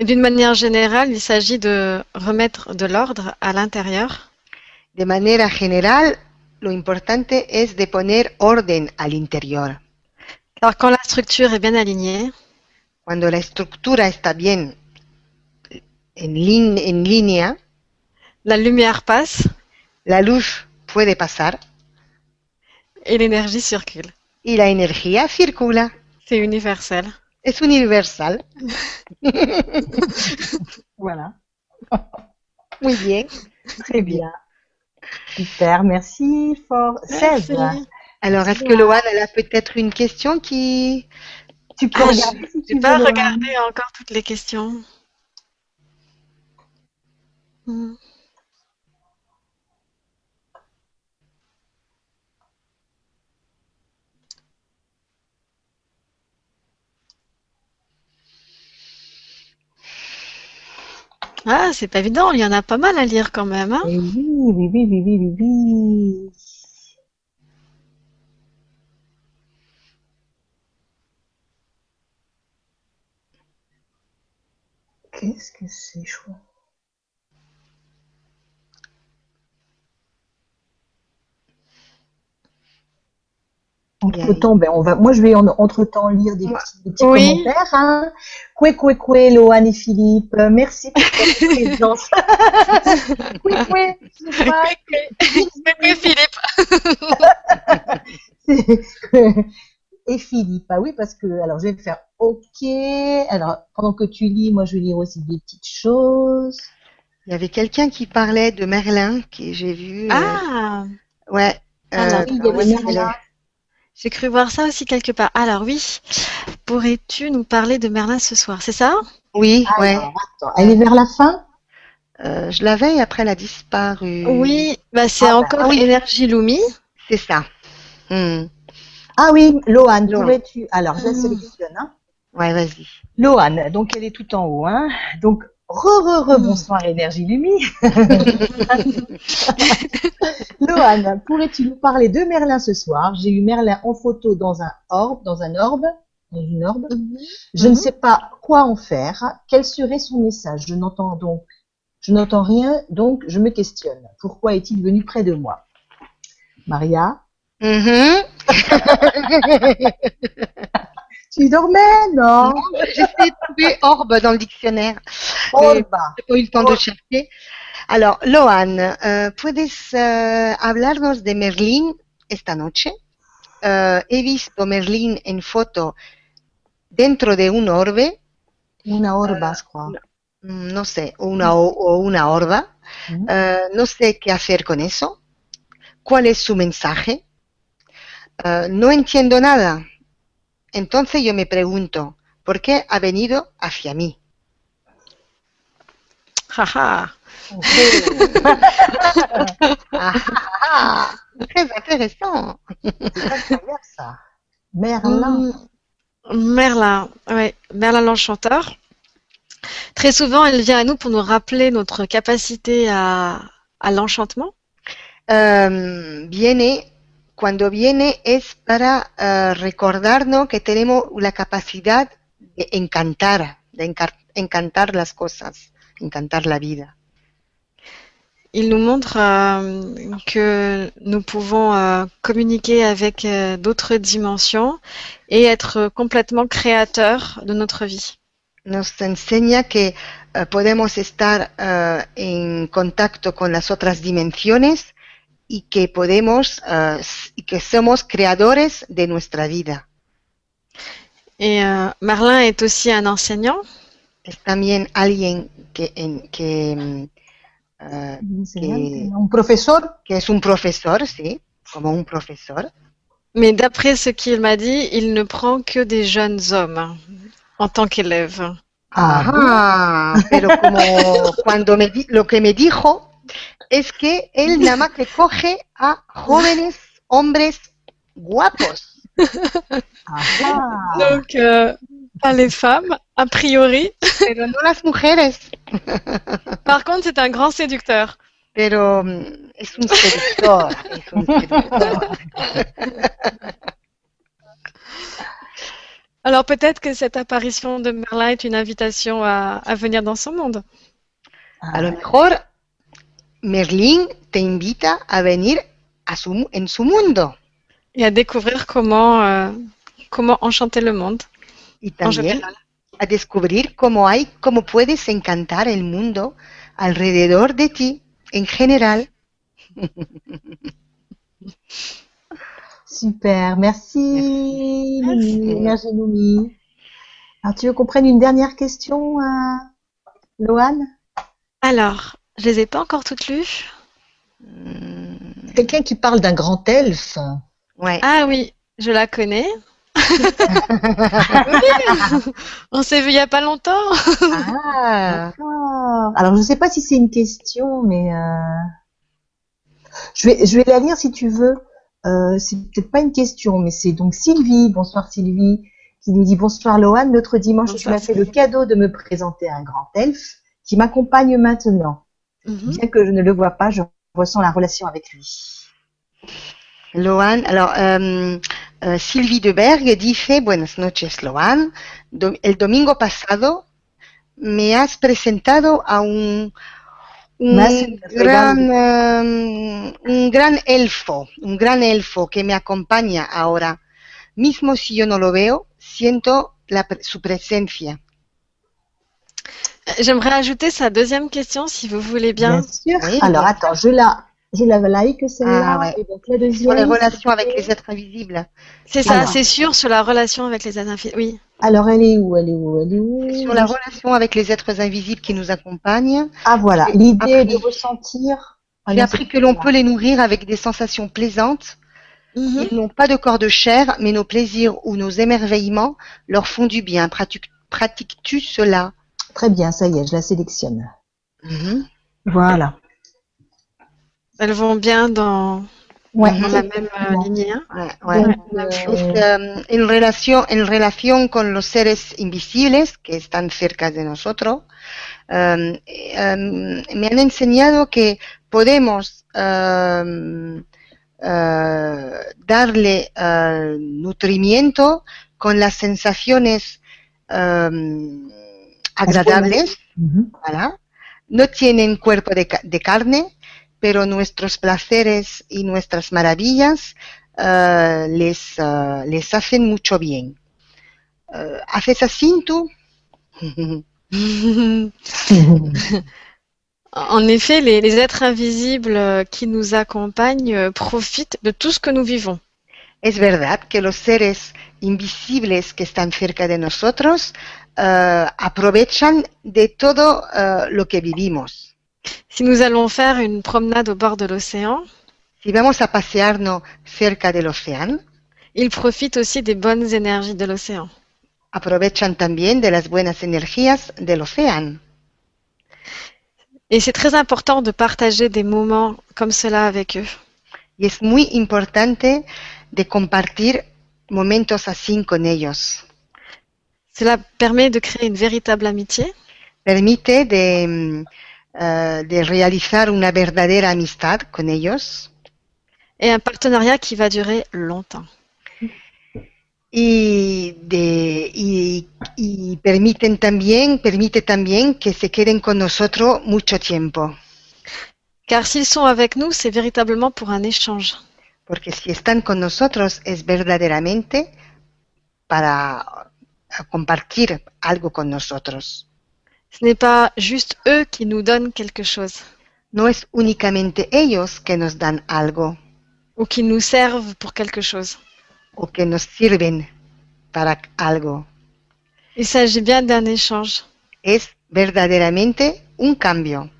D'une manière générale, il s'agit de remettre de l'ordre à l'intérieur De manera general, lo importante es de poner orden al interior. Alors, quand la structure est bien alignée, Cuando la estructura está bien en, lin- en línea, la lumière passe la luz puede pasar et l'énergie circule. y la energía circula. C'est universel. Es universal. Voilà. Muy bien. Très bien. Super, merci Fort. Alors, est-ce que Loane, elle a peut-être une question qui... Tu peux Ah, regarder Je n'ai pas regardé encore toutes les questions. Hmm. Ah, c'est pas évident, il y en a pas mal à lire quand même, hein. Oui, oui, oui, oui, oui. Qu'est-ce que c'est chouette. Entre temps, ben on va, moi je vais en, entre temps lire des Ouais. petits, des petits Oui. commentaires. Hein. Koué, koué, koué, Loane et Philippe, euh, merci pour votre présence. koué, koué, pas. Philippe. et Philippe. Ah oui, parce que, alors je vais faire OK. Alors, pendant que tu lis, moi je vais lire aussi des petites choses. Il y avait quelqu'un qui parlait de Merlin, que j'ai vu. euh, Ah, ouais. Alors, euh, il y avait ouais, Merlin. J'ai cru voir ça aussi quelque part. Alors oui, pourrais-tu nous parler de Merlin ce soir, c'est ça? Oui, ouais. Alors, attends, elle est vers la fin? Euh, je l'avais et après elle a disparu. Oui, bah c'est Ah, bah, encore ah oui. Énergie Lumi. C'est ça. Hmm. Ah oui, Loane, Loane. pourrais-tu? Alors, je la Hmm. sélectionne. Hein. Ouais, vas-y. Loane, donc elle est tout en haut. Hein. Donc, re, re, re, bonsoir Énergie Lumi. Loane, pourrais-tu nous parler de Merlin ce soir? J'ai eu Merlin en photo dans un orbe, dans un orbe, dans une orbe. Je ne sais pas quoi en faire. Quel serait son message? Je n'entends donc, je n'entends rien, donc je me questionne. Pourquoi est-il venu près de moi? Maria, Mhm. tu dormais, non J'essaie de trouver orbe dans le dictionnaire. Orba. J'ai pas eu le temps de chercher. Alors, Loan, eh, ¿puedes eh, hablarnos de Merlín esta noche? Eh, he visto Merlín en foto dentro de un orbe, Una orba, crois. mm, no sé, una, o, o una orba. Eh, no sé qué hacer con eso. ¿Cuál es su mensaje? Eh, no entiendo nada. Entonces yo me pregunto, ¿por qué ha venido hacia mí? Ah, très intéressant. Incroyable ça. Merlin. Merlin, ouais, Merlin l'enchanteur. Très souvent, elle vient à nous pour nous rappeler notre capacité à, à l'enchantement. Em, viene, cuando viene es para eh, recordarnos que tenemos la capacidad de encantar, de encar- encantar las cosas, encantar la vida. Il nous montre euh, que nous pouvons euh, communiquer avec euh, d'autres dimensions et être complètement créateurs de notre vie. Nos enseña que eh, podemos estar eh, en contacto con las otras dimensiones y que podemos, s- y que somos creadores de nuestra vida. Et euh, Merlin est aussi un enseignant. Es también alguien que, en- que, eh, Enseñante, Un profesor. que es un profesor, sí, como un profesor. Mais d'après ce qu'il m'a dit, il ne prend que des jeunes hommes en tant qu'élève. Ah, pero como cuando me di- lo que me dijo es que él nada más que coge a jóvenes hombres guapos. Donc, euh, pas les femmes, a priori. Pero no las mujeres. Par contre, c'est un grand séducteur. Pero mm, es un seductor. Es un seductor. Alors peut-être que cette apparition de Merlin est une invitation à, à venir dans son monde. A lo mejor Merlín te invita a venir a su, en su mundo. et à découvrir comment, euh, comment enchanter le monde Y en también général. a descubrir cómo hay, cómo puedes encantar el mundo alrededor de ti en general. Super, merci, Merci. Lumi. Alors, tu veux qu'on prenne une dernière question, euh, Loane? Alors, je les ai pas encore toutes lues. Mm, Quelqu'un qui parle d'un grand elfe. ouais. Ah oui, je la connais. Oui, on s'est vu il y a pas longtemps. Ah, D'accord. Alors, je ne sais pas si c'est une question, mais euh, je vais, je vais la lire si tu veux. Euh, c'est peut-être pas une question, mais c'est donc Sylvie. Bonsoir Sylvie, qui nous dit bonsoir Loane. L'autre dimanche, tu m'as fait le cadeau de me présenter un grand elfe qui m'accompagne maintenant. Mhm. Bien que je ne le vois pas, je ressens la relation avec lui. Loan, alors em, eh, Sylvie de Berg dice, buenas noches Loan, Do- el domingo pasado me has presentado a un, un gran, em, un gran elfo, un gran elfo que me acompaña ahora. Mismo si yo no lo veo, siento la su presencia. J'aimerais ajouter sa deuxième question, si vous voulez bien. sûr. Oui, Alors, bien attends, je la, je la like celle-là. Ah, ouais. Et donc, la Sur deuxième. les relations avec les êtres invisibles. C'est ça, c'est sûr sur la relation avec les infinis. Oui. Alors, elle est où Elle est où Elle est où sur la relation avec les êtres invisibles qui nous accompagnent. Ah, voilà. L'idée de ressentir. J'ai appris que l'on peut les nourrir avec des sensations plaisantes. Mhm. Ils n'ont pas de corps de chair, mais nos plaisirs ou nos émerveillements leur font du bien. Pratique- Pratiques-tu cela? Très bien, ça y est, je la sélectionne. Mhm. Voilà. Elles vont bien dans, Ouais, dans la même euh, hein. Ouais, ouais. Euh, en, relación, en relación con los seres invisibles que están cerca de nosotros, em, em, me han enseñado que podemos em, eh, darle eh, nutrimiento con las sensaciones agradables, mhm. ¿verdad? No tienen cuerpo de, ca- de carne, pero nuestros placeres y nuestras maravillas eh, les, eh, les hacen mucho bien. Eh, ¿Haces así tú? En effet, les, les êtres invisibles euh, qui nous accompagnent euh, profitent de tout ce que nous vivons. Es verdad que los seres invisibles que están cerca de nosotros eh, aprovechan de todo eh, lo que vivimos. Si nous allons faire une promenade au bord de l'océan, Si vamos a pasearnos cerca del océano, ils profitent aussi des bonnes énergies de l'océan. aprovechan también de las buenas energías del océano. Et c'est très important de partager des moments comme cela avec eux. Y es muy importante de compartir momentos así con ellos. Cela permet de créer une véritable amitié Permite de, eh, de realizar una verdadera amistad con ellos et un partenariat qui va durer longtemps. y, de, y, y permiten también, permite también que se queden con nosotros mucho tiempo. Car s'ils sont avec nous, c'est véritablement pour un échange. Porque si están con nosotros es verdaderamente para compartir algo con nosotros. Ce n'est pas juste eux qui nous donnent quelque chose No es únicamente ellos que nos dan algo ou qui nous servent pour quelque chose. o que nos sirven para algo. Il s'agit bien d'un échange. Es verdaderamente un cambio.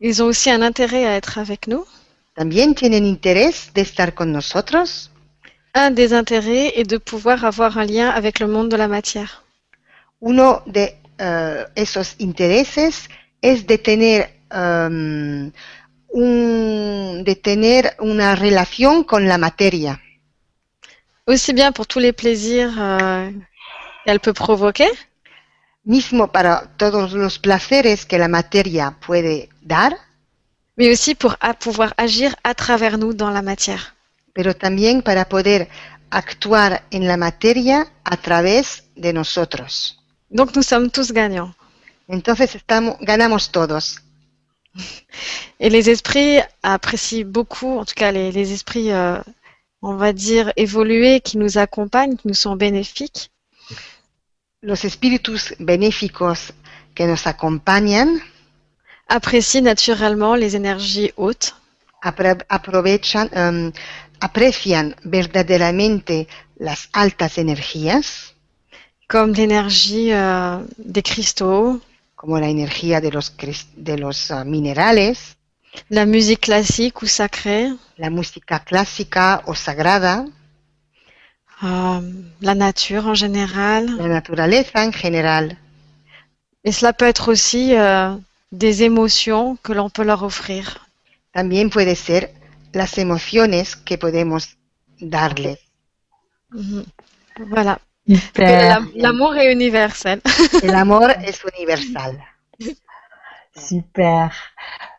Ils ont aussi un intérêt à être avec nous. También tienen interés de estar con nosotros. Un des intérêts est de pouvoir avoir un lien avec le monde de la matière. Uno de eh, esos intereses es de tener, um, un- de tener una relación con la materia, Aussi bien pour tous les plaisirs euh, qu'elle peut provoquer, mismo para todos los placeres que la materia puede dar, mais aussi pour à pouvoir agir à travers nous dans la matière. Pero también para poder actuar en la materia a través de nosotros. Donc nous sommes tous gagnants. Entonces estamos, ganamos todos. Et les esprits apprécient beaucoup, en tout cas les, les esprits, euh, on va dire, évolués qui nous accompagnent, qui nous sont bénéfiques, Los espíritus benéficos que nos acompañan apprécient naturellement les énergies hautes, apro- aprovechan, em, aprecian verdaderamente las altas energías, comme l'énergie euh, des cristaux, como la energía de los, de los ah, minerales, la musique classique ou sacrée, la música clásica o sagrada, euh, la nature en général. la naturaleza en general. Et cela peut être aussi euh, des émotions que l'on peut leur offrir. También puede ser las emociones que podemos darles. Mhm. Voilà. L'amour est universel. El amor es universal. super.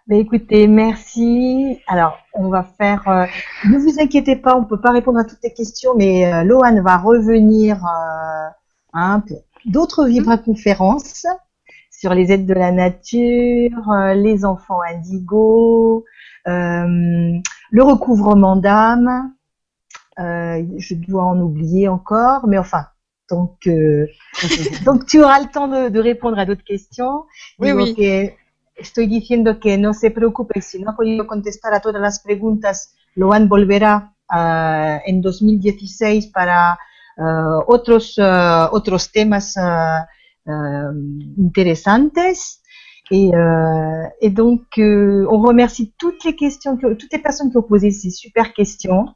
Ben, écoutez, merci. Alors, on va faire. euh, ne vous inquiétez pas, on peut pas répondre à toutes les questions, mais euh, Lohan va revenir euh, hein, pour d'autres vibra-conférences sur les aides de la nature, euh, les enfants indigos, le recouvrement d'âme. Euh, je dois en oublier encore, mais enfin, donc, euh, donc tu auras le temps de, de répondre à d'autres questions. Oui, Digo oui. que estoy diciendo que no se preocupe, si no ha podido contestar a todas las preguntas, Loan volverá ah, en 2016 para ah, otros, ah, otros temas interesantes. Et, euh, et donc, euh, on remercie toutes les questions, que- toutes les personnes qui ont posé ces super questions.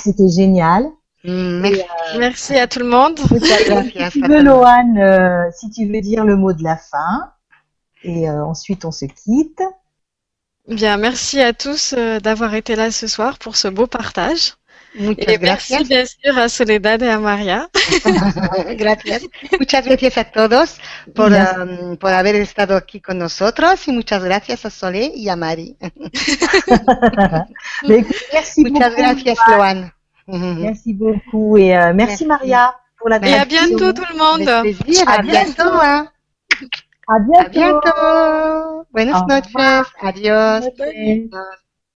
C'était génial. Mm, merci. Merci à tout le monde. Si tu veux. Lohan, euh, si tu veux dire le mot de la fin, et euh, ensuite on se quitte. Bien, merci à tous euh, d'avoir été là ce soir pour ce beau partage. Muchas merci gracias. bien sûr à Soledad et à Maria. gracias. Muchas gracias a todos por, um, por haber estado aquí con nosotros y muchas gracias a Solé y a Mari. Merci Muchas gracias, Loan. Merci beaucoup et euh, merci, Merci. Maria pour la Et à Merci. bientôt tout le monde. À À bientôt. hein. À A bientôt. bientôt. Buenas noches. Adiós. Noches. Adiós.